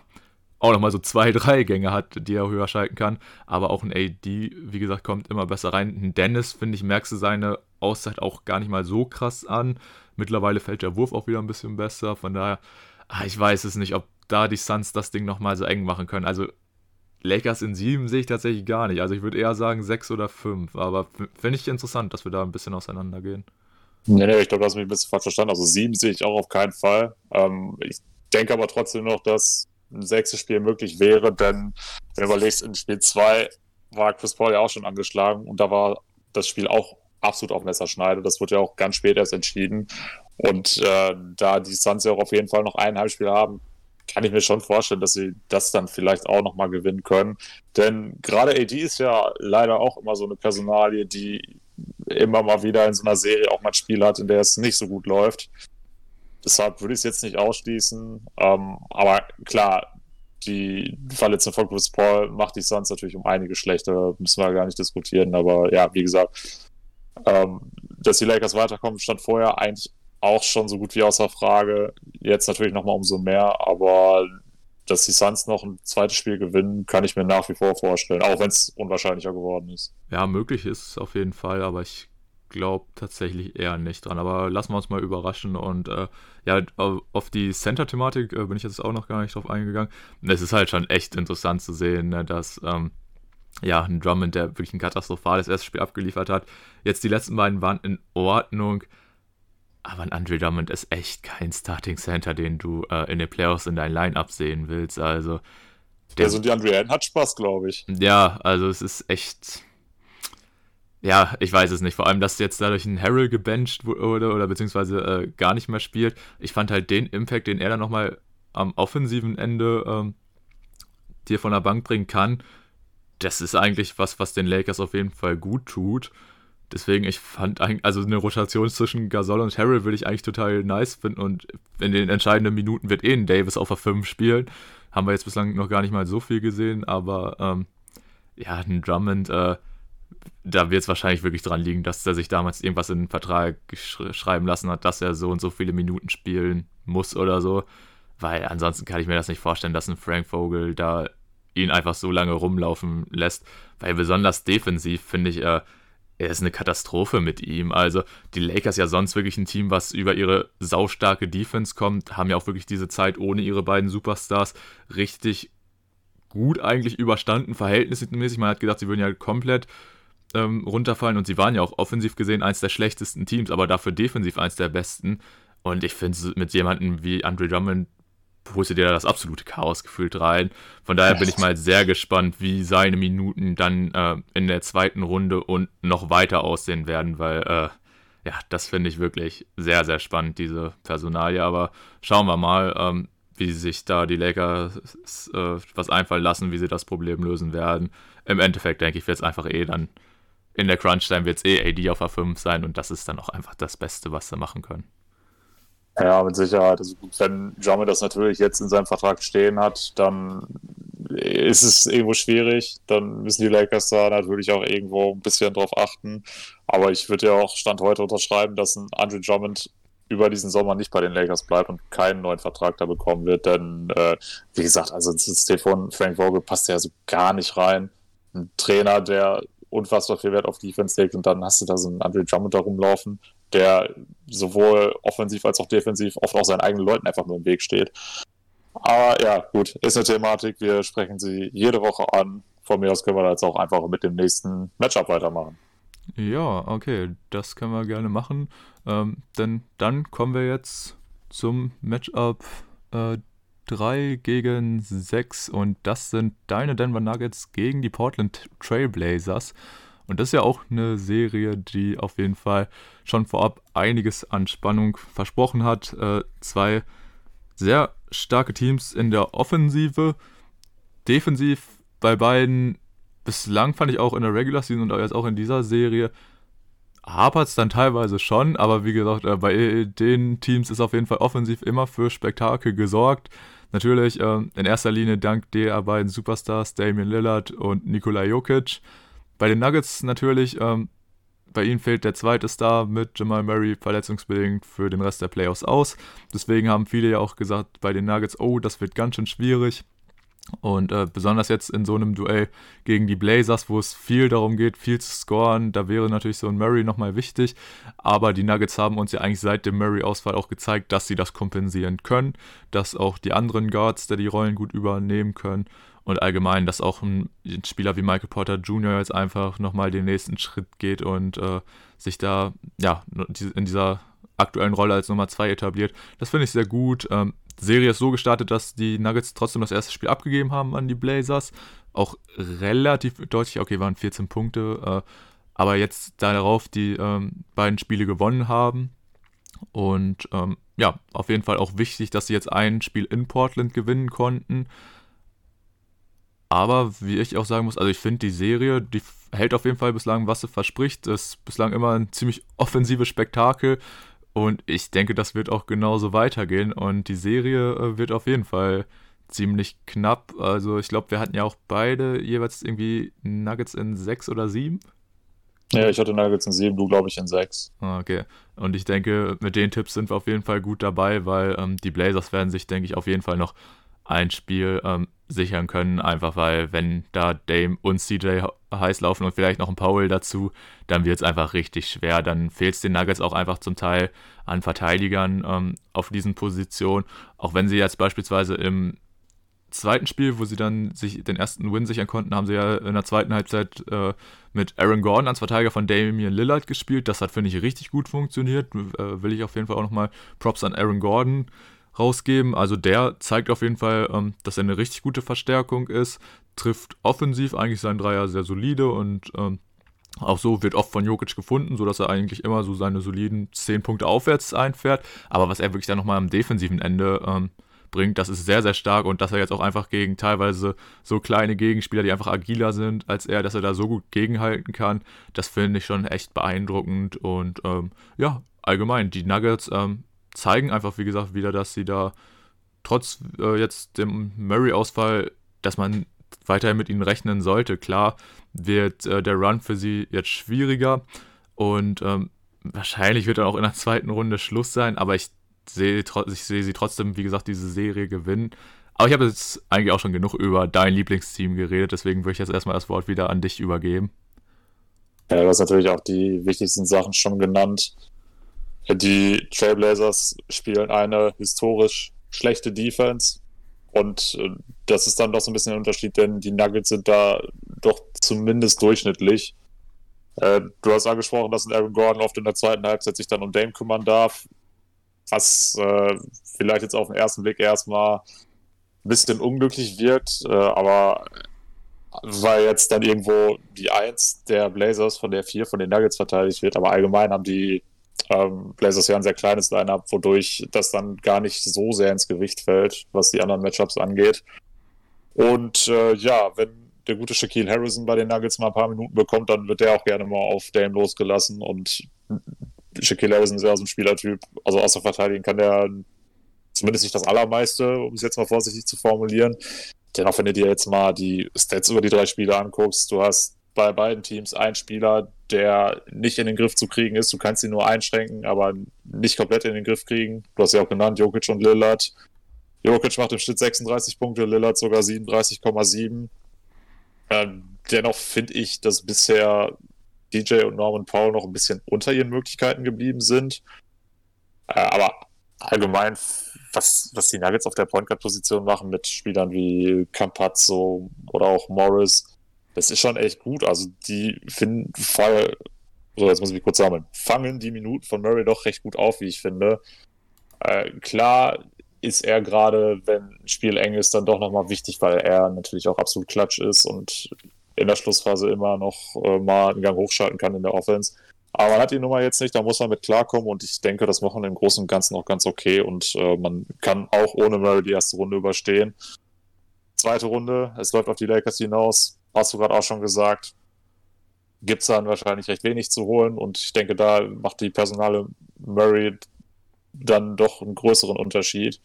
auch nochmal so zwei, drei Gänge hat, die er höher schalten kann. Aber auch ein AD, wie gesagt, kommt immer besser rein. Ein Dennis, finde ich, merkst du seine Auszeit auch gar nicht mal so krass an. Mittlerweile fällt der Wurf auch wieder ein bisschen besser. Von daher, ah, ich weiß es nicht, ob da die Suns das Ding nochmal so eng machen können. Also Lakers in sieben sehe ich tatsächlich gar nicht. Also ich würde eher sagen sechs oder fünf. Aber finde ich interessant, dass wir da ein bisschen auseinandergehen. Nee, nee, ich glaube, du hast mich ein bisschen falsch verstanden. Also sieben sehe ich auch auf keinen Fall. Ähm, ich denke aber trotzdem noch, dass ein sechstes Spiel möglich wäre, denn wenn du überlegst, in Spiel zwei war Chris Paul ja auch schon angeschlagen und da war das Spiel auch absolut auf Messerschneide. Das wird ja auch ganz spät erst entschieden. Und äh, da die Suns ja auch auf jeden Fall noch ein Heimspiel haben, kann ich mir schon vorstellen, dass sie das dann vielleicht auch nochmal gewinnen können. Denn gerade AD ist ja leider auch immer so eine Personalie, die immer mal wieder in so einer Serie auch mal ein Spiel hat, in der es nicht so gut läuft. Deshalb würde ich es jetzt nicht ausschließen. Ähm, aber klar, die Verletzung von Chris Paul macht die Suns natürlich um einige schlechter, müssen wir gar nicht diskutieren. Aber ja, wie gesagt, ähm, dass die Lakers weiterkommen, stand vorher eigentlich auch schon so gut wie außer Frage. Jetzt natürlich nochmal umso mehr, aber dass die Suns noch ein zweites Spiel gewinnen, kann ich mir nach wie vor vorstellen, auch wenn es unwahrscheinlicher geworden ist. Ja, möglich ist es auf jeden Fall, aber ich glaube tatsächlich eher nicht dran. Aber lassen wir uns mal überraschen und äh, ja, auf die Center-Thematik äh, bin ich jetzt auch noch gar nicht drauf eingegangen. Es ist halt schon echt interessant zu sehen, ne, dass ähm, ja, ein Drummond, der wirklich ein katastrophales erstes Spiel abgeliefert hat. Jetzt die letzten beiden waren in Ordnung. Aber ein Andre Drummond ist echt kein Starting Center, den du äh, in den Playoffs in dein Line-Up sehen willst. Also. Der, also die Andre Allen hat Spaß, glaube ich. Ja, also es ist echt. Ja, ich weiß es nicht. Vor allem, dass jetzt dadurch ein Harrell gebencht wurde oder beziehungsweise äh, gar nicht mehr spielt. Ich fand halt den Impact, den er dann nochmal am offensiven Ende ähm, dir von der Bank bringen kann, das ist eigentlich was, was den Lakers auf jeden Fall gut tut. Deswegen, ich fand eigentlich, also eine Rotation zwischen Gasol und Harrell würde ich eigentlich total nice finden und in den entscheidenden Minuten wird eh ein Davis auf der 5 spielen. Haben wir jetzt bislang noch gar nicht mal so viel gesehen, aber ähm, ja, ein Drummond, äh, da wird es wahrscheinlich wirklich dran liegen, dass er sich damals irgendwas in den Vertrag sch schreiben lassen hat, dass er so und so viele Minuten spielen muss oder so. Weil ansonsten kann ich mir das nicht vorstellen, dass ein Frank Vogel da ihn einfach so lange rumlaufen lässt. Weil besonders defensiv finde ich, äh, er ist eine Katastrophe mit ihm. Also die Lakers ja sonst wirklich ein Team, was über ihre saustarke Defense kommt, haben ja auch wirklich diese Zeit ohne ihre beiden Superstars richtig gut eigentlich überstanden, verhältnismäßig. Man hat gedacht, sie würden ja komplett ähm, runterfallen und sie waren ja auch offensiv gesehen eins der schlechtesten Teams, aber dafür defensiv eins der besten. Und ich finde, mit jemandem wie Andre Drummond holst du dir da das absolute Chaos gefühlt rein. Von daher bin ich mal sehr gespannt, wie seine Minuten dann äh, in der zweiten Runde und noch weiter aussehen werden, weil äh, ja, das finde ich wirklich sehr, sehr spannend, diese Personalie. Aber schauen wir mal, ähm, wie sich da die Lakers äh, was einfallen lassen, wie sie das Problem lösen werden. Im Endeffekt denke ich, wird es einfach eh dann in der Crunch-Time wird es eh AD auf A5 sein und das ist dann auch einfach das Beste, was sie machen können. Ja, mit Sicherheit. Also wenn Jamme das natürlich jetzt in seinem Vertrag stehen hat, dann ist es irgendwo schwierig. Dann müssen die Lakers da natürlich auch irgendwo ein bisschen drauf achten. Aber ich würde ja auch Stand heute unterschreiben, dass ein Andrew Drummond über diesen Sommer nicht bei den Lakers bleibt und keinen neuen Vertrag da bekommen wird. Denn, äh, wie gesagt, also ins System von Frank Vogel passt ja so gar nicht rein. Ein Trainer, der unfassbar viel Wert auf Defense legt und dann hast du da so einen Andrew Drummond da rumlaufen, der sowohl offensiv als auch defensiv oft auch seinen eigenen Leuten einfach nur im Weg steht. Aber ja, gut, ist eine Thematik. Wir sprechen sie jede Woche an. Von mir aus können wir da jetzt auch einfach mit dem nächsten Matchup weitermachen. Ja, okay, das können wir gerne machen. Ähm, denn dann kommen wir jetzt zum Matchup äh, 3 gegen 6 und das sind deine Denver Nuggets gegen die Portland Trailblazers. Und das ist ja auch eine Serie, die auf jeden Fall schon vorab einiges an Spannung versprochen hat. Äh, zwei sehr starke Teams in der Offensive. Defensiv bei beiden bislang fand ich auch in der Regular Season und jetzt auch in dieser Serie hapert es dann teilweise schon, aber wie gesagt, äh, bei den Teams ist auf jeden Fall offensiv immer für Spektakel gesorgt. Natürlich äh, in erster Linie dank der beiden Superstars Damian Lillard und Nikola Jokic. Bei den Nuggets natürlich, ähm, bei ihnen fehlt der zweite Star mit Jamal Murray verletzungsbedingt für den Rest der Playoffs aus. Deswegen haben viele ja auch gesagt bei den Nuggets, oh, das wird ganz schön schwierig. Und äh, besonders jetzt in so einem Duell gegen die Blazers, wo es viel darum geht, viel zu scoren, da wäre natürlich so ein Murray nochmal wichtig. Aber die Nuggets haben uns ja eigentlich seit dem Murray-Ausfall auch gezeigt, dass sie das kompensieren können, dass auch die anderen Guards, der die Rollen gut übernehmen können. Und allgemein, dass auch ein Spieler wie Michael Porter Jr. jetzt einfach nochmal den nächsten Schritt geht und äh, sich da ja in dieser aktuellen Rolle als Nummer 2 etabliert. Das finde ich sehr gut. Ähm, Serie ist so gestartet, dass die Nuggets trotzdem das erste Spiel abgegeben haben an die Blazers. Auch relativ deutlich, okay, waren 14 Punkte, äh, aber jetzt darauf die ähm, beiden Spiele gewonnen haben. Und ähm, ja, auf jeden Fall auch wichtig, dass sie jetzt ein Spiel in Portland gewinnen konnten. Aber wie ich auch sagen muss, also ich finde die Serie, die hält auf jeden Fall bislang, was sie verspricht. Es ist bislang immer ein ziemlich offensives Spektakel. Und ich denke, das wird auch genauso weitergehen. Und die Serie äh, wird auf jeden Fall ziemlich knapp. Also ich glaube, wir hatten ja auch beide jeweils irgendwie Nuggets in sechs oder sieben. Ja, ich hatte Nuggets in sieben, du glaube ich in sechs. Ah, okay. Und ich denke, mit den Tipps sind wir auf jeden Fall gut dabei, weil ähm, die Blazers werden sich, denke ich, auf jeden Fall noch ein Spiel ähm, sichern können, einfach weil wenn da Dame und CJ heiß laufen und vielleicht noch ein Powell dazu, dann wird es einfach richtig schwer. Dann fehlt es den Nuggets auch einfach zum Teil an Verteidigern ähm, auf diesen Positionen. Auch wenn sie jetzt beispielsweise im zweiten Spiel, wo sie dann sich den ersten Win sichern konnten, haben sie ja in der zweiten Halbzeit äh, mit Aaron Gordon als Verteidiger von Damian Lillard gespielt. Das hat, finde ich, richtig gut funktioniert. Äh, will ich auf jeden Fall auch nochmal Props an Aaron Gordon rausgeben. Also der zeigt auf jeden Fall, ähm, dass er eine richtig gute Verstärkung ist, trifft offensiv eigentlich seinen Dreier sehr solide und ähm, auch so wird oft von Jokic gefunden, sodass er eigentlich immer so seine soliden 10 Punkte aufwärts einfährt. Aber was er wirklich dann nochmal am defensiven Ende ähm, bringt, das ist sehr, sehr stark und dass er jetzt auch einfach gegen teilweise so kleine Gegenspieler, die einfach agiler sind als er, dass er da so gut gegenhalten kann, das finde ich schon echt beeindruckend und ähm, ja, allgemein, die Nuggets ähm, zeigen einfach, wie gesagt, wieder, dass sie da trotz äh, jetzt dem Murray-Ausfall, dass man weiterhin mit ihnen rechnen sollte. Klar wird äh, der Run für sie jetzt schwieriger und ähm, wahrscheinlich wird dann auch in der zweiten Runde Schluss sein, aber ich sehe seh sie trotzdem, wie gesagt, diese Serie gewinnen. Aber ich habe jetzt eigentlich auch schon genug über dein Lieblingsteam geredet, deswegen würde ich jetzt erstmal das Wort wieder an dich übergeben. Ja, du hast natürlich auch die wichtigsten Sachen schon genannt. Die Trailblazers spielen eine historisch schlechte Defense. Und äh, das ist dann doch so ein bisschen der Unterschied, denn die Nuggets sind da doch zumindest durchschnittlich. Äh, du hast angesprochen, dass ein Aaron Gordon oft in der zweiten Halbzeit sich dann um Dame kümmern darf. Was äh, vielleicht jetzt auf den ersten Blick erstmal ein bisschen unglücklich wirkt, aber weil jetzt dann irgendwo die 1 der Blazers von der 4 von den Nuggets verteidigt wird, aber allgemein haben die ähm, Blazers ja ein sehr kleines Lineup, wodurch das dann gar nicht so sehr ins Gewicht fällt, was die anderen Matchups angeht. Und äh, ja, wenn der gute Shaquille Harrison bei den Nuggets mal ein paar Minuten bekommt, dann wird der auch gerne mal auf Dame losgelassen. Und Shaquille Harrison ist ja so ein Spielertyp, also außer verteidigen kann der zumindest nicht das Allermeiste, um es jetzt mal vorsichtig zu formulieren. Dennoch, wenn du dir jetzt mal die Stats über die drei Spiele anguckst, du hast bei beiden Teams ein Spieler, der nicht in den Griff zu kriegen ist. Du kannst ihn nur einschränken, aber nicht komplett in den Griff kriegen. Du hast ja auch genannt, Jokic und Lillard. Jokic macht im Schnitt 36 Punkte, Lillard sogar 37,7. Äh, dennoch finde ich, dass bisher DJ und Norman Paul noch ein bisschen unter ihren Möglichkeiten geblieben sind. Äh, aber allgemein, was, was die Nuggets auf der Point Guard Position machen mit Spielern wie Campazzo oder auch Morris, das ist schon echt gut. Also die finden voll, so jetzt muss ich mich kurz sammeln, fangen die Minuten von Murray doch recht gut auf, wie ich finde. Äh, klar ist er gerade, wenn Spiel eng ist, dann doch nochmal wichtig, weil er natürlich auch absolut klatsch ist und in der Schlussphase immer noch äh, mal einen Gang hochschalten kann in der Offense. Aber man hat die Nummer jetzt nicht, da muss man mit klarkommen und ich denke, das machen im Großen und Ganzen auch ganz okay und äh, man kann auch ohne Murray die erste Runde überstehen. Zweite Runde, es läuft auf die Lakers hinaus hast du gerade auch schon gesagt. gibt es dann wahrscheinlich recht wenig zu holen und ich denke, da macht die Personale Murray dann doch einen größeren Unterschied.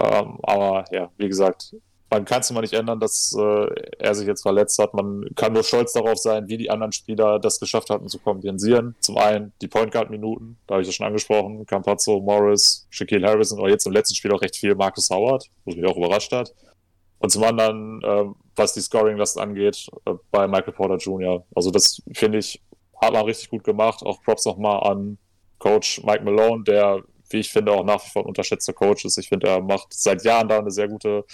Ähm, aber ja, wie gesagt, man kann es immer nicht ändern, dass äh, er sich jetzt verletzt hat. Man kann nur stolz darauf sein, wie die anderen Spieler das geschafft hatten zu kompensieren. Zum einen die Point Guard Minuten, da habe ich ja schon angesprochen, Campazzo, Morris, Shaquille Harrison, aber jetzt im letzten Spiel auch recht viel Marcus Howard, was mich auch überrascht hat. Und zum anderen, äh, was die Scoring-Last angeht, äh, bei Michael Porter Jr. Also das finde ich, hat man richtig gut gemacht. Auch Props nochmal an Coach Mike Malone, der, wie ich finde, auch nach wie vor ein unterschätzter Coach ist. Ich finde, er macht seit Jahren da eine sehr gute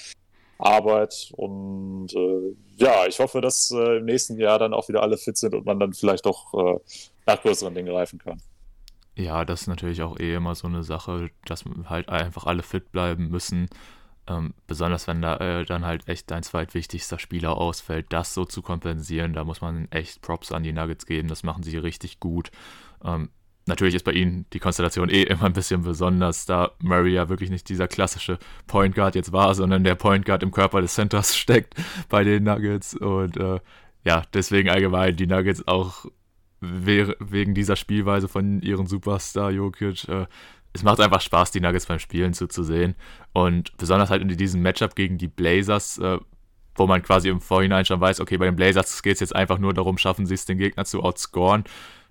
Arbeit. Und äh, ja, ich hoffe, dass äh, im nächsten Jahr dann auch wieder alle fit sind und man dann vielleicht doch äh, nach größeren Dingen greifen kann. Ja, das ist natürlich auch eh immer so eine Sache, dass halt einfach alle fit bleiben müssen. Ähm, besonders wenn da äh, dann halt echt dein zweitwichtigster Spieler ausfällt, das so zu kompensieren, da muss man echt Props an die Nuggets geben. Das machen sie richtig gut. Ähm, Natürlich ist bei ihnen die Konstellation eh immer ein bisschen besonders, da Murray ja wirklich nicht dieser klassische Point Guard jetzt war, sondern der Point Guard im Körper des Centers steckt bei den Nuggets. Und äh, ja, deswegen allgemein die Nuggets auch we wegen dieser Spielweise von ihren Superstar Jokic. Äh, es macht einfach Spaß, die Nuggets beim Spielen zuzusehen. Und besonders halt in diesem Matchup gegen die Blazers, äh, wo man quasi im Vorhinein schon weiß, okay, bei den Blazers geht es jetzt einfach nur darum, schaffen sie es, den Gegner zu outscoren.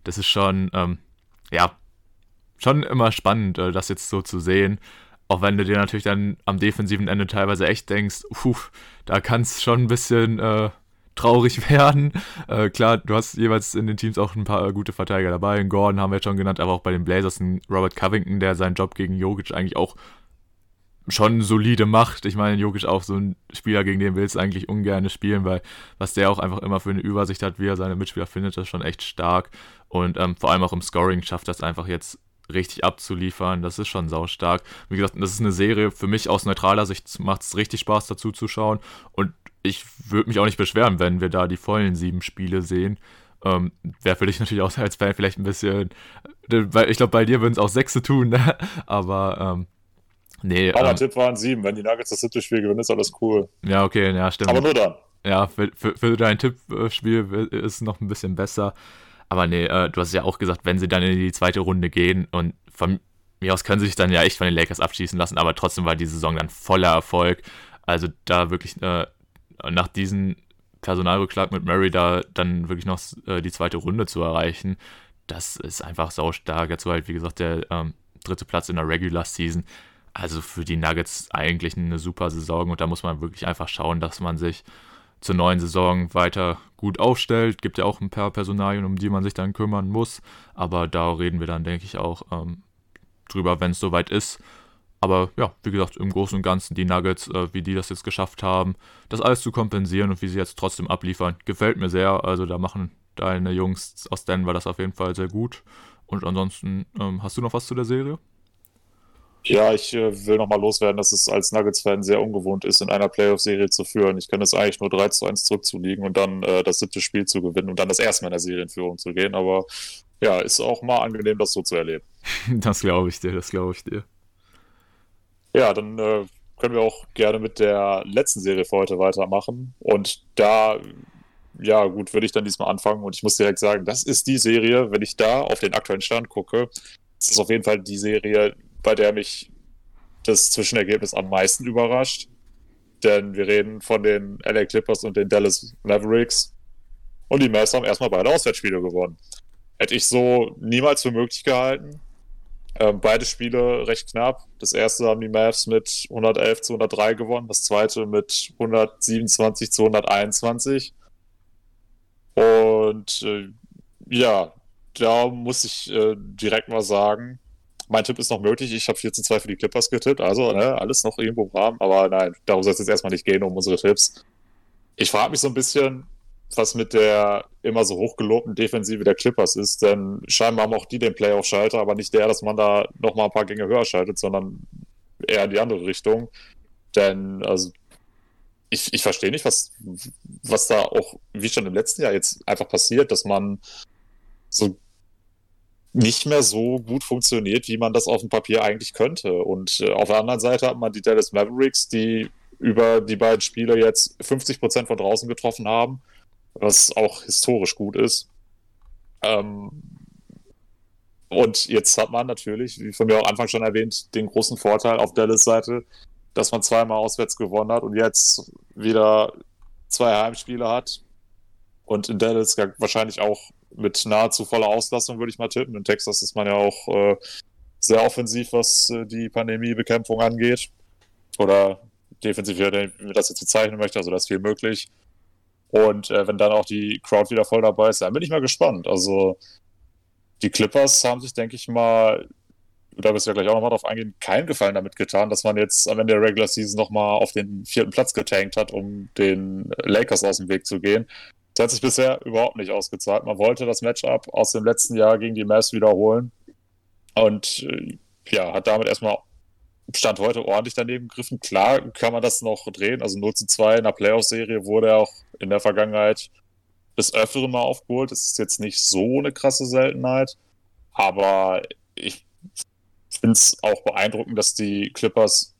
Das ist schon ähm, ja, schon immer spannend, äh, das jetzt so zu sehen. Auch wenn du dir natürlich dann am defensiven Ende teilweise echt denkst, puh, da kann es schon ein bisschen äh, traurig werden. Äh, klar, du hast jeweils in den Teams auch ein paar gute Verteidiger dabei. In Gordon haben wir jetzt schon genannt, aber auch bei den Blazers ein Robert Covington, der seinen Job gegen Jokic eigentlich auch schon solide macht. Ich meine, Jokic auch so ein Spieler, gegen den willst du eigentlich ungern spielen, weil was der auch einfach immer für eine Übersicht hat, wie er seine Mitspieler findet, das ist schon echt stark. Und ähm, vor allem auch im Scoring schafft das einfach jetzt richtig abzuliefern. Das ist schon saustark. Wie gesagt, das ist eine Serie, für mich aus neutraler Sicht macht es richtig Spaß dazu zu schauen. Und ich würde mich auch nicht beschweren, wenn wir da die vollen sieben Spiele sehen. Ähm, Wäre für dich natürlich auch als Fan vielleicht ein bisschen, äh, weil ich glaube, bei dir würden es auch Sechse tun, ne? aber ähm, Nee. Aber ähm, Tipp waren sieben. Wenn die Nuggets das siebte Spiel gewinnen, ist alles cool. Ja, okay, ja, stimmt. Aber nur dann. Ja, für, für, für dein Tippspiel ist es noch ein bisschen besser. Aber nee, äh, du hast ja auch gesagt, wenn sie dann in die zweite Runde gehen und von mir aus können sie sich dann ja echt von den Lakers abschießen lassen, aber trotzdem war die Saison dann voller Erfolg. Also da wirklich äh, nach diesem Personalrückschlag mit Murray da dann wirklich noch äh, die zweite Runde zu erreichen, das ist einfach saustark. Dazu halt, wie gesagt, der ähm, dritte Platz in der Regular Season also für die Nuggets eigentlich eine super Saison und da muss man wirklich einfach schauen, dass man sich zur neuen Saison weiter gut aufstellt. Gibt ja auch ein paar Personalien, um die man sich dann kümmern muss, aber da reden wir dann, denke ich, auch ähm, drüber, wenn es soweit ist. Aber ja, wie gesagt, im Großen und Ganzen die Nuggets, äh, wie die das jetzt geschafft haben, das alles zu kompensieren und wie sie jetzt trotzdem abliefern, gefällt mir sehr. Also da machen deine Jungs aus Denver das auf jeden Fall sehr gut. Und ansonsten, ähm, hast du noch was zu der Serie? Ja, ich äh, will nochmal loswerden, dass es als Nuggets-Fan sehr ungewohnt ist, in einer Playoff-Serie zu führen. Ich kann es eigentlich nur 3 zu 1 zurückzuliegen und dann äh, das siebte Spiel zu gewinnen und dann das erste Mal in der Serienführung zu gehen. Aber ja, ist auch mal angenehm, das so zu erleben. Das glaube ich dir, das glaube ich dir. Ja, dann äh, können wir auch gerne mit der letzten Serie für heute weitermachen. Und da, ja, gut, würde ich dann diesmal anfangen. Und ich muss direkt sagen, das ist die Serie, wenn ich da auf den aktuellen Stand gucke, ist auf jeden Fall die Serie, bei der mich das Zwischenergebnis am meisten überrascht. Denn wir reden von den LA Clippers und den Dallas Mavericks. Und die Mavs haben erstmal beide Auswärtsspiele gewonnen. Hätte ich so niemals für möglich gehalten. Ähm, beide Spiele recht knapp. Das erste haben die Mavs mit 111 zu 103 gewonnen, das zweite mit 127 zu 121. Und äh, ja, da muss ich äh, direkt mal sagen, mein Tipp ist noch möglich. Ich habe 4 zu 2 für die Clippers getippt. Also ne, alles noch irgendwo im Rahmen. Aber nein, darum soll es jetzt erstmal nicht gehen, um unsere Tipps. Ich frage mich so ein bisschen, was mit der immer so hochgelobten Defensive der Clippers ist. Denn scheinbar haben auch die den Playoff-Schalter, aber nicht der, dass man da nochmal ein paar Gänge höher schaltet, sondern eher in die andere Richtung. Denn, also, ich, ich verstehe nicht, was, was da auch, wie schon im letzten Jahr jetzt einfach passiert, dass man so nicht mehr so gut funktioniert, wie man das auf dem Papier eigentlich könnte. Und äh, auf der anderen Seite hat man die Dallas Mavericks, die über die beiden Spiele jetzt 50 Prozent von draußen getroffen haben, was auch historisch gut ist. Ähm, und jetzt hat man natürlich, wie von mir auch Anfang schon erwähnt, den großen Vorteil auf Dallas Seite, dass man zweimal auswärts gewonnen hat und jetzt wieder zwei Heimspiele hat. Und in Dallas wahrscheinlich auch mit nahezu voller Auslastung, würde ich mal tippen. In Texas ist man ja auch äh, sehr offensiv, was äh, die Pandemiebekämpfung angeht. Oder defensiv, wie man das jetzt bezeichnen möchte. Also da ist viel möglich. Und äh, wenn dann auch die Crowd wieder voll dabei ist, dann bin ich mal gespannt. Also die Clippers haben sich, denke ich mal, da wirst du ja gleich auch nochmal drauf eingehen, keinen Gefallen damit getan, dass man jetzt am Ende der Regular Season nochmal auf den vierten Platz getankt hat, um den Lakers aus dem Weg zu gehen. Das hat sich bisher überhaupt nicht ausgezahlt. Man wollte das Matchup aus dem letzten Jahr gegen die Mavs wiederholen und äh, ja, hat damit erstmal Stand heute ordentlich daneben gegriffen. Klar kann man das noch drehen. Also 0 zu 2 in der Playoff-Serie wurde er auch in der Vergangenheit des Öfteren mal aufgeholt. Das ist jetzt nicht so eine krasse Seltenheit. Aber ich finde es auch beeindruckend, dass die Clippers,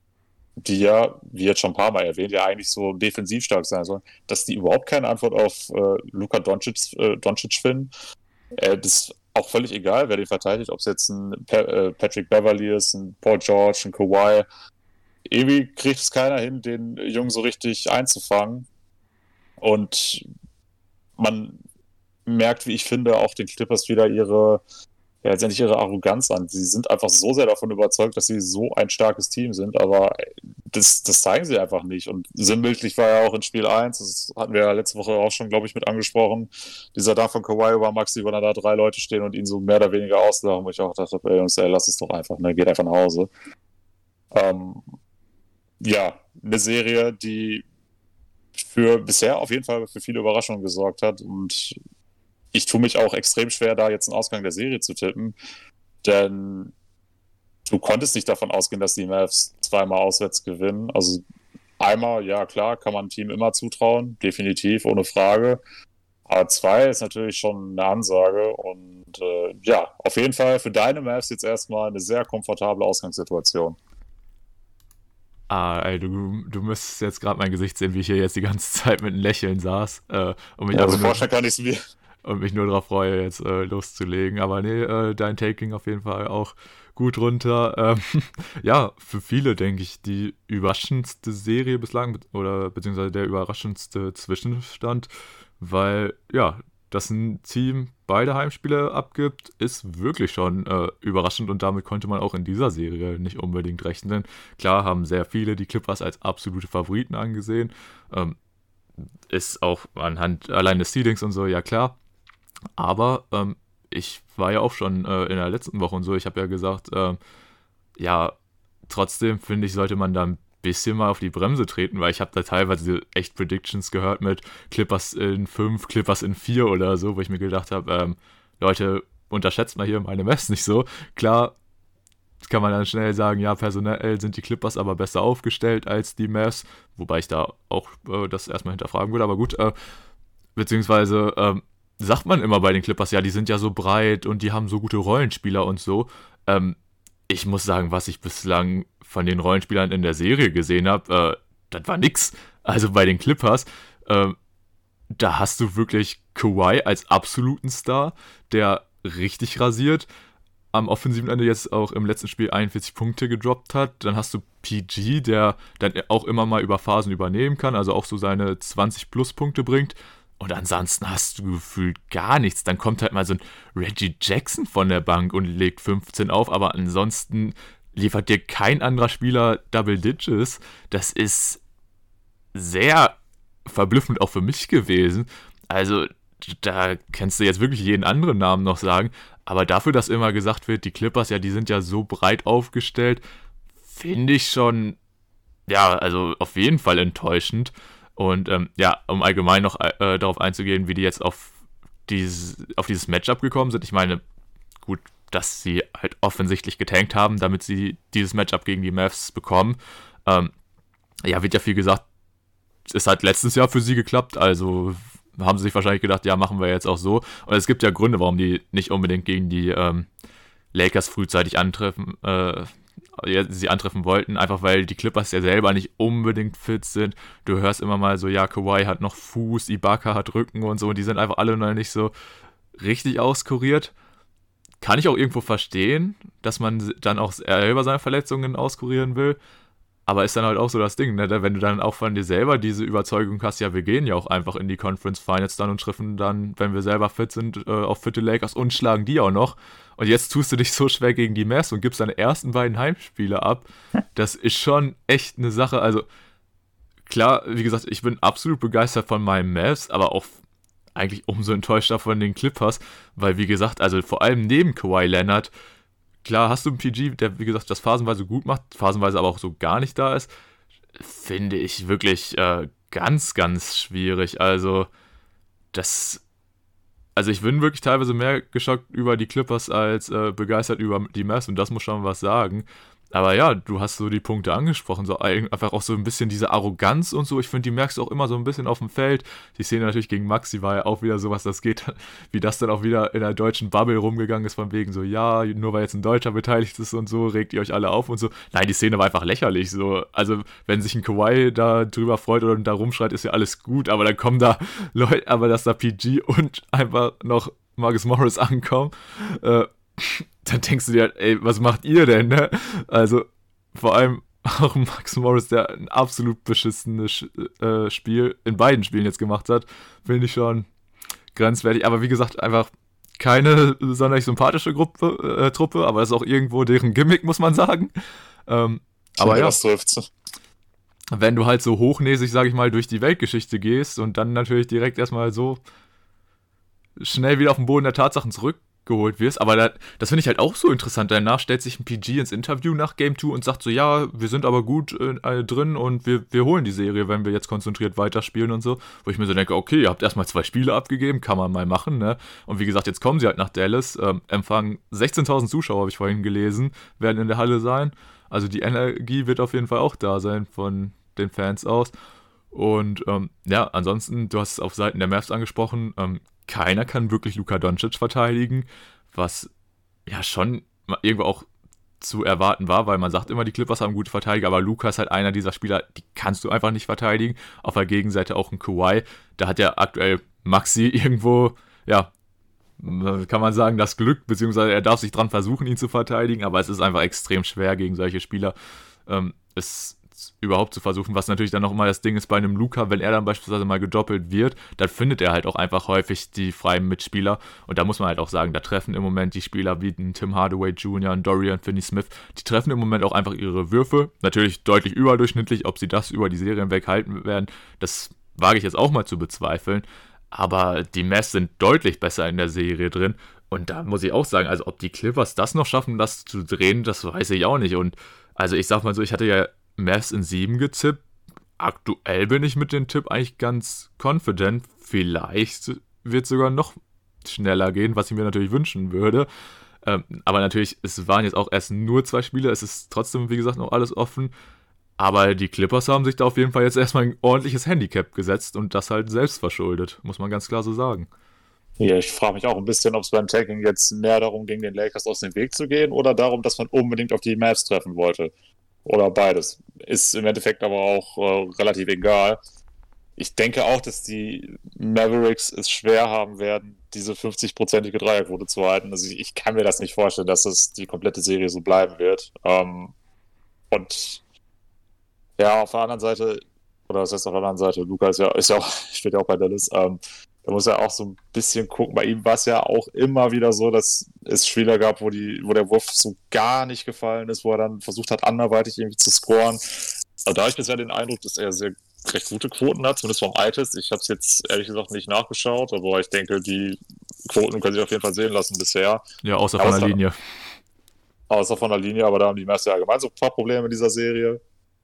die ja, wie jetzt schon ein paar Mal erwähnt, ja eigentlich so defensiv stark sein sollen, dass die überhaupt keine Antwort auf äh, Luka Doncic, äh, Doncic finden. Äh, das auch völlig egal, wer den verteidigt, ob es jetzt ein äh, Patrick Beverly ist, ein Paul George, ein Kawhi. Irgendwie kriegt es keiner hin, den Jungen so richtig einzufangen. Und man merkt, wie ich finde, auch den Clippers wieder ihre, ja, letztendlich ihre Arroganz an. Sie sind einfach so sehr davon überzeugt, dass sie so ein starkes Team sind, aber das, das zeigen sie einfach nicht. Und sinnbildlich war ja auch in Spiel 1, das hatten wir ja letzte Woche auch schon, glaube ich, mit angesprochen, dieser Dank von Kawhi über Maxi, wo dann da drei Leute stehen und ihn so mehr oder weniger auslachen, wo ich auch dachte, ey Jungs, ey, lass es doch einfach, ne, geht einfach nach Hause. Ähm, ja, eine Serie, die für bisher auf jeden Fall für viele Überraschungen gesorgt hat und ich tue mich auch extrem schwer, da jetzt einen Ausgang der Serie zu tippen, denn du konntest nicht davon ausgehen, dass die Mavs zweimal auswärts gewinnen. Also einmal, ja klar, kann man ein Team immer zutrauen, definitiv, ohne Frage. Aber zwei ist natürlich schon eine Ansage und äh, ja, auf jeden Fall für deine Mavs jetzt erstmal eine sehr komfortable Ausgangssituation. Ah, ey, du, du müsstest jetzt gerade mein Gesicht sehen, wie ich hier jetzt die ganze Zeit mit einem Lächeln saß. Äh, und mich ja, also vorstellen kann ich es mir. Und mich nur darauf freue, jetzt äh, loszulegen. Aber nee, äh, dein Taking auf jeden Fall auch gut runter. Ähm, ja, für viele, denke ich, die überraschendste Serie bislang oder beziehungsweise der überraschendste Zwischenstand, weil ja, dass ein Team beide Heimspiele abgibt, ist wirklich schon äh, überraschend und damit konnte man auch in dieser Serie nicht unbedingt rechnen. Klar haben sehr viele die Clippers als absolute Favoriten angesehen. Ähm, ist auch anhand allein des Seedings und so, ja klar. Aber ähm, ich war ja auch schon äh, in der letzten Woche und so, ich habe ja gesagt, äh, ja, trotzdem finde ich, sollte man da ein bisschen mal auf die Bremse treten, weil ich habe da teilweise echt Predictions gehört mit Clippers in 5, Clippers in 4 oder so, wo ich mir gedacht habe, ähm, Leute, unterschätzt mal hier meine Mess nicht so. Klar, kann man dann schnell sagen, ja, personell sind die Clippers aber besser aufgestellt als die Mavs, wobei ich da auch äh, das erstmal hinterfragen würde, aber gut, äh, beziehungsweise ähm, sagt man immer bei den Clippers, ja, die sind ja so breit und die haben so gute Rollenspieler und so. Ähm, ich muss sagen, was ich bislang von den Rollenspielern in der Serie gesehen habe, äh, das war nix. Also bei den Clippers, äh, da hast du wirklich Kawhi als absoluten Star, der richtig rasiert. Am offensiven Ende jetzt auch im letzten Spiel 41 Punkte gedroppt hat. Dann hast du PG, der dann auch immer mal über Phasen übernehmen kann, also auch so seine 20 plus Punkte bringt. Und ansonsten hast du gefühlt gar nichts. Dann kommt halt mal so ein Reggie Jackson von der Bank und legt 15 auf, aber ansonsten liefert dir kein anderer Spieler Double Digits. Das ist sehr verblüffend auch für mich gewesen. Also, da kannst du jetzt wirklich jeden anderen Namen noch sagen. Aber dafür, dass immer gesagt wird, die Clippers, ja, die sind ja so breit aufgestellt, finde ich schon, ja, also auf jeden Fall enttäuschend. Und ähm, ja, um allgemein noch äh, darauf einzugehen, wie die jetzt auf dieses, auf dieses Matchup gekommen sind. Ich meine, gut, dass sie halt offensichtlich getankt haben, damit sie dieses Matchup gegen die Mavs bekommen. Ähm, ja, wird ja viel gesagt, es hat letztes Jahr für sie geklappt, also haben sie sich wahrscheinlich gedacht, ja, machen wir jetzt auch so. Und es gibt ja Gründe, warum die nicht unbedingt gegen die ähm, Lakers frühzeitig antreffen, äh, sie antreffen wollten, einfach weil die Clippers ja selber nicht unbedingt fit sind. Du hörst immer mal so, ja, Kawhi hat noch Fuß, Ibaka hat Rücken und so, und die sind einfach alle noch nicht so richtig auskuriert. Kann ich auch irgendwo verstehen, dass man dann auch selber seine Verletzungen auskurieren will. Aber ist dann halt auch so das Ding, ne? wenn du dann auch von dir selber diese Überzeugung hast, ja, wir gehen ja auch einfach in die Conference Finals dann und treffen dann, wenn wir selber fit sind, äh, auf fitte Lakers und schlagen die auch noch. Und jetzt tust du dich so schwer gegen die Mavs und gibst deine ersten beiden Heimspiele ab. Das ist schon echt eine Sache. Also, klar, wie gesagt, ich bin absolut begeistert von meinen Mavs, aber auch eigentlich umso enttäuschter von den Clippers, weil, wie gesagt, also vor allem neben Kawhi Leonard klar hast du einen PG, der, wie gesagt, das phasenweise gut macht, phasenweise aber auch so gar nicht da ist, finde ich wirklich äh, ganz, ganz schwierig. Also, das. Also, ich bin wirklich teilweise mehr geschockt über die Clippers als äh, begeistert über die Mavs und das muss schon was sagen. Aber ja, du hast so die Punkte angesprochen, so einfach auch so ein bisschen diese Arroganz und so. Ich finde, die merkst du auch immer so ein bisschen auf dem Feld. Die Szene natürlich gegen Maxi war ja auch wieder sowas, das geht, wie das dann auch wieder in der deutschen Bubble rumgegangen ist, von wegen so, ja, nur weil jetzt ein Deutscher beteiligt ist und so, regt ihr euch alle auf und so. Nein, die Szene war einfach lächerlich. So, also, wenn sich ein Kawhi da drüber freut oder da rumschreit, ist ja alles gut, aber dann kommen da Leute, aber dass da PG und einfach noch Marcus Morris ankommen, äh, dann denkst du dir halt, ey, was macht ihr denn, ne? Also, vor allem auch Max Morris, der ein absolut beschissenes äh, Spiel in beiden Spielen jetzt gemacht hat, finde ich schon grenzwertig. Aber wie gesagt, einfach keine sonderlich sympathische Gruppe, äh, Truppe, aber das ist auch irgendwo deren Gimmick, muss man sagen. Ähm, aber ja, wenn du halt so hochnäsig, sag ich mal, durch die Weltgeschichte gehst und dann natürlich direkt erstmal so schnell wieder auf den Boden der Tatsachen zurück geholt wirst. Aber da, das finde ich halt auch so interessant. Danach stellt sich ein PG ins Interview nach Game 2 und sagt so, ja, wir sind aber gut äh, drin und wir, wir holen die Serie, wenn wir jetzt konzentriert weiterspielen und so. Wo ich mir so denke, okay, ihr habt erstmal zwei Spiele abgegeben, kann man mal machen, ne? Und wie gesagt, jetzt kommen sie halt nach Dallas, ähm, empfangen 16.000 Zuschauer, habe ich vorhin gelesen, werden in der Halle sein. Also die Energie wird auf jeden Fall auch da sein von den Fans aus. Und ähm, ja, ansonsten, du hast es auf Seiten der Mavs angesprochen, ähm, keiner kann wirklich Luka Doncic verteidigen, was ja schon irgendwo auch zu erwarten war, weil man sagt immer, die Clippers haben gute Verteidiger, aber Luka ist halt einer dieser Spieler, die kannst du einfach nicht verteidigen. Auf der Gegenseite auch ein Kawhi, da hat ja aktuell Maxi irgendwo, ja, kann man sagen, das Glück, beziehungsweise er darf sich dran versuchen, ihn zu verteidigen, aber es ist einfach extrem schwer gegen solche Spieler. Ähm, es überhaupt zu versuchen, was natürlich dann noch immer das Ding ist bei einem Luca, wenn er dann beispielsweise mal gedoppelt wird, dann findet er halt auch einfach häufig die freien Mitspieler. Und da muss man halt auch sagen, da treffen im Moment die Spieler wie ein Tim Hardaway Jr., ein Dorian Finney-Smith, die treffen im Moment auch einfach ihre Würfe, natürlich deutlich überdurchschnittlich, ob sie das über die Serien weghalten werden, das wage ich jetzt auch mal zu bezweifeln, aber die Mess sind deutlich besser in der Serie drin. Und da muss ich auch sagen, also ob die Clippers das noch schaffen, das zu drehen, das weiß ich auch nicht. Und also ich sag mal so, ich hatte ja Mavs in 7 gezippt. Aktuell bin ich mit dem Tipp eigentlich ganz confident. Vielleicht wird es sogar noch schneller gehen, was ich mir natürlich wünschen würde. Ähm, aber natürlich, es waren jetzt auch erst nur zwei Spiele. Es ist trotzdem, wie gesagt, noch alles offen. Aber die Clippers haben sich da auf jeden Fall jetzt erstmal ein ordentliches Handicap gesetzt und das halt selbst verschuldet, muss man ganz klar so sagen. Ja, ich frage mich auch ein bisschen, ob es beim Tagging jetzt mehr darum ging, den Lakers aus dem Weg zu gehen oder darum, dass man unbedingt auf die Mavs treffen wollte. Oder beides. Ist im Endeffekt aber auch äh, relativ egal. Ich denke auch, dass die Mavericks es schwer haben werden, diese 50-prozentige Dreierquote zu halten. Also ich, ich, kann mir das nicht vorstellen, dass es die komplette Serie so bleiben wird. Ähm, und ja, auf der anderen Seite, oder was heißt auf der anderen Seite, Luca ist ja, ist ja auch, steht ja auch bei Dallas, ähm, da muss er auch so ein bisschen gucken. Bei ihm war es ja auch immer wieder so, dass es Spieler gab, wo, die, wo der Wurf so gar nicht gefallen ist, wo er dann versucht hat, anderweitig irgendwie zu scoren. Also da habe ich bisher den Eindruck, dass er sehr recht gute Quoten hat, zumindest vom Eye-Test. Ich habe es jetzt ehrlich gesagt nicht nachgeschaut, aber ich denke, die Quoten können sich auf jeden Fall sehen lassen bisher. Ja, außer von der Linie. Außer von der Linie, aber da haben die Meister ja allgemein so ein paar Probleme in dieser Serie.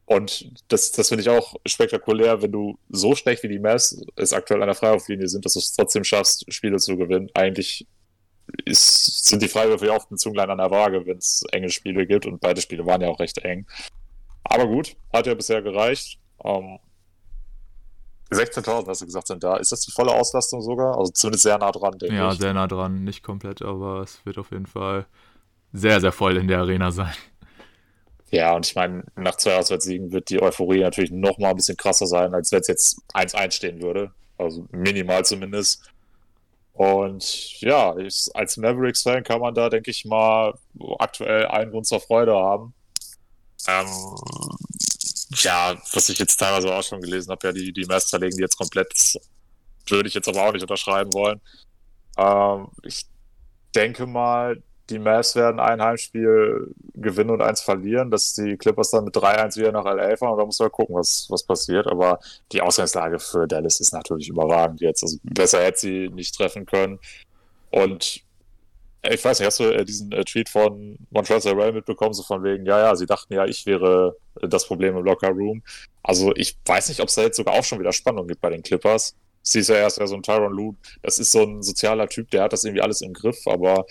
Und das, das finde ich auch spektakulär, wenn du so schlecht wie die Mavs es aktuell an der Freiwurflinie sind, dass du es trotzdem schaffst, Spiele zu gewinnen. Eigentlich ist, sind die Freiwürfe ja oft ein Zunglein an der Waage, wenn es enge Spiele gibt. Und beide Spiele waren ja auch recht eng. Aber gut, hat ja bisher gereicht. Ähm, 16.000, hast du gesagt, sind da. Ist das die volle Auslastung sogar? Also zumindest sehr nah dran, denke ja, ich. Ja, sehr nah dran. Nicht komplett, aber es wird auf jeden Fall sehr, sehr voll in der Arena sein. Ja, und ich meine, nach zwei Auswärtssiegen wird die Euphorie natürlich noch mal ein bisschen krasser sein, als wenn es jetzt 1-1 stehen würde. Also minimal zumindest. Und ja, als Mavericks-Fan kann man da, denke ich mal, aktuell einen Grund zur Freude haben. Ähm, ja, was ich jetzt teilweise auch schon gelesen habe, ja, die, die Mavs zerlegen die jetzt komplett, würde ich jetzt aber auch nicht unterschreiben wollen. Ähm, ich denke mal, die Mavs werden ein Heimspiel gewinnen und eins verlieren, dass die Clippers dann mit 3-1 wieder nach LA fahren da muss man gucken, was, was passiert. Aber die Ausgangslage für Dallas ist natürlich überragend jetzt. Also besser hätte sie nicht treffen können. Und ich weiß nicht, hast du äh, diesen äh, Tweet von Montrezl Harrell mitbekommen, so von wegen, ja, ja, sie dachten ja, ich wäre äh, das Problem im Locker Room. Also ich weiß nicht, ob es da jetzt sogar auch schon wieder Spannung gibt bei den Clippers. Sie ist ja erst so ein Tyron Lue, das ist so ein sozialer Typ, der hat das irgendwie alles im Griff, aber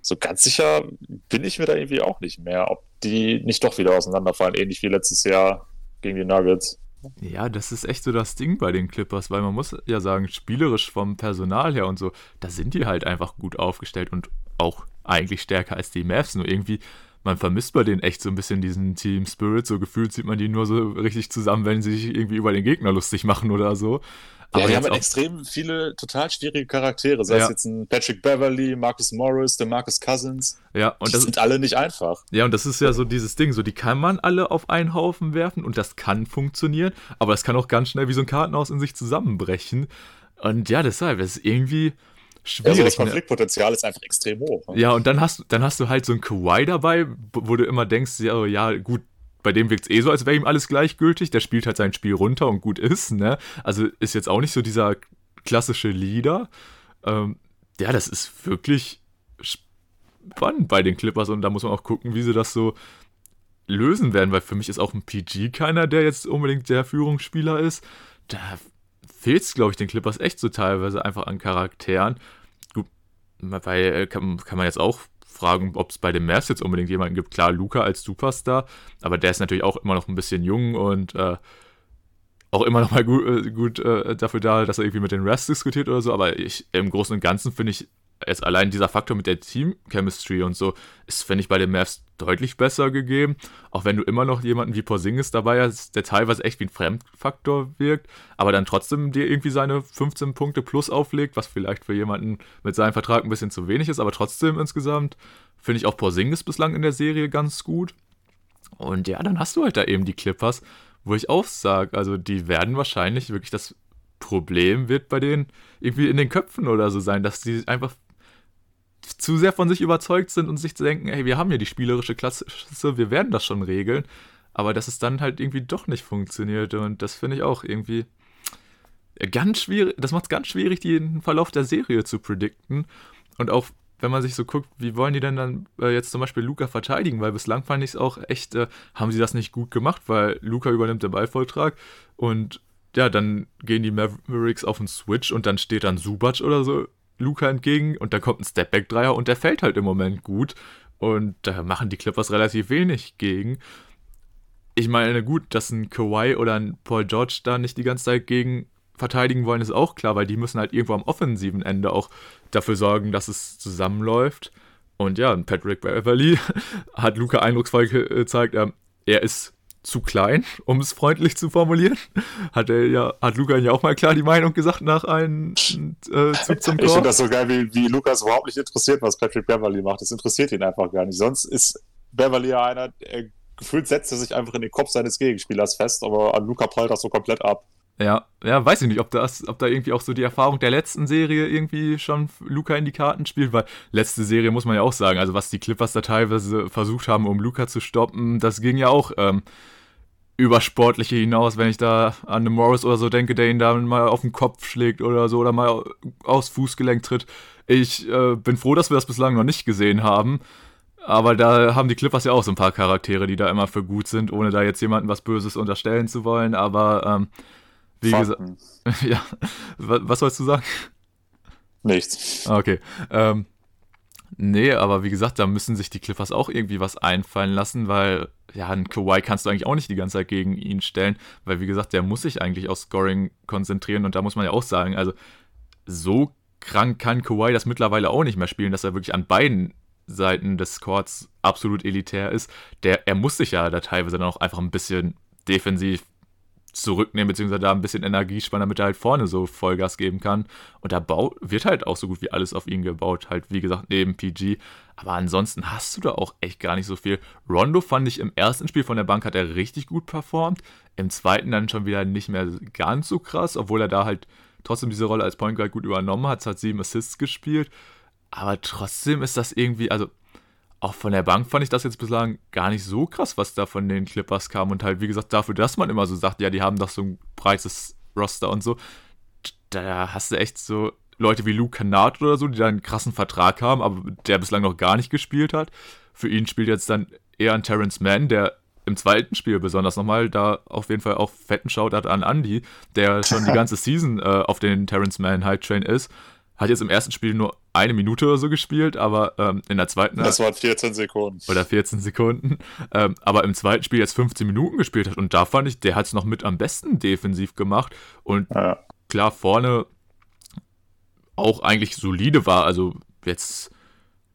so ganz sicher bin ich mir da irgendwie auch nicht mehr, ob die nicht doch wieder auseinanderfallen, ähnlich wie letztes Jahr gegen die Nuggets. Ja, das ist echt so das Ding bei den Clippers, weil man muss ja sagen, spielerisch vom Personal her und so, da sind die halt einfach gut aufgestellt und auch eigentlich stärker als die Mavs. Nur irgendwie, man vermisst bei denen echt so ein bisschen diesen Team Spirit. So gefühlt sieht man die nur so richtig zusammen, wenn sie sich irgendwie über den Gegner lustig machen oder so. Aber ja, die haben halt extrem viele total schwierige Charaktere. Sei ja. es jetzt ein Patrick Beverly, Marcus Morris, der Marcus Cousins. Ja, und die das sind alle nicht einfach. Ja, und das ist ja so dieses Ding, so die kann man alle auf einen Haufen werfen und das kann funktionieren, aber das kann auch ganz schnell wie so ein Kartenhaus in sich zusammenbrechen. Und ja, deshalb, das ist irgendwie, schwierig. Ja, das? Konfliktpotenzial ne? ist einfach extrem hoch. Ne? Ja, und dann hast, dann hast du halt so einen Kawhi dabei, wo du immer denkst, ja, ja gut, bei dem wirkt es eh so, als wäre ihm alles gleichgültig. Der spielt halt sein Spiel runter und gut ist, ne? Also ist jetzt auch nicht so dieser klassische Leader. Ähm, ja, das ist wirklich spannend bei den Clippers und da muss man auch gucken, wie sie das so lösen werden, weil für mich ist auch ein PG keiner, der jetzt unbedingt der Führungsspieler ist. Da fehlt es, glaube ich, den Clippers echt so teilweise einfach an Charakteren. Gut, weil äh, kann, kann man jetzt auch fragen, ob es bei den Mavs jetzt unbedingt jemanden gibt. Klar, Luca als Superstar, aber der ist natürlich auch immer noch ein bisschen jung und äh, auch immer noch mal gut, äh, gut äh, dafür da, dass er irgendwie mit den Refs diskutiert oder so. Aber ich, im Großen und Ganzen finde ich jetzt allein dieser Faktor mit der Team-Chemistry und so ist, finde ich, bei den Mavs deutlich besser gegeben. Auch wenn du immer noch jemanden wie Porzingis dabei hast, der teilweise echt wie ein Fremdfaktor wirkt, aber dann trotzdem dir irgendwie seine 15 Punkte plus auflegt, was vielleicht für jemanden mit seinem Vertrag ein bisschen zu wenig ist, aber trotzdem insgesamt finde ich auch Porzingis bislang in der Serie ganz gut. Und ja, dann hast du halt da eben die Clippers, wo ich auch sage, also die werden wahrscheinlich wirklich das Problem wird bei denen irgendwie in den Köpfen oder so sein, dass die einfach zu sehr von sich überzeugt sind und sich denken, hey, wir haben ja die spielerische Klasse, wir werden das schon regeln. Aber dass es dann halt irgendwie doch nicht funktioniert. Und das finde ich auch irgendwie ganz schwierig. Das macht es ganz schwierig, den Verlauf der Serie zu predikten. Und auch wenn man sich so guckt, wie wollen die denn dann äh, jetzt zum Beispiel Luca verteidigen? Weil bislang fand ich es auch echt, äh, haben sie das nicht gut gemacht, weil Luca übernimmt den Ballvolltrag und ja, dann gehen die Mavericks auf den Switch und dann steht dann Subac oder so Luca entgegen und da kommt ein Stepback-Dreier und der fällt halt im Moment gut. Und da machen die Clippers relativ wenig gegen. Ich meine, gut, dass ein Kawhi oder ein Paul George da nicht die ganze Zeit gegen verteidigen wollen, ist auch klar, weil die müssen halt irgendwo am offensiven Ende auch dafür sorgen, dass es zusammenläuft. Und ja, Patrick Beverly hat Luca eindrucksvoll gezeigt, er ist zu klein, um es freundlich zu formulieren. Hat er ja, hat Luca ja auch mal klar die Meinung gesagt nach einem äh, Zug zum Tor. Ich finde das so geil, wie, wie Lukas überhaupt nicht interessiert, was Patrick Beverly macht. Das interessiert ihn einfach gar nicht. Sonst ist Beverly ja einer, er, gefühlt setzt er sich einfach in den Kopf seines Gegenspielers fest, aber an Luca prallt das so komplett ab. Ja, ja, weiß ich nicht, ob das, ob da irgendwie auch so die Erfahrung der letzten Serie irgendwie schon Luca in die Karten spielt, weil letzte Serie muss man ja auch sagen, also was die Clippers da teilweise versucht haben, um Luca zu stoppen, das ging ja auch ähm, über Sportliche hinaus, wenn ich da an den Morris oder so denke, der ihn da mal auf den Kopf schlägt oder so oder mal aufs Fußgelenk tritt. Ich äh, bin froh, dass wir das bislang noch nicht gesehen haben. Aber da haben die Clippers ja auch so ein paar Charaktere, die da immer für gut sind, ohne da jetzt jemandem was Böses unterstellen zu wollen. Aber ähm, wie gesagt, ja, was sollst du sagen? Nichts. Okay. Ähm, nee, aber wie gesagt, da müssen sich die Clippers auch irgendwie was einfallen lassen, weil ja, einen Kawhi kannst du eigentlich auch nicht die ganze Zeit gegen ihn stellen, weil wie gesagt, der muss sich eigentlich auf Scoring konzentrieren und da muss man ja auch sagen, also so krank kann Kawhi das mittlerweile auch nicht mehr spielen, dass er wirklich an beiden Seiten des Courts absolut elitär ist. Der, er muss sich ja da teilweise dann auch einfach ein bisschen defensiv zurücknehmen, beziehungsweise da ein bisschen Energie spannen, damit er halt vorne so Vollgas geben kann. Und da bau wird halt auch so gut wie alles auf ihn gebaut. Halt, wie gesagt, neben PG. Aber ansonsten hast du da auch echt gar nicht so viel. Rondo fand ich im ersten Spiel von der Bank hat er richtig gut performt. Im zweiten dann schon wieder nicht mehr ganz so krass, obwohl er da halt trotzdem diese Rolle als Point Guard gut übernommen hat. Hat sieben Assists gespielt. Aber trotzdem ist das irgendwie, also auch von der Bank fand ich das jetzt bislang gar nicht so krass, was da von den Clippers kam. Und halt, wie gesagt, dafür, dass man immer so sagt, ja, die haben doch so ein breites Roster und so, da hast du echt so Leute wie Luke Kennard oder so, die da einen krassen Vertrag haben, aber der bislang noch gar nicht gespielt hat. Für ihn spielt jetzt dann eher ein Terrence Mann, der im zweiten Spiel besonders nochmal da auf jeden Fall auch fetten Shoutout an Andy, der schon die ganze Season äh, auf den Terrence Mann Hype Train ist hat jetzt im ersten Spiel nur eine Minute oder so gespielt, aber ähm, in der zweiten. Das waren 14 Sekunden. Oder 14 Sekunden. Ähm, aber im zweiten Spiel jetzt 15 Minuten gespielt hat. Und da fand ich, der hat es noch mit am besten defensiv gemacht. Und ja. klar, vorne auch eigentlich solide war. Also jetzt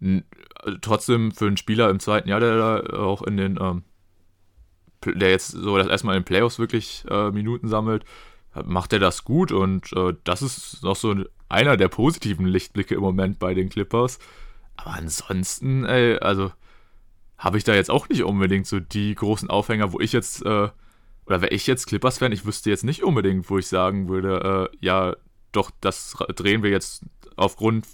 also trotzdem für einen Spieler im zweiten Jahr, der da auch in den, ähm, der jetzt so das erstmal in den Playoffs wirklich äh, Minuten sammelt, macht er das gut und äh, das ist noch so einer der positiven Lichtblicke im Moment bei den Clippers. Aber ansonsten, ey, also habe ich da jetzt auch nicht unbedingt so die großen Aufhänger, wo ich jetzt, äh, oder wäre ich jetzt Clippers-Fan, ich wüsste jetzt nicht unbedingt, wo ich sagen würde, äh, ja, doch, das drehen wir jetzt aufgrund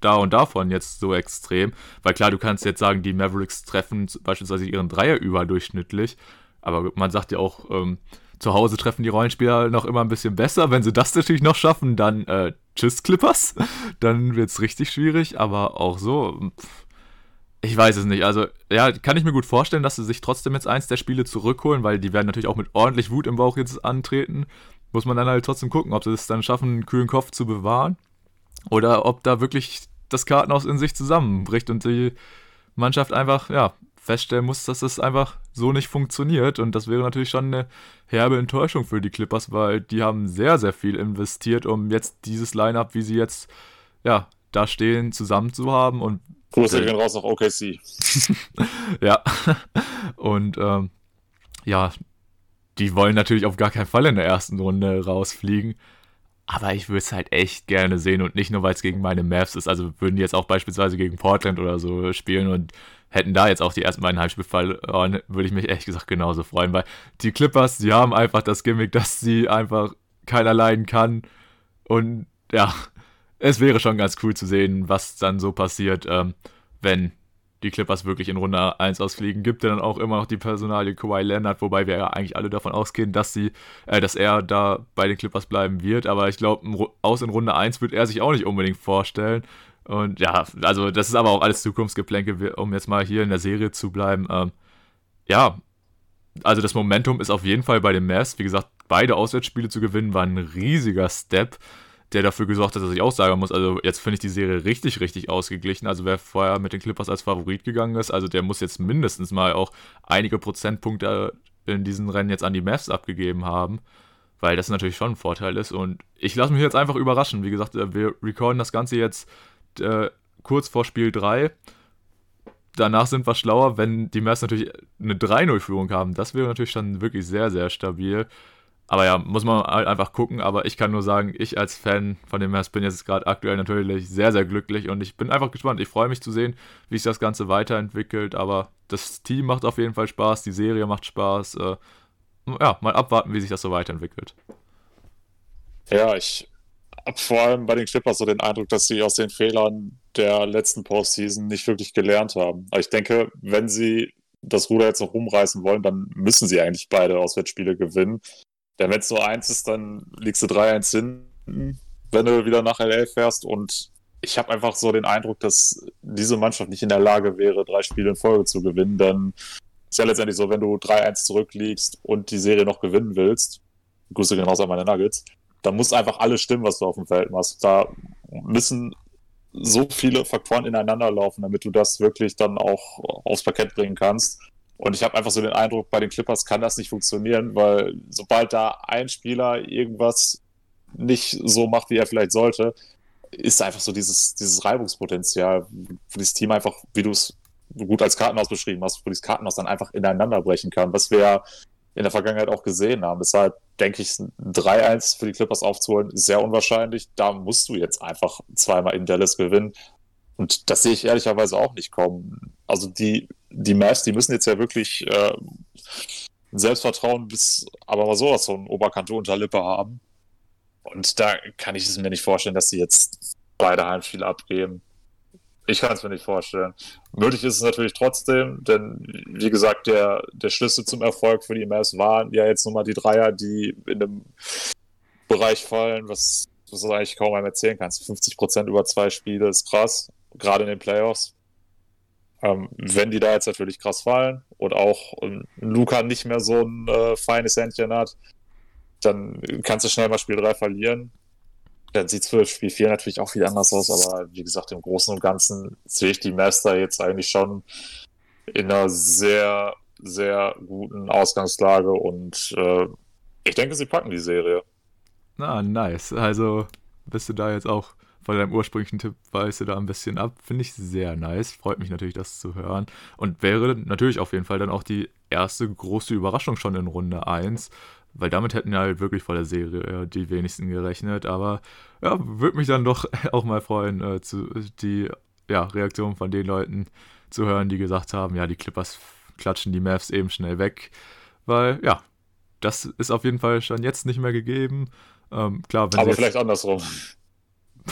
da und davon jetzt so extrem. Weil klar, du kannst jetzt sagen, die Mavericks treffen beispielsweise ihren Dreier überdurchschnittlich, aber man sagt ja auch, ähm, zu Hause treffen die Rollenspieler noch immer ein bisschen besser. Wenn sie das natürlich noch schaffen, dann äh, tschüss Clippers. Dann wird es richtig schwierig, aber auch so. ich weiß es nicht. Also, ja, kann ich mir gut vorstellen, dass sie sich trotzdem jetzt eins der Spiele zurückholen, weil die werden natürlich auch mit ordentlich Wut im Bauch jetzt antreten. Muss man dann halt trotzdem gucken, ob sie es dann schaffen, einen kühlen Kopf zu bewahren. Oder ob da wirklich das Kartenhaus in sich zusammenbricht und die Mannschaft einfach, ja, feststellen muss, dass es einfach so nicht funktioniert. Und das wäre natürlich schon eine herbe Enttäuschung für die Clippers, weil die haben sehr, sehr viel investiert, um jetzt dieses Line-up, wie sie jetzt ja, da stehen, zusammen zu haben. Und Grüße gehen raus auf OKC. ja. Und ähm, ja, die wollen natürlich auf gar keinen Fall in der ersten Runde rausfliegen. Aber ich würde es halt echt gerne sehen und nicht nur, weil es gegen meine Mavs ist. Also würden die jetzt auch beispielsweise gegen Portland oder so spielen und hätten da jetzt auch die ersten beiden Heimspiele verloren, würde ich mich ehrlich gesagt genauso freuen, weil die Clippers, die haben einfach das Gimmick, dass sie einfach keiner leiden kann. Und ja, es wäre schon ganz cool zu sehen, was dann so passiert, ähm, wenn die Clippers wirklich in Runde 1 ausfliegen. Gibt ja dann auch immer noch die Personalie Kawhi Leonard, wobei wir ja eigentlich alle davon ausgehen, dass sie, äh, dass er da bei den Clippers bleiben wird. Aber ich glaube, aus in Runde 1 wird er sich auch nicht unbedingt vorstellen. Und ja, also das ist aber auch alles Zukunftsgeplänke, um jetzt mal hier in der Serie zu bleiben. Ähm, ja, also das Momentum ist auf jeden Fall bei den Mavs. Wie gesagt, beide Auswärtsspiele zu gewinnen war ein riesiger Step, der dafür gesorgt hat, dass ich auch sagen muss, also jetzt finde ich die Serie richtig, richtig ausgeglichen. Also wer vorher mit den Clippers als Favorit gegangen ist, also der muss jetzt mindestens mal auch einige Prozentpunkte in diesen Rennen jetzt an die Mavs abgegeben haben weil das natürlich schon ein Vorteil ist. Und ich lasse mich jetzt einfach überraschen. Wie gesagt, wir recorden das Ganze jetzt äh, kurz vor Spiel 3. Danach sind wir schlauer, wenn die Mavs natürlich eine 3-0-Führung haben. Das wäre natürlich schon wirklich sehr, sehr stabil. Aber ja, muss man halt einfach gucken. Aber ich kann nur sagen, ich als Fan von den Mavs bin jetzt gerade aktuell natürlich sehr, sehr glücklich und ich bin einfach gespannt. Ich freue mich zu sehen, wie sich das Ganze weiterentwickelt. Aber das Team macht auf jeden Fall Spaß, die Serie macht Spaß. Äh, ja, mal abwarten, wie sich das so weiterentwickelt. Ja, ich habe vor allem bei den Clippers so den Eindruck, dass sie aus den Fehlern der letzten Postseason nicht wirklich gelernt haben. Aber ich denke, wenn sie das Ruder jetzt noch rumreißen wollen, dann müssen sie eigentlich beide Auswärtsspiele gewinnen. Denn wenn es nur eins ist, dann liegst du 3-1 hinten, wenn du wieder nach LA fährst. Und ich habe einfach so den Eindruck, dass diese Mannschaft nicht in der Lage wäre, drei Spiele in Folge zu gewinnen. Dann ist ja letztendlich so, wenn du 3-1 zurückliegst und die Serie noch gewinnen willst, Grüße genauso an meine Nuggets, da muss einfach alles stimmen, was du auf dem Feld machst. Da müssen so viele Faktoren ineinander laufen, damit du das wirklich dann auch aufs Parkett bringen kannst. Und ich habe einfach so den Eindruck, bei den Clippers kann das nicht funktionieren, weil sobald da ein Spieler irgendwas nicht so macht, wie er vielleicht sollte, ist einfach so dieses, dieses Reibungspotenzial, wo dieses Team einfach, wie du es gut als Kartenhaus beschrieben hast, wo dieses Kartenhaus dann einfach ineinander brechen kann. Was wir in der Vergangenheit auch gesehen haben. Deshalb denke ich, 3-1 für die Clippers aufzuholen, sehr unwahrscheinlich. Da musst du jetzt einfach zweimal in Dallas gewinnen. Und das sehe ich ehrlicherweise auch nicht kommen. Also die, die Mavs, die müssen jetzt ja wirklich äh, Selbstvertrauen bis aber mal sowas von Oberkante unter Lippe haben. Und da kann ich es mir nicht vorstellen, dass sie jetzt beide Heimspiele abgeben. Ich kann es mir nicht vorstellen. Möglich ist es natürlich trotzdem, denn wie gesagt, der, der Schlüssel zum Erfolg für die Mavs waren ja jetzt nochmal die Dreier, die in einem Bereich fallen, was, was du eigentlich kaum einem erzählen kannst. 50 Prozent über zwei Spiele ist krass, gerade in den Playoffs. Ähm, wenn die da jetzt natürlich krass fallen und auch ähm, Luca nicht mehr so ein äh, feines Händchen hat, dann kannst du schnell mal Spiel 3 verlieren. Dann sieht es für Spiel 4 natürlich auch viel anders aus, aber wie gesagt, im Großen und Ganzen sehe ich die Master jetzt eigentlich schon in einer sehr, sehr guten Ausgangslage und äh, ich denke, sie packen die Serie. Na, nice. Also bist du da jetzt auch von deinem ursprünglichen Tipp weißt du da ein bisschen ab. Finde ich sehr nice. Freut mich natürlich, das zu hören. Und wäre natürlich auf jeden Fall dann auch die erste große Überraschung schon in Runde 1. Weil damit hätten ja halt wirklich vor der Serie die wenigsten gerechnet. Aber ja, würde mich dann doch auch mal freuen, äh, zu, die ja, Reaktion von den Leuten zu hören, die gesagt haben, ja, die Clippers klatschen die Mavs eben schnell weg. Weil, ja, das ist auf jeden Fall schon jetzt nicht mehr gegeben. Ähm, klar, wenn Aber vielleicht andersrum.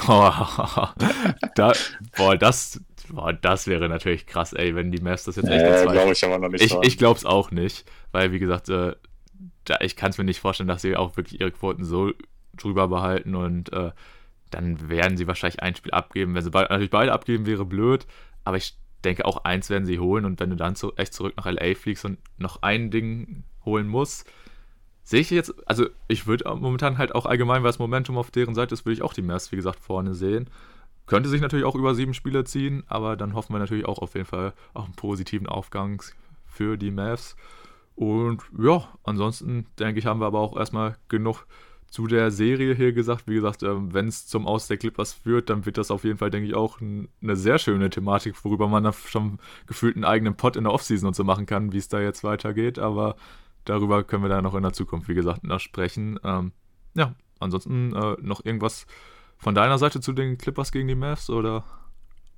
Boah, da, boah, das, boah, das wäre natürlich krass, ey, wenn die Mavs das jetzt echt äh, glaube ich aber noch nicht. Ich, ich glaube es auch nicht, weil, wie gesagt, äh, da, ich kann es mir nicht vorstellen, dass sie auch wirklich ihre Quoten so drüber behalten und äh, dann werden sie wahrscheinlich ein Spiel abgeben. Wenn sie be natürlich beide abgeben, wäre blöd, aber ich denke auch eins werden sie holen und wenn du dann zu, echt zurück nach LA fliegst und noch ein Ding holen musst, sehe ich jetzt, also ich würde momentan halt auch allgemein, weil das Momentum auf deren Seite ist, würde ich auch die Mavs, wie gesagt, vorne sehen. Könnte sich natürlich auch über sieben Spiele ziehen, aber dann hoffen wir natürlich auch auf jeden Fall auch einen positiven Aufgang für die Mavs. Und ja, ansonsten denke ich, haben wir aber auch erstmal genug zu der Serie hier gesagt. Wie gesagt, ähm, wenn es zum Aus der Clippers führt, dann wird das auf jeden Fall, denke ich, auch eine sehr schöne Thematik, worüber man dann schon gefühlt einen eigenen Pot in der Offseason und so machen kann, wie es da jetzt weitergeht. Aber darüber können wir dann noch in der Zukunft, wie gesagt, noch sprechen. Ähm, ja, ansonsten äh, noch irgendwas von deiner Seite zu den Clippers gegen die Mavs oder?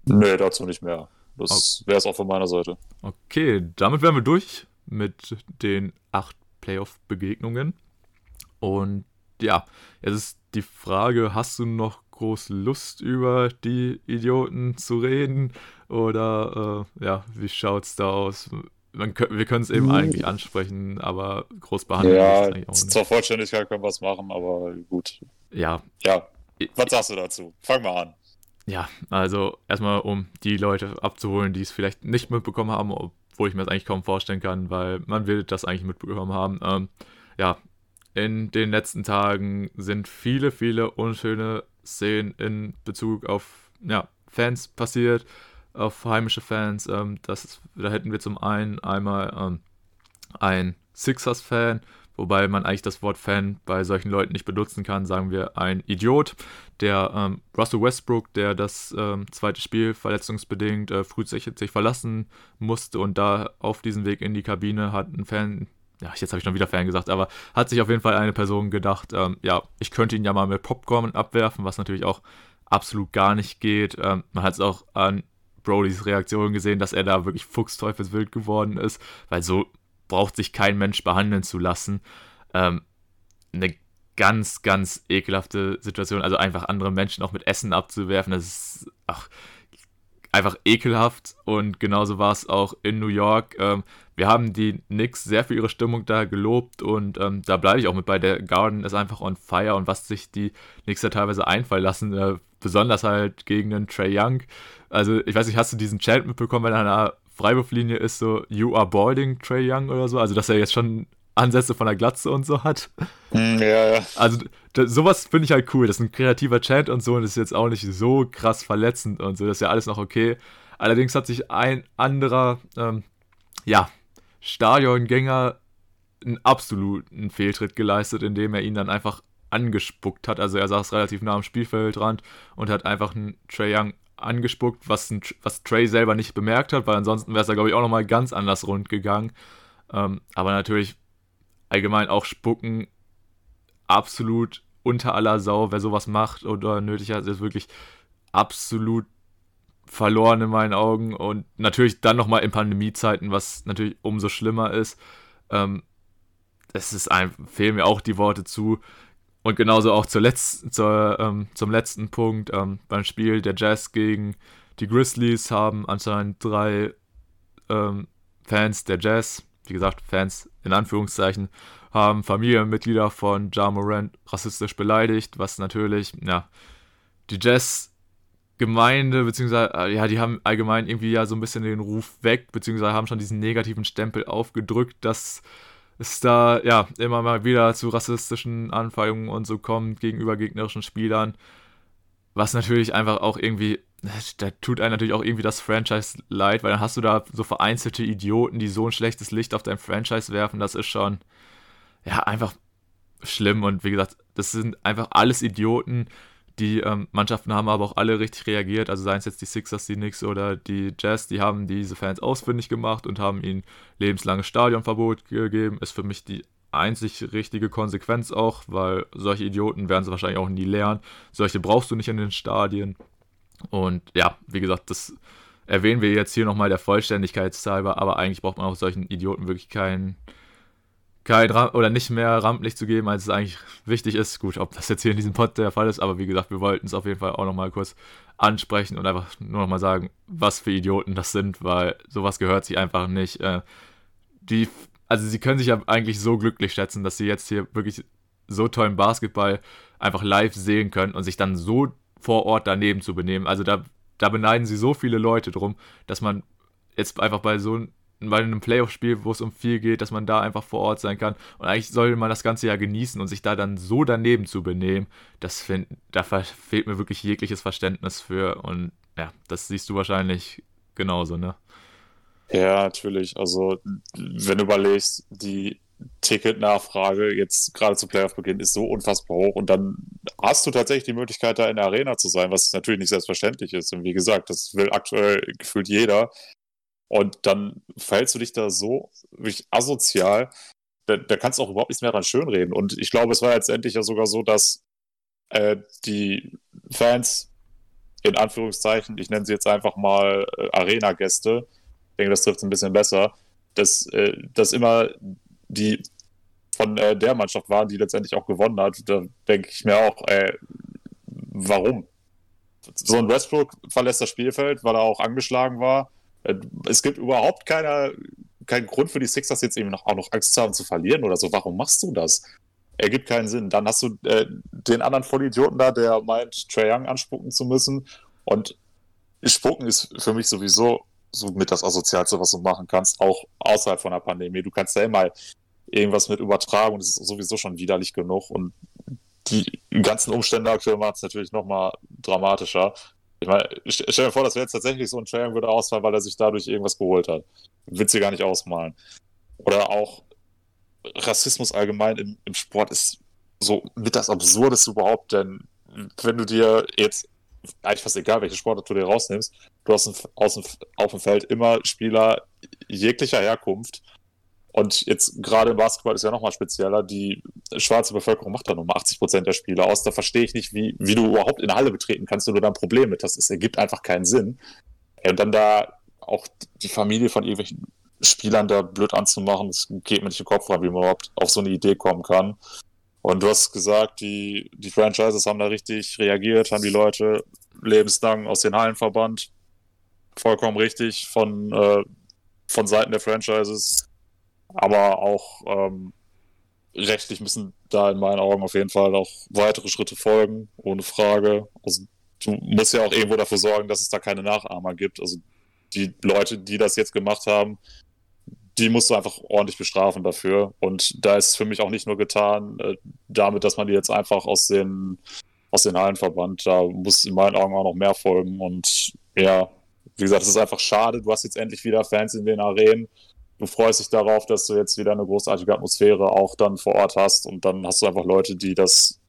Nee, dazu nicht mehr. Das wäre es auch von meiner Seite. Okay, damit wären wir durch mit den acht Playoff-Begegnungen. Und ja, jetzt ist die Frage, hast du noch groß Lust über die Idioten zu reden? Oder äh, ja, wie schaut's da aus? man, wir können es eben hm. eigentlich ansprechen, aber groß behandeln ja, ist eigentlich auch nicht. Zur Vollständigkeit können wir es machen, aber gut. Ja. Ja. Was sagst du dazu? Fang mal an. Ja, also erstmal, um die Leute abzuholen, die es vielleicht nicht mitbekommen haben, obwohl ich mir das eigentlich kaum vorstellen kann, weil man will das eigentlich mitbekommen haben. Ähm, ja, in den letzten Tagen sind viele, viele unschöne Szenen in Bezug auf ja, Fans passiert auf heimische Fans. Ähm, das da hätten wir zum einen einmal ähm, ein Sixers-Fan, wobei man eigentlich das Wort Fan bei solchen Leuten nicht benutzen kann, sagen wir ein Idiot, der ähm, Russell Westbrook, der das ähm, zweite Spiel verletzungsbedingt äh, frühzeitig verlassen musste und da auf diesem Weg in die Kabine hat ein Fan, ja, jetzt habe ich schon wieder Fan gesagt, aber hat sich auf jeden Fall eine Person gedacht, ähm, ja, ich könnte ihn ja mal mit Popcorn abwerfen, was natürlich auch absolut gar nicht geht. Ähm, man hat es auch an Brodys Reaktion gesehen, dass er da wirklich fuchsteufelswild geworden ist, weil so braucht sich kein Mensch behandeln zu lassen. Ähm, eine ganz, ganz ekelhafte Situation, also einfach andere Menschen auch mit Essen abzuwerfen, das ist ach, einfach ekelhaft und genauso war es auch in New York. Ähm, wir haben die Knicks sehr für ihre Stimmung da gelobt und ähm, da bleibe ich auch mit bei. Der Garden ist einfach on fire und was sich die Knicks da teilweise einfallen lassen, äh, besonders halt gegen einen Trey Young, also, ich weiß nicht, hast du diesen Chant mitbekommen, wenn er einer Freiwurflinie ist, so, you are boarding Trey Young oder so? Also, dass er jetzt schon Ansätze von der Glatze und so hat. Hm, ja, ja. Also, da, sowas finde ich halt cool. Das ist ein kreativer Chant und so und ist jetzt auch nicht so krass verletzend und so. Das ist ja alles noch okay. Allerdings hat sich ein anderer, ähm, ja, Stadiongänger einen absoluten Fehltritt geleistet, indem er ihn dann einfach angespuckt hat. Also er saß relativ nah am Spielfeldrand und hat einfach einen Trey Young angespuckt, was, ein, was Trey selber nicht bemerkt hat, weil ansonsten wäre es da, glaube ich, auch nochmal ganz anders rund gegangen. Ähm, aber natürlich allgemein auch Spucken absolut unter aller Sau, wer sowas macht oder nötig hat, ist wirklich absolut verloren in meinen Augen und natürlich dann nochmal in Pandemiezeiten, was natürlich umso schlimmer ist. Ähm, es ist ein, fehlen mir auch die Worte zu. Und genauso auch zur Letz-, zur, ähm, zum letzten Punkt ähm, beim Spiel der Jazz gegen die Grizzlies haben anscheinend drei ähm, Fans der Jazz, wie gesagt, Fans in Anführungszeichen, haben Familienmitglieder von Ja Morant rassistisch beleidigt, was natürlich, ja, die Jazz-Gemeinde, beziehungsweise, äh, ja, die haben allgemein irgendwie ja so ein bisschen den Ruf weg, beziehungsweise haben schon diesen negativen Stempel aufgedrückt, dass es da, ja, immer mal wieder zu rassistischen Anfeindungen und so kommt gegenüber gegnerischen Spielern, was natürlich einfach auch irgendwie da tut einem natürlich auch irgendwie das Franchise leid, weil dann hast du da so vereinzelte Idioten, die so ein schlechtes Licht auf dein Franchise werfen. Das ist schon, ja, einfach schlimm. Und wie gesagt, das sind einfach alles Idioten. Die ähm, Mannschaften haben aber auch alle richtig reagiert. Also seien es jetzt die Sixers, die Knicks oder die Jazz, die haben diese Fans ausfindig gemacht und haben ihnen lebenslanges Stadionverbot gegeben. Ist für mich die einzig richtige Konsequenz auch, weil solche Idioten werden sie wahrscheinlich auch nie lernen. Solche brauchst du nicht in den Stadien. Und ja, wie gesagt, das erwähnen wir jetzt hier nochmal der Vollständigkeit halber, aber eigentlich braucht man auch solchen Idioten wirklich keinen kein oder nicht mehr Rampenlicht zu geben, als es eigentlich wichtig ist. Gut, ob das jetzt hier in diesem Pod der Fall ist, aber wie gesagt, wir wollten es auf jeden Fall auch nochmal kurz ansprechen und einfach nur nochmal sagen, was für Idioten das sind, weil sowas gehört sich einfach nicht. Äh, die, also sie können sich ja eigentlich so glücklich schätzen, dass sie jetzt hier wirklich so tollen Basketball einfach live sehen können und sich dann so vor Ort daneben zu benehmen. Also da, da beneiden sie so viele Leute drum, dass man jetzt einfach bei so bei einem Playoff-Spiel, wo es um viel geht, dass man da einfach vor Ort sein kann. Und eigentlich sollte man das Ganze ja genießen und sich da dann so daneben zu benehmen, das find, da fehlt mir wirklich jegliches Verständnis für. Und ja, das siehst du wahrscheinlich genauso, ne? Ja, natürlich. Also, wenn du überlegst, die Ticketnachfrage jetzt gerade zu Playoff-Beginn ist so unfassbar hoch und dann hast du tatsächlich die Möglichkeit, da in der Arena zu sein, was natürlich nicht selbstverständlich ist. Und wie gesagt, das will aktuell gefühlt jeder. Und dann verhältst du dich da so wirklich asozial, da, da kannst du auch überhaupt nichts mehr dran schönreden. Und ich glaube, es war letztendlich ja sogar so, dass äh, die Fans, in Anführungszeichen, ich nenne sie jetzt einfach mal äh, Arena-Gäste, ich denke, das trifft es ein bisschen besser, dass, äh, dass immer die von äh, der Mannschaft waren, die letztendlich auch gewonnen hat, da denke ich mir auch, ey, warum? So ein Westbrook verlässt das Spielfeld, weil er auch angeschlagen war. Es gibt überhaupt keine, keinen Grund für die Sixers jetzt eben noch, auch noch Angst zu haben zu verlieren oder so. Warum machst du das? Ergibt keinen Sinn. Dann hast du äh, den anderen Vollidioten da, der meint, Trae Young anspucken zu müssen. Und Spucken ist für mich sowieso so mit das Asozialste, was du machen kannst, auch außerhalb von der Pandemie. Du kannst ja immer irgendwas mit Übertragung, das ist sowieso schon widerlich genug und die ganzen Umstände aktuell machen es natürlich nochmal dramatischer. Ich meine, stell dir vor, das wäre jetzt tatsächlich so ein Training würde ausfallen, weil er sich dadurch irgendwas geholt hat. Willst du gar nicht ausmalen. Oder auch Rassismus allgemein im, im Sport ist so mit das Absurdeste überhaupt, denn wenn du dir jetzt eigentlich fast egal, welche Sportart du dir rausnimmst, du hast auf dem Feld immer Spieler jeglicher Herkunft. Und jetzt gerade im Basketball ist ja nochmal spezieller, die schwarze Bevölkerung macht da nur mal 80 Prozent der Spieler aus. Da verstehe ich nicht, wie, wie du überhaupt in der Halle betreten kannst, wenn du da ein Problem mit hast. Es ergibt einfach keinen Sinn. Und dann da auch die Familie von irgendwelchen Spielern da blöd anzumachen, das geht mir nicht im Kopf rein, wie man überhaupt auf so eine Idee kommen kann. Und du hast gesagt, die, die Franchises haben da richtig reagiert, haben die Leute lebenslang aus den Hallen verbannt. Vollkommen richtig von, äh, von Seiten der Franchises. Aber auch ähm, rechtlich müssen da in meinen Augen auf jeden Fall auch weitere Schritte folgen, ohne Frage. Also du musst ja auch irgendwo dafür sorgen, dass es da keine Nachahmer gibt. Also die Leute, die das jetzt gemacht haben, die musst du einfach ordentlich bestrafen dafür. Und da ist für mich auch nicht nur getan, äh, damit, dass man die jetzt einfach aus den, aus den Hallen verbannt. Da muss in meinen Augen auch noch mehr folgen. Und ja, wie gesagt, es ist einfach schade. Du hast jetzt endlich wieder Fans in den Arenen. Du freust dich darauf, dass du jetzt wieder eine großartige Atmosphäre auch dann vor Ort hast. Und dann hast du einfach Leute, die das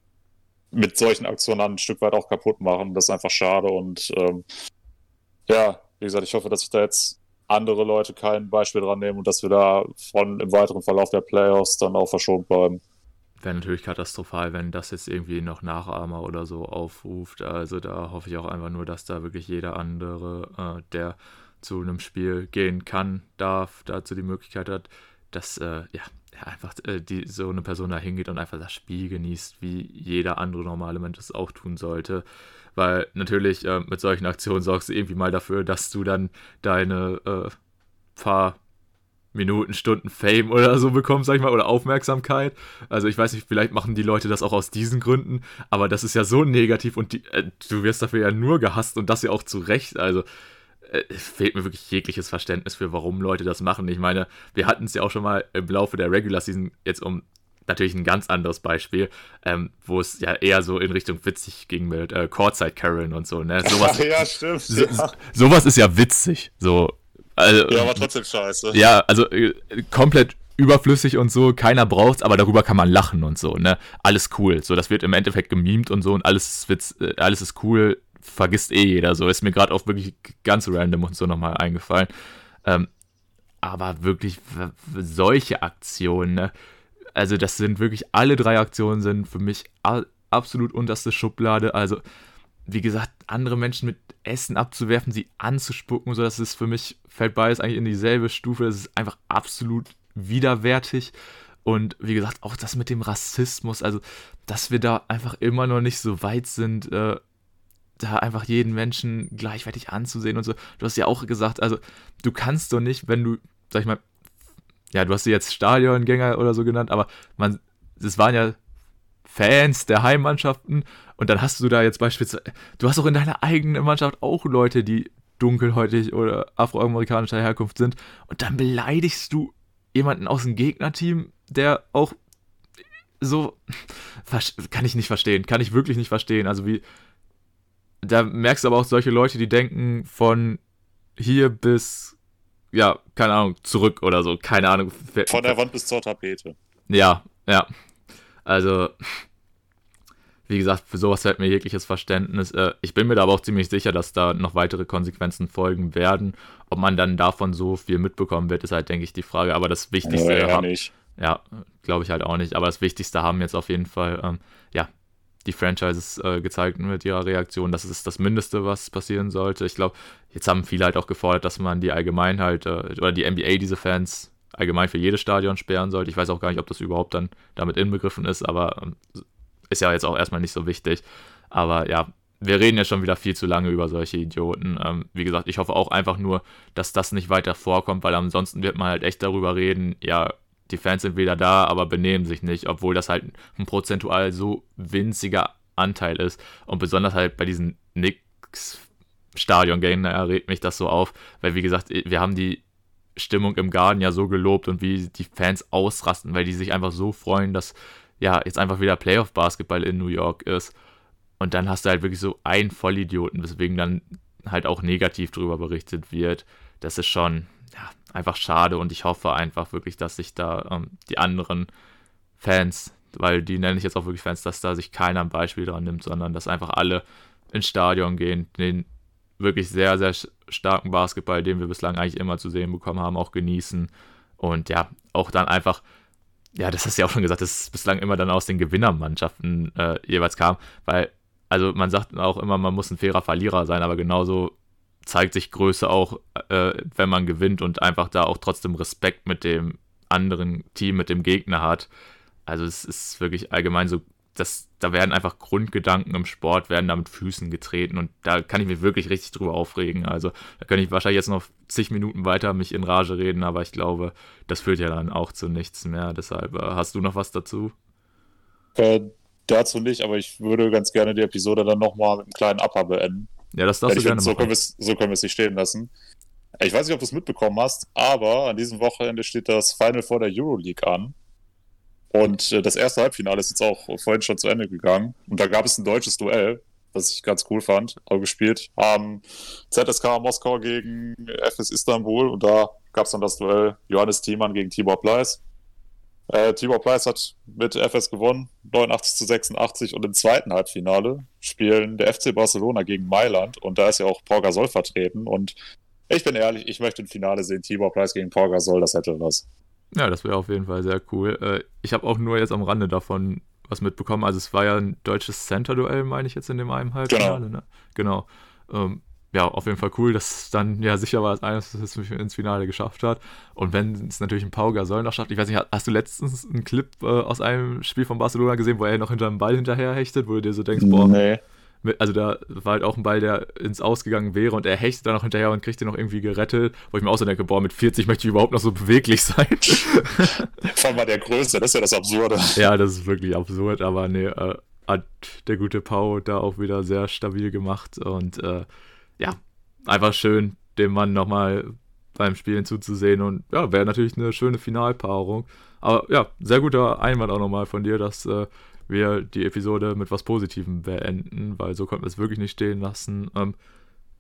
mit solchen Aktionen ein Stück weit auch kaputt machen. Das ist einfach schade. Und ähm, ja, wie gesagt, ich hoffe, dass sich da jetzt andere Leute kein Beispiel dran nehmen und dass wir da von im weiteren Verlauf der Playoffs dann auch verschont bleiben. Wäre natürlich katastrophal, wenn das jetzt irgendwie noch Nachahmer oder so aufruft. Also da hoffe ich auch einfach nur, dass da wirklich jeder andere, äh, der zu einem Spiel gehen kann, darf, dazu die Möglichkeit hat, dass äh, ja, einfach äh, die, so eine Person da hingeht und einfach das Spiel genießt, wie jeder andere normale Mensch es auch tun sollte. Weil natürlich äh, mit solchen Aktionen sorgst du irgendwie mal dafür, dass du dann deine äh, paar Minuten, Stunden Fame oder so bekommst, sag ich mal, oder Aufmerksamkeit. Also ich weiß nicht, vielleicht machen die Leute das auch aus diesen Gründen, aber das ist ja so negativ und die, äh, du wirst dafür ja nur gehasst und das ja auch zu Recht. Also fehlt mir wirklich jegliches Verständnis für, warum Leute das machen. Ich meine, wir hatten es ja auch schon mal im Laufe der Regular Season, jetzt um natürlich ein ganz anderes Beispiel, ähm, wo es ja eher so in Richtung witzig ging mit äh, Courtside Karen und so, ne? Sowas, ja, stimmt. So, ja. Sowas ist ja witzig, so. Also, ja, aber trotzdem scheiße. Ja, also äh, komplett überflüssig und so, keiner braucht's, aber darüber kann man lachen und so, ne? Alles cool. So, das wird im Endeffekt gemimt und so und alles, Witz, äh, alles ist cool vergisst eh jeder. So ist mir gerade auch wirklich ganz random und so nochmal eingefallen. Ähm, aber wirklich solche Aktionen, ne? also das sind wirklich alle drei Aktionen sind für mich absolut unterste Schublade. Also wie gesagt, andere Menschen mit Essen abzuwerfen, sie anzuspucken, so das ist für mich fällt beides eigentlich in dieselbe Stufe. Das ist einfach absolut widerwärtig. Und wie gesagt, auch das mit dem Rassismus, also dass wir da einfach immer noch nicht so weit sind, äh, da einfach jeden Menschen gleichwertig anzusehen und so. Du hast ja auch gesagt, also du kannst doch nicht, wenn du, sag ich mal, ja, du hast sie jetzt Stadiongänger oder so genannt, aber man, es waren ja Fans der Heimmannschaften und dann hast du da jetzt beispielsweise, du hast auch in deiner eigenen Mannschaft auch Leute, die dunkelhäutig oder afroamerikanischer Herkunft sind und dann beleidigst du jemanden aus dem Gegnerteam, der auch so, kann ich nicht verstehen, kann ich wirklich nicht verstehen, also wie, da merkst du aber auch solche Leute, die denken von hier bis, ja, keine Ahnung, zurück oder so, keine Ahnung. Von der Wand bis zur Tapete. Ja, ja. Also, wie gesagt, für sowas fällt mir jegliches Verständnis. Äh, ich bin mir da aber auch ziemlich sicher, dass da noch weitere Konsequenzen folgen werden. Ob man dann davon so viel mitbekommen wird, ist halt, denke ich, die Frage. Aber das Wichtigste. Ja, nicht. Ja, glaube ich halt auch nicht. Aber das Wichtigste haben jetzt auf jeden Fall, ähm, ja, die Franchises äh, gezeigt mit ihrer Reaktion. Das ist das Mindeste, was passieren sollte. Ich glaube, jetzt haben viele halt auch gefordert, dass man die allgemein halt, äh, oder die NBA diese Fans allgemein für jedes Stadion sperren sollte. Ich weiß auch gar nicht, ob das überhaupt dann damit inbegriffen ist, aber ähm, ist ja jetzt auch erstmal nicht so wichtig. Aber ja, wir reden ja schon wieder viel zu lange über solche Idioten. Ähm, wie gesagt, ich hoffe auch einfach nur, dass das nicht weiter vorkommt, weil ansonsten wird man halt echt darüber reden, ja, die Fans sind wieder da, aber benehmen sich nicht, obwohl das halt ein prozentual so winziger Anteil ist. Und besonders halt bei diesen Knicks Stadion-Gängen, da regt mich das so auf, weil wie gesagt, wir haben die Stimmung im Garten ja so gelobt und wie die Fans ausrasten, weil die sich einfach so freuen, dass ja jetzt einfach wieder Playoff-Basketball in New York ist. Und dann hast du halt wirklich so einen Vollidioten, weswegen dann halt auch negativ darüber berichtet wird. Das ist schon, einfach schade und ich hoffe einfach wirklich, dass sich da ähm, die anderen Fans, weil die nenne ich jetzt auch wirklich Fans, dass da sich keiner ein Beispiel dran nimmt, sondern dass einfach alle ins Stadion gehen, den wirklich sehr, sehr starken Basketball, den wir bislang eigentlich immer zu sehen bekommen haben, auch genießen. Und ja, auch dann einfach ja, das hast du ja auch schon gesagt, dass es bislang immer dann aus den Gewinnermannschaften äh, jeweils kam, weil, also man sagt auch immer, man muss ein fairer Verlierer sein, aber genauso zeigt sich Größe auch, äh, wenn man gewinnt und einfach da auch trotzdem Respekt mit dem anderen Team, mit dem Gegner hat. Also es ist wirklich allgemein so, dass da werden einfach Grundgedanken im Sport, werden da mit Füßen getreten und da kann ich mich wirklich richtig drüber aufregen. Also da könnte ich wahrscheinlich jetzt noch zig Minuten weiter mich in Rage reden, aber ich glaube, das führt ja dann auch zu nichts mehr. Deshalb äh, hast du noch was dazu? Äh, dazu nicht, aber ich würde ganz gerne die Episode dann nochmal mit einem kleinen Upper beenden. Ja, das darfst du gerne find, so können, so können wir es nicht stehen lassen. Ich weiß nicht, ob du es mitbekommen hast, aber an diesem Wochenende steht das Final vor der Euroleague an. Und äh, das erste Halbfinale ist jetzt auch vorhin schon zu Ende gegangen. Und da gab es ein deutsches Duell, was ich ganz cool fand, auch gespielt. Haben ZSK Moskau gegen FS Istanbul und da gab es dann das Duell Johannes Thiemann gegen Tibor Pleiss. Äh, Tibor Pleiss hat mit FS gewonnen, 89 zu 86 und im zweiten Halbfinale spielen der FC Barcelona gegen Mailand und da ist ja auch Paul Gasol vertreten und ich bin ehrlich, ich möchte ein Finale sehen. Tibor Price gegen Paul Gasol, das hätte was. Ja, das wäre auf jeden Fall sehr cool. Äh, ich habe auch nur jetzt am Rande davon was mitbekommen. Also es war ja ein deutsches Center-Duell, meine ich jetzt in dem einen Halbfinale. Genau. Ne? genau. Ähm, ja, auf jeden Fall cool, dass dann ja sicher war, dass eines es ins Finale geschafft hat. Und wenn es natürlich ein Pau Gasol noch schafft, ich weiß nicht, hast du letztens einen Clip äh, aus einem Spiel von Barcelona gesehen, wo er noch hinter einem Ball hinterher hechtet, wo du dir so denkst, boah, nee. also da war halt auch ein Ball, der ins Ausgegangen wäre und er hechtet da noch hinterher und kriegt den noch irgendwie gerettet, wo ich mir auch so denke, boah, mit 40 möchte ich überhaupt noch so beweglich sein. Vor allem der Größte, das ist ja das Absurde. Ja, das ist wirklich absurd, aber nee, äh, hat der gute Pau da auch wieder sehr stabil gemacht und äh, ja, einfach schön, dem Mann nochmal beim Spielen zuzusehen und ja, wäre natürlich eine schöne Finalpaarung. Aber ja, sehr guter Einwand auch nochmal von dir, dass äh, wir die Episode mit was Positivem beenden, weil so konnten wir es wirklich nicht stehen lassen. Ähm,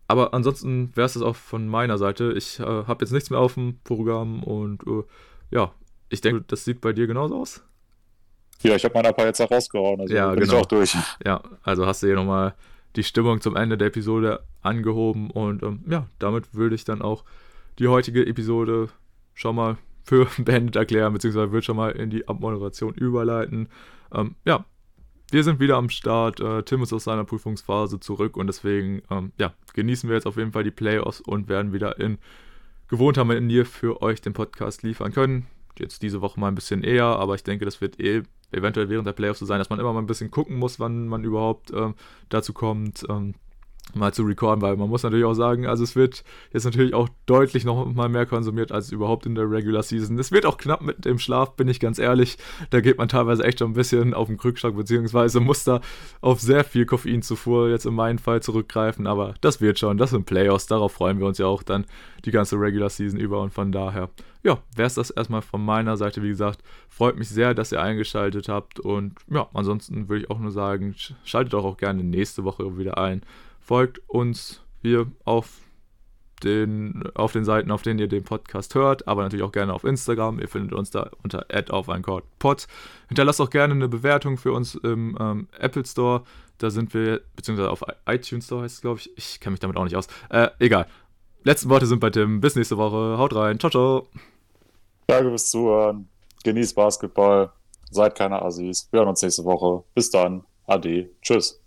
aber ansonsten wäre es das auch von meiner Seite. Ich äh, habe jetzt nichts mehr auf dem Programm und äh, ja, ich denke, das sieht bei dir genauso aus. Ja, ich habe meinen Appa jetzt auch rausgehauen, also ja, bin genau. ich auch durch. Ja, also hast du hier nochmal die Stimmung zum Ende der Episode angehoben. Und ähm, ja, damit würde ich dann auch die heutige Episode schon mal für beendet erklären, beziehungsweise würde schon mal in die Abmoderation überleiten. Ähm, ja, wir sind wieder am Start. Äh, Tim ist aus seiner Prüfungsphase zurück und deswegen ähm, ja, genießen wir jetzt auf jeden Fall die Playoffs und werden wieder in gewohnter Manier für euch den Podcast liefern können. Jetzt diese Woche mal ein bisschen eher, aber ich denke, das wird eh eventuell während der Playoffs so sein, dass man immer mal ein bisschen gucken muss, wann man überhaupt ähm, dazu kommt, ähm, mal zu recorden, weil man muss natürlich auch sagen, also es wird jetzt natürlich auch deutlich noch mal mehr konsumiert als überhaupt in der Regular Season. Es wird auch knapp mit dem Schlaf, bin ich ganz ehrlich. Da geht man teilweise echt schon ein bisschen auf den Krückstock, beziehungsweise muss da auf sehr viel Koffeinzufuhr jetzt in meinem Fall zurückgreifen, aber das wird schon, das sind Playoffs, darauf freuen wir uns ja auch dann die ganze Regular Season über und von daher ja, wäre es das erstmal von meiner Seite. Wie gesagt, freut mich sehr, dass ihr eingeschaltet habt. Und ja, ansonsten würde ich auch nur sagen, schaltet auch, gerne nächste Woche wieder ein. Folgt uns hier auf den, auf den Seiten, auf denen ihr den Podcast hört, aber natürlich auch gerne auf Instagram. Ihr findet uns da unter @aufeincord_pod. Hinterlasst auch gerne eine Bewertung für uns im ähm, Apple Store. Da sind wir, beziehungsweise auf iTunes Store heißt es, glaube ich. Ich kenne mich damit auch nicht aus. Äh, egal. Letzten Worte sind bei Tim. Bis nächste Woche. Haut rein. Ciao, ciao. Danke fürs Zuhören. Genießt Basketball. Seid keine Assis. Wir hören uns nächste Woche. Bis dann. Ade. Tschüss.